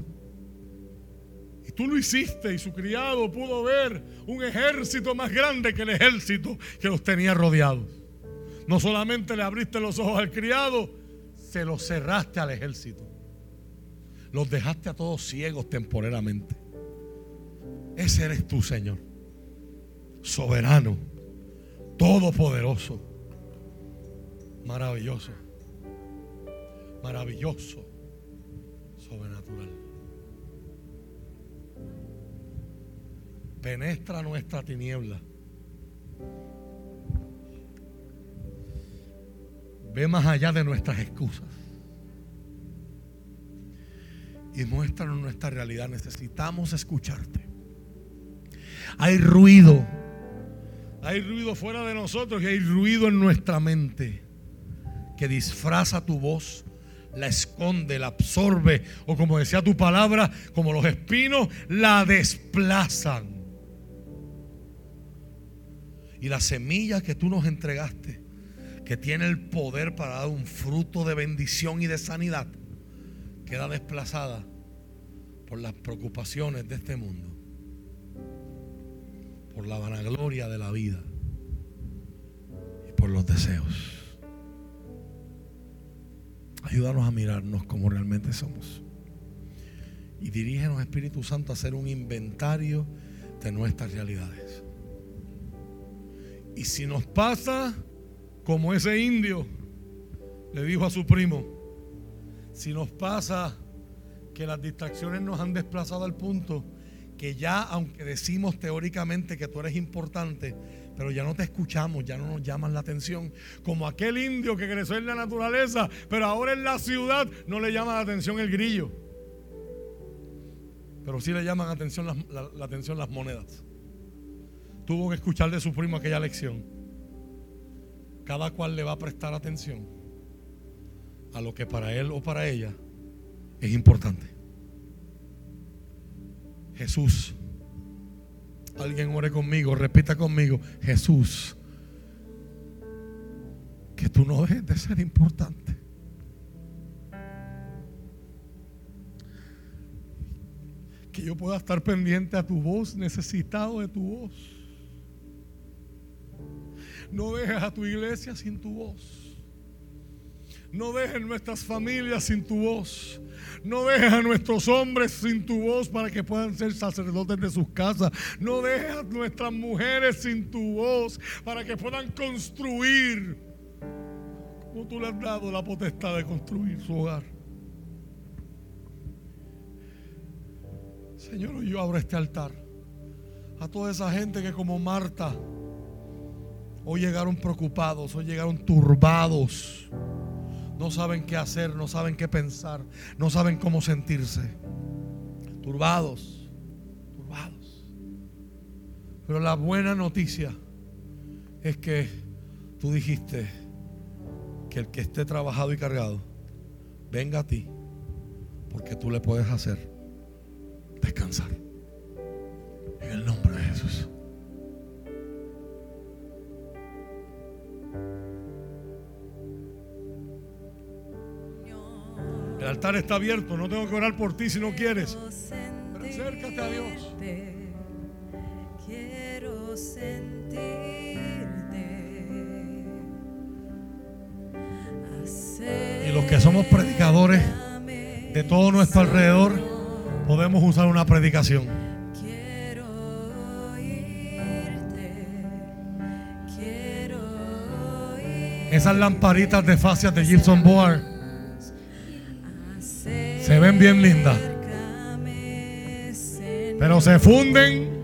Tú lo hiciste y su criado pudo ver un ejército más grande que el ejército que los tenía rodeados. No solamente le abriste los ojos al criado, se los cerraste al ejército. Los dejaste a todos ciegos temporalmente. Ese eres tú, Señor. Soberano, todopoderoso, maravilloso, maravilloso, Penetra nuestra tiniebla. Ve más allá de nuestras excusas. Y muéstranos nuestra realidad. Necesitamos escucharte. Hay ruido. Hay ruido fuera de nosotros y hay ruido en nuestra mente que disfraza tu voz, la esconde, la absorbe o como decía tu palabra, como los espinos, la desplazan. Y la semilla que tú nos entregaste, que tiene el poder para dar un fruto de bendición y de sanidad, queda desplazada por las preocupaciones de este mundo por la vanagloria de la vida y por los deseos. Ayúdanos a mirarnos como realmente somos. Y dirígenos, Espíritu Santo, a hacer un inventario de nuestras realidades. Y si nos pasa como ese indio le dijo a su primo, si nos pasa que las distracciones nos han desplazado al punto que ya, aunque decimos teóricamente que tú eres importante, pero ya no te escuchamos, ya no nos llaman la atención. Como aquel indio que creció en la naturaleza, pero ahora en la ciudad no le llama la atención el grillo. Pero sí le llaman atención la, la atención las monedas. Tuvo que escuchar de su primo aquella lección. Cada cual le va a prestar atención a lo que para él o para ella es importante. Jesús. Alguien ore conmigo, repita conmigo, Jesús, que tú no dejes de ser importante. Que yo pueda estar pendiente a tu voz, necesitado de tu voz. No dejes a tu iglesia sin tu voz. No dejes nuestras familias sin tu voz. No dejes a nuestros hombres sin tu voz para que puedan ser sacerdotes de sus casas. No dejes a nuestras mujeres sin tu voz para que puedan construir como tú le has dado la potestad de construir su hogar. Señor, yo abro este altar a toda esa gente que como Marta hoy llegaron preocupados, hoy llegaron turbados no saben qué hacer, no saben qué pensar, no saben cómo sentirse. Turbados, turbados. Pero la buena noticia es que tú dijiste que el que esté trabajado y cargado, venga a ti, porque tú le puedes hacer descansar. En el nombre de Jesús. El altar está abierto, no tengo que orar por ti si no quieres. Pero acércate a Dios. Quiero sentirte. Y los que somos predicadores de todo nuestro alrededor, podemos usar una predicación. Esas lamparitas de fascias de Gibson Board se ven bien lindas. Pero se funden.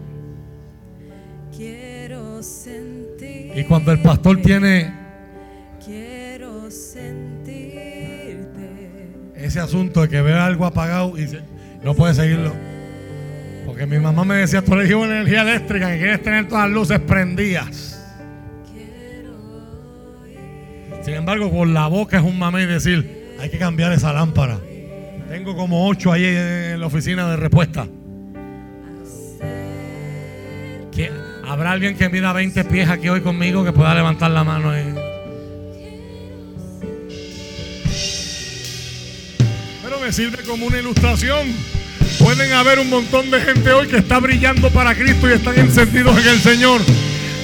Y cuando el pastor tiene ese asunto de que ve algo apagado y no puede seguirlo. Porque mi mamá me decía, tú eres de energía eléctrica que quieres tener todas las luces prendidas. Sin embargo, con la boca es un mamá y decir, hay que cambiar esa lámpara. Tengo como ocho ahí en la oficina de respuesta. ¿Habrá alguien que mida 20 pies aquí hoy conmigo que pueda levantar la mano? Ahí? Pero me sirve como una ilustración. Pueden haber un montón de gente hoy que está brillando para Cristo y están encendidos en el Señor.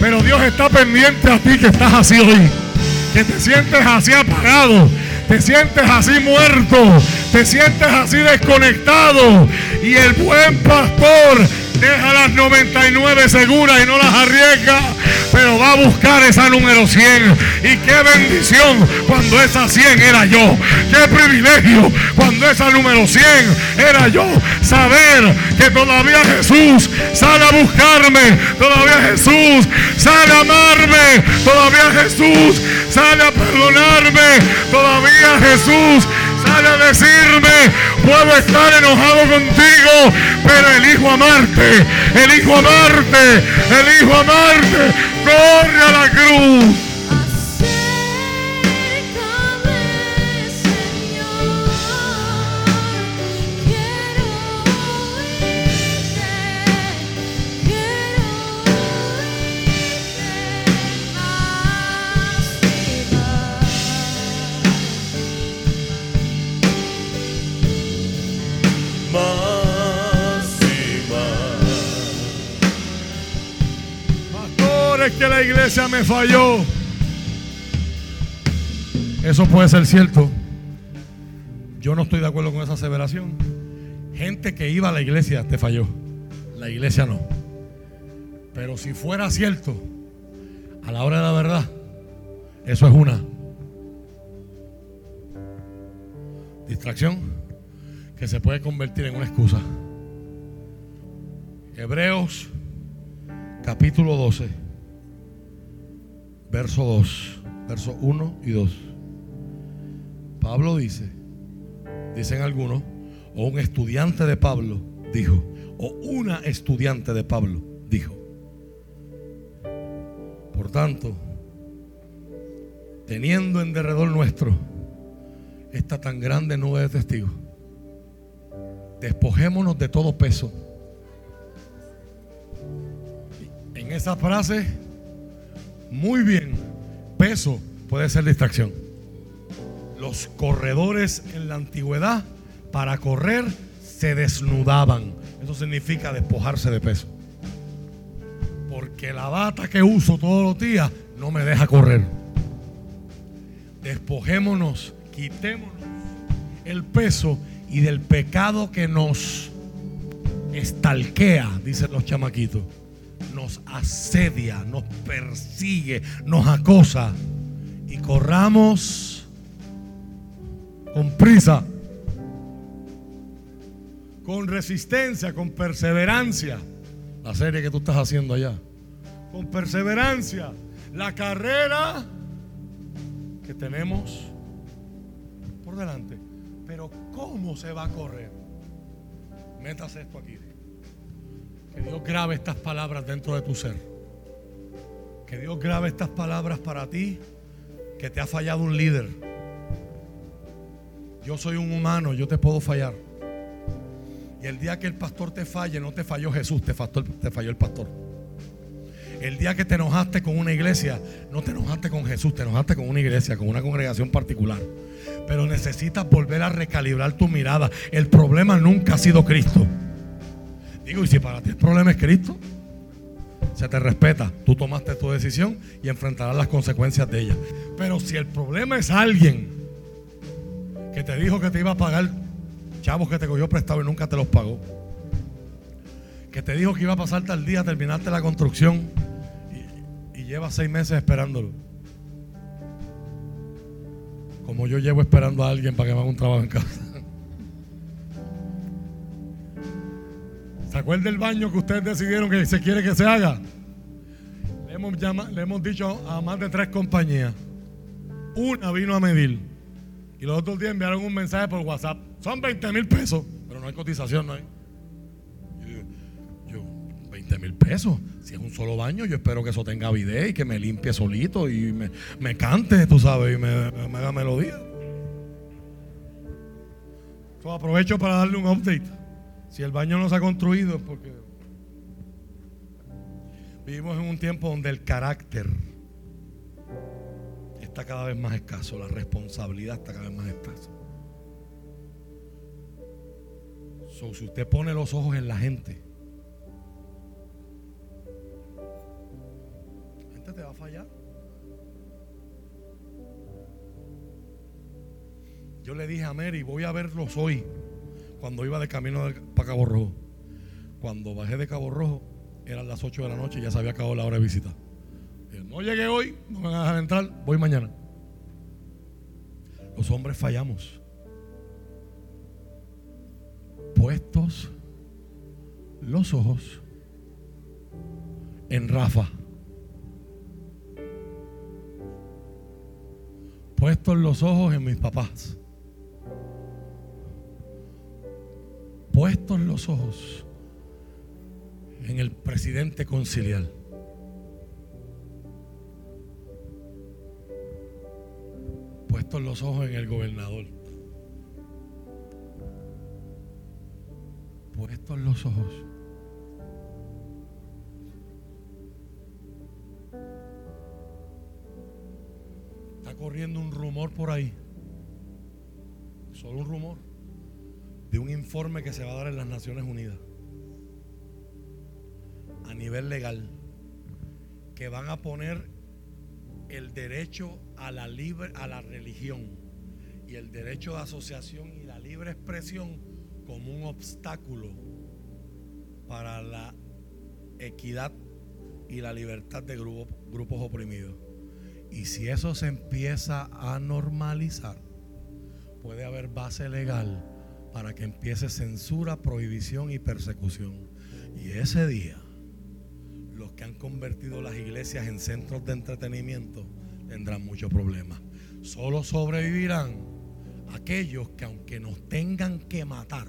Pero Dios está pendiente a ti que estás así hoy. Que te sientes así apagado. Te sientes así muerto. Te sientes así desconectado. Y el buen pastor deja las 99 seguras y no las arriesga, pero va a buscar esa número 100. Y qué bendición cuando esa 100 era yo. Qué privilegio cuando esa número 100 era yo. Saber que todavía Jesús sale a buscarme, todavía Jesús sale a amarme, todavía Jesús sale a perdonarme, todavía Jesús sale a decirme, puedo estar enojado contigo, pero elijo amarte, elijo amarte, elijo amarte, corre a la cruz. Iglesia me falló. Eso puede ser cierto. Yo no estoy de acuerdo con esa aseveración. Gente que iba a la iglesia te falló. La iglesia no. Pero si fuera cierto, a la hora de la verdad, eso es una distracción que se puede convertir en una excusa. Hebreos capítulo 12 verso 2, verso 1 y 2. Pablo dice, dicen algunos, o un estudiante de Pablo dijo, o una estudiante de Pablo dijo. Por tanto, teniendo en derredor nuestro esta tan grande nube de testigos, despojémonos de todo peso. En esa frase muy bien, peso puede ser distracción. Los corredores en la antigüedad para correr se desnudaban. Eso significa despojarse de peso. Porque la bata que uso todos los días no me deja correr. Despojémonos, quitémonos el peso y del pecado que nos estalquea, dicen los chamaquitos nos asedia, nos persigue, nos acosa. Y corramos con prisa, con resistencia, con perseverancia. La serie que tú estás haciendo allá. Con perseverancia. La carrera que tenemos por delante. Pero ¿cómo se va a correr? Métase esto aquí. Que Dios grabe estas palabras dentro de tu ser. Que Dios grabe estas palabras para ti, que te ha fallado un líder. Yo soy un humano, yo te puedo fallar. Y el día que el pastor te falle, no te falló Jesús, te falló, te falló el pastor. El día que te enojaste con una iglesia, no te enojaste con Jesús, te enojaste con una iglesia, con una congregación particular. Pero necesitas volver a recalibrar tu mirada. El problema nunca ha sido Cristo. Digo, y si para ti el problema es Cristo, se te respeta, tú tomaste tu decisión y enfrentarás las consecuencias de ella. Pero si el problema es alguien que te dijo que te iba a pagar chavos que te cogió prestado y nunca te los pagó, que te dijo que iba a pasar tal día, terminaste la construcción y, y llevas seis meses esperándolo. Como yo llevo esperando a alguien para que me haga un trabajo en casa. ¿Se acuerda del baño que ustedes decidieron que se quiere que se haga? Le hemos, le hemos dicho a más de tres compañías. Una vino a medir. Y los otros días enviaron un mensaje por WhatsApp. Son 20 mil pesos. Pero no hay cotización, no hay. Yo, 20 mil pesos. Si es un solo baño, yo espero que eso tenga video y que me limpie solito y me, cante, tú sabes, y me, me haga melodía. aprovecho para darle un update. Si el baño no se ha construido es porque... Vivimos en un tiempo donde el carácter está cada vez más escaso, la responsabilidad está cada vez más escasa. si usted pone los ojos en la gente, la gente te va a fallar. Yo le dije a Mary, voy a verlos hoy, cuando iba de camino para Cabo Rojo. Cuando bajé de Cabo Rojo, eran las 8 de la noche y ya se había acabado la hora de visita. No llegué hoy, no me van a dejar entrar, voy mañana. Los hombres fallamos. Puestos los ojos en Rafa. Puestos los ojos en mis papás. Puestos los ojos en el presidente conciliar. Puestos los ojos en el gobernador. Puestos los ojos. Está corriendo un rumor por ahí. Solo un rumor. Informe que se va a dar en las Naciones Unidas a nivel legal que van a poner el derecho a la libre a la religión y el derecho de asociación y la libre expresión como un obstáculo para la equidad y la libertad de grupos oprimidos. Y si eso se empieza a normalizar, puede haber base legal para que empiece censura, prohibición y persecución. Y ese día los que han convertido las iglesias en centros de entretenimiento tendrán muchos problemas. Solo sobrevivirán aquellos que aunque nos tengan que matar,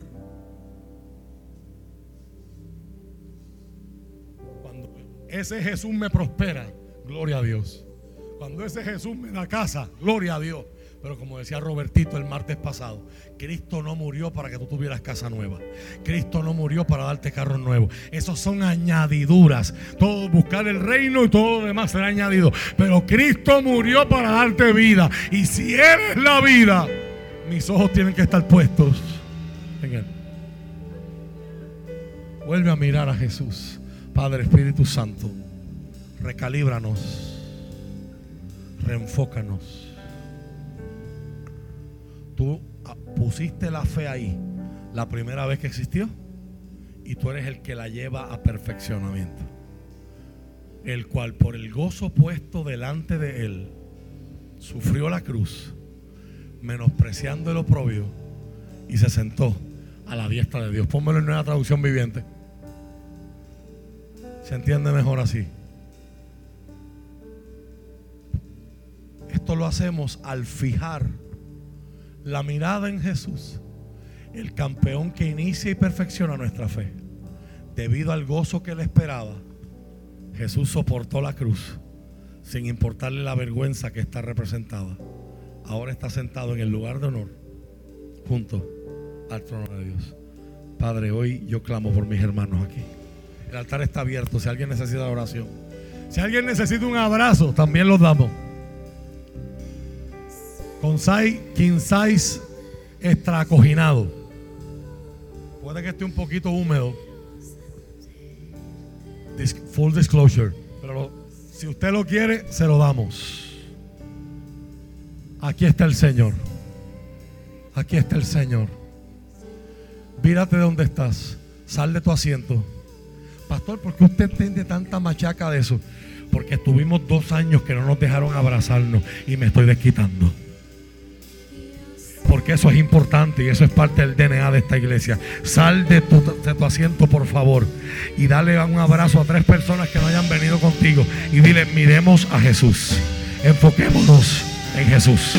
cuando ese Jesús me prospera, gloria a Dios. Cuando ese Jesús me da casa, gloria a Dios. Pero como decía Robertito el martes pasado, Cristo no murió para que tú tuvieras casa nueva. Cristo no murió para darte carros nuevos. Esos son añadiduras. Todo buscar el reino y todo lo demás será añadido. Pero Cristo murió para darte vida. Y si eres la vida, mis ojos tienen que estar puestos en Él. Vuelve a mirar a Jesús. Padre Espíritu Santo, recalíbranos, reenfócanos tú ah, pusiste la fe ahí la primera vez que existió y tú eres el que la lleva a perfeccionamiento. El cual por el gozo puesto delante de él sufrió la cruz, menospreciando el oprobio y se sentó a la diestra de Dios. Pónmelo en una traducción viviente. Se entiende mejor así. Esto lo hacemos al fijar la mirada en Jesús, el campeón que inicia y perfecciona nuestra fe. Debido al gozo que le esperaba, Jesús soportó la cruz sin importarle la vergüenza que está representada. Ahora está sentado en el lugar de honor junto al trono de Dios. Padre, hoy yo clamo por mis hermanos aquí. El altar está abierto. Si alguien necesita oración, si alguien necesita un abrazo, también los damos con size, king size extra acoginado. Puede que esté un poquito húmedo. full disclosure. Pero si usted lo quiere, se lo damos. Aquí está el Señor. Aquí está el Señor. Vírate de donde estás. Sal de tu asiento. Pastor, ¿por qué usted tiene tanta machaca de eso? Porque estuvimos dos años que no nos dejaron abrazarnos y me estoy desquitando porque eso es importante y eso es parte del DNA de esta iglesia. Sal de tu, asiento, por favor, y dale un abrazo a tres personas que no hayan venido contigo y dile, miremos a Jesús. Enfoquémonos en Jesús.